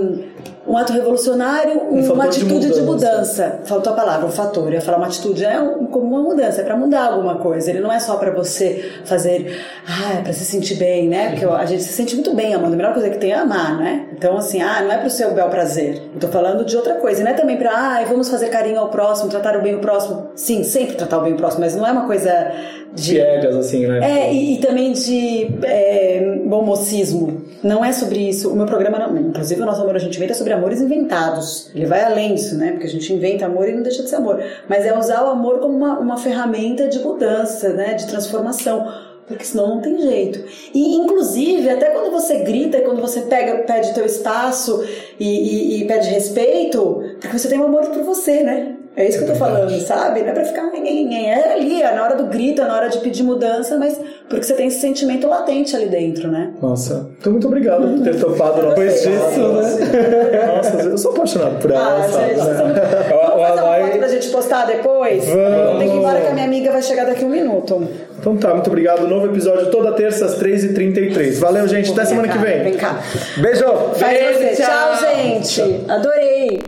um ato revolucionário, Um uma de atitude de mudança. mudança. Faltou a palavra, um fator. Eu ia falar uma atitude, é um- como uma mudança, é pra mudar alguma coisa. Ele não é só pra você fazer, ah, é pra se sentir bem, né? Porque a gente se sente muito bem amando. A melhor coisa que tem é amar, né? Então, assim, ah, não é pro seu bel prazer. Eu tô falando de outra coisa. E não é também pra, ah, vamos fazer carinho ao próximo, tratar o bem o próximo. Sim, sempre tratar o bem o próximo, mas não é uma coisa de. Assim, né? É, e, e também de é, bom mocismo. Não é sobre isso. O meu programa, não, inclusive o nosso amor a gente inventa é sobre amores inventados. Ele vai além disso, né? Porque a gente inventa amor e não deixa de ser amor. Mas é usar o amor como uma, uma ferramenta de mudança, né? De transformação. Porque senão não tem jeito. E, inclusive, até quando você grita, quando você pega, pede teu espaço e, e- e pede respeito, porque você tem um amor por você, né? É isso que eu tô falando, sabe? Não é pra ficar. É ali, é na hora do grito, é na hora de pedir mudança, mas porque você tem esse sentimento latente ali dentro, né? Nossa, então muito obrigado por ter topado depois disso, né? Nossa, eu sou apaixonado por ela, Ah, sabe? gente, né? vamos fazer uma foto pra gente postar depois? Vamos. Tem que ir embora que a minha amiga vai chegar daqui a um minuto. Então tá, muito obrigado. Novo episódio toda terça às 3h33. Valeu, gente. Até semana que vem. Vem cá. Beijo! Beijo. Tchau, gente. Adorei.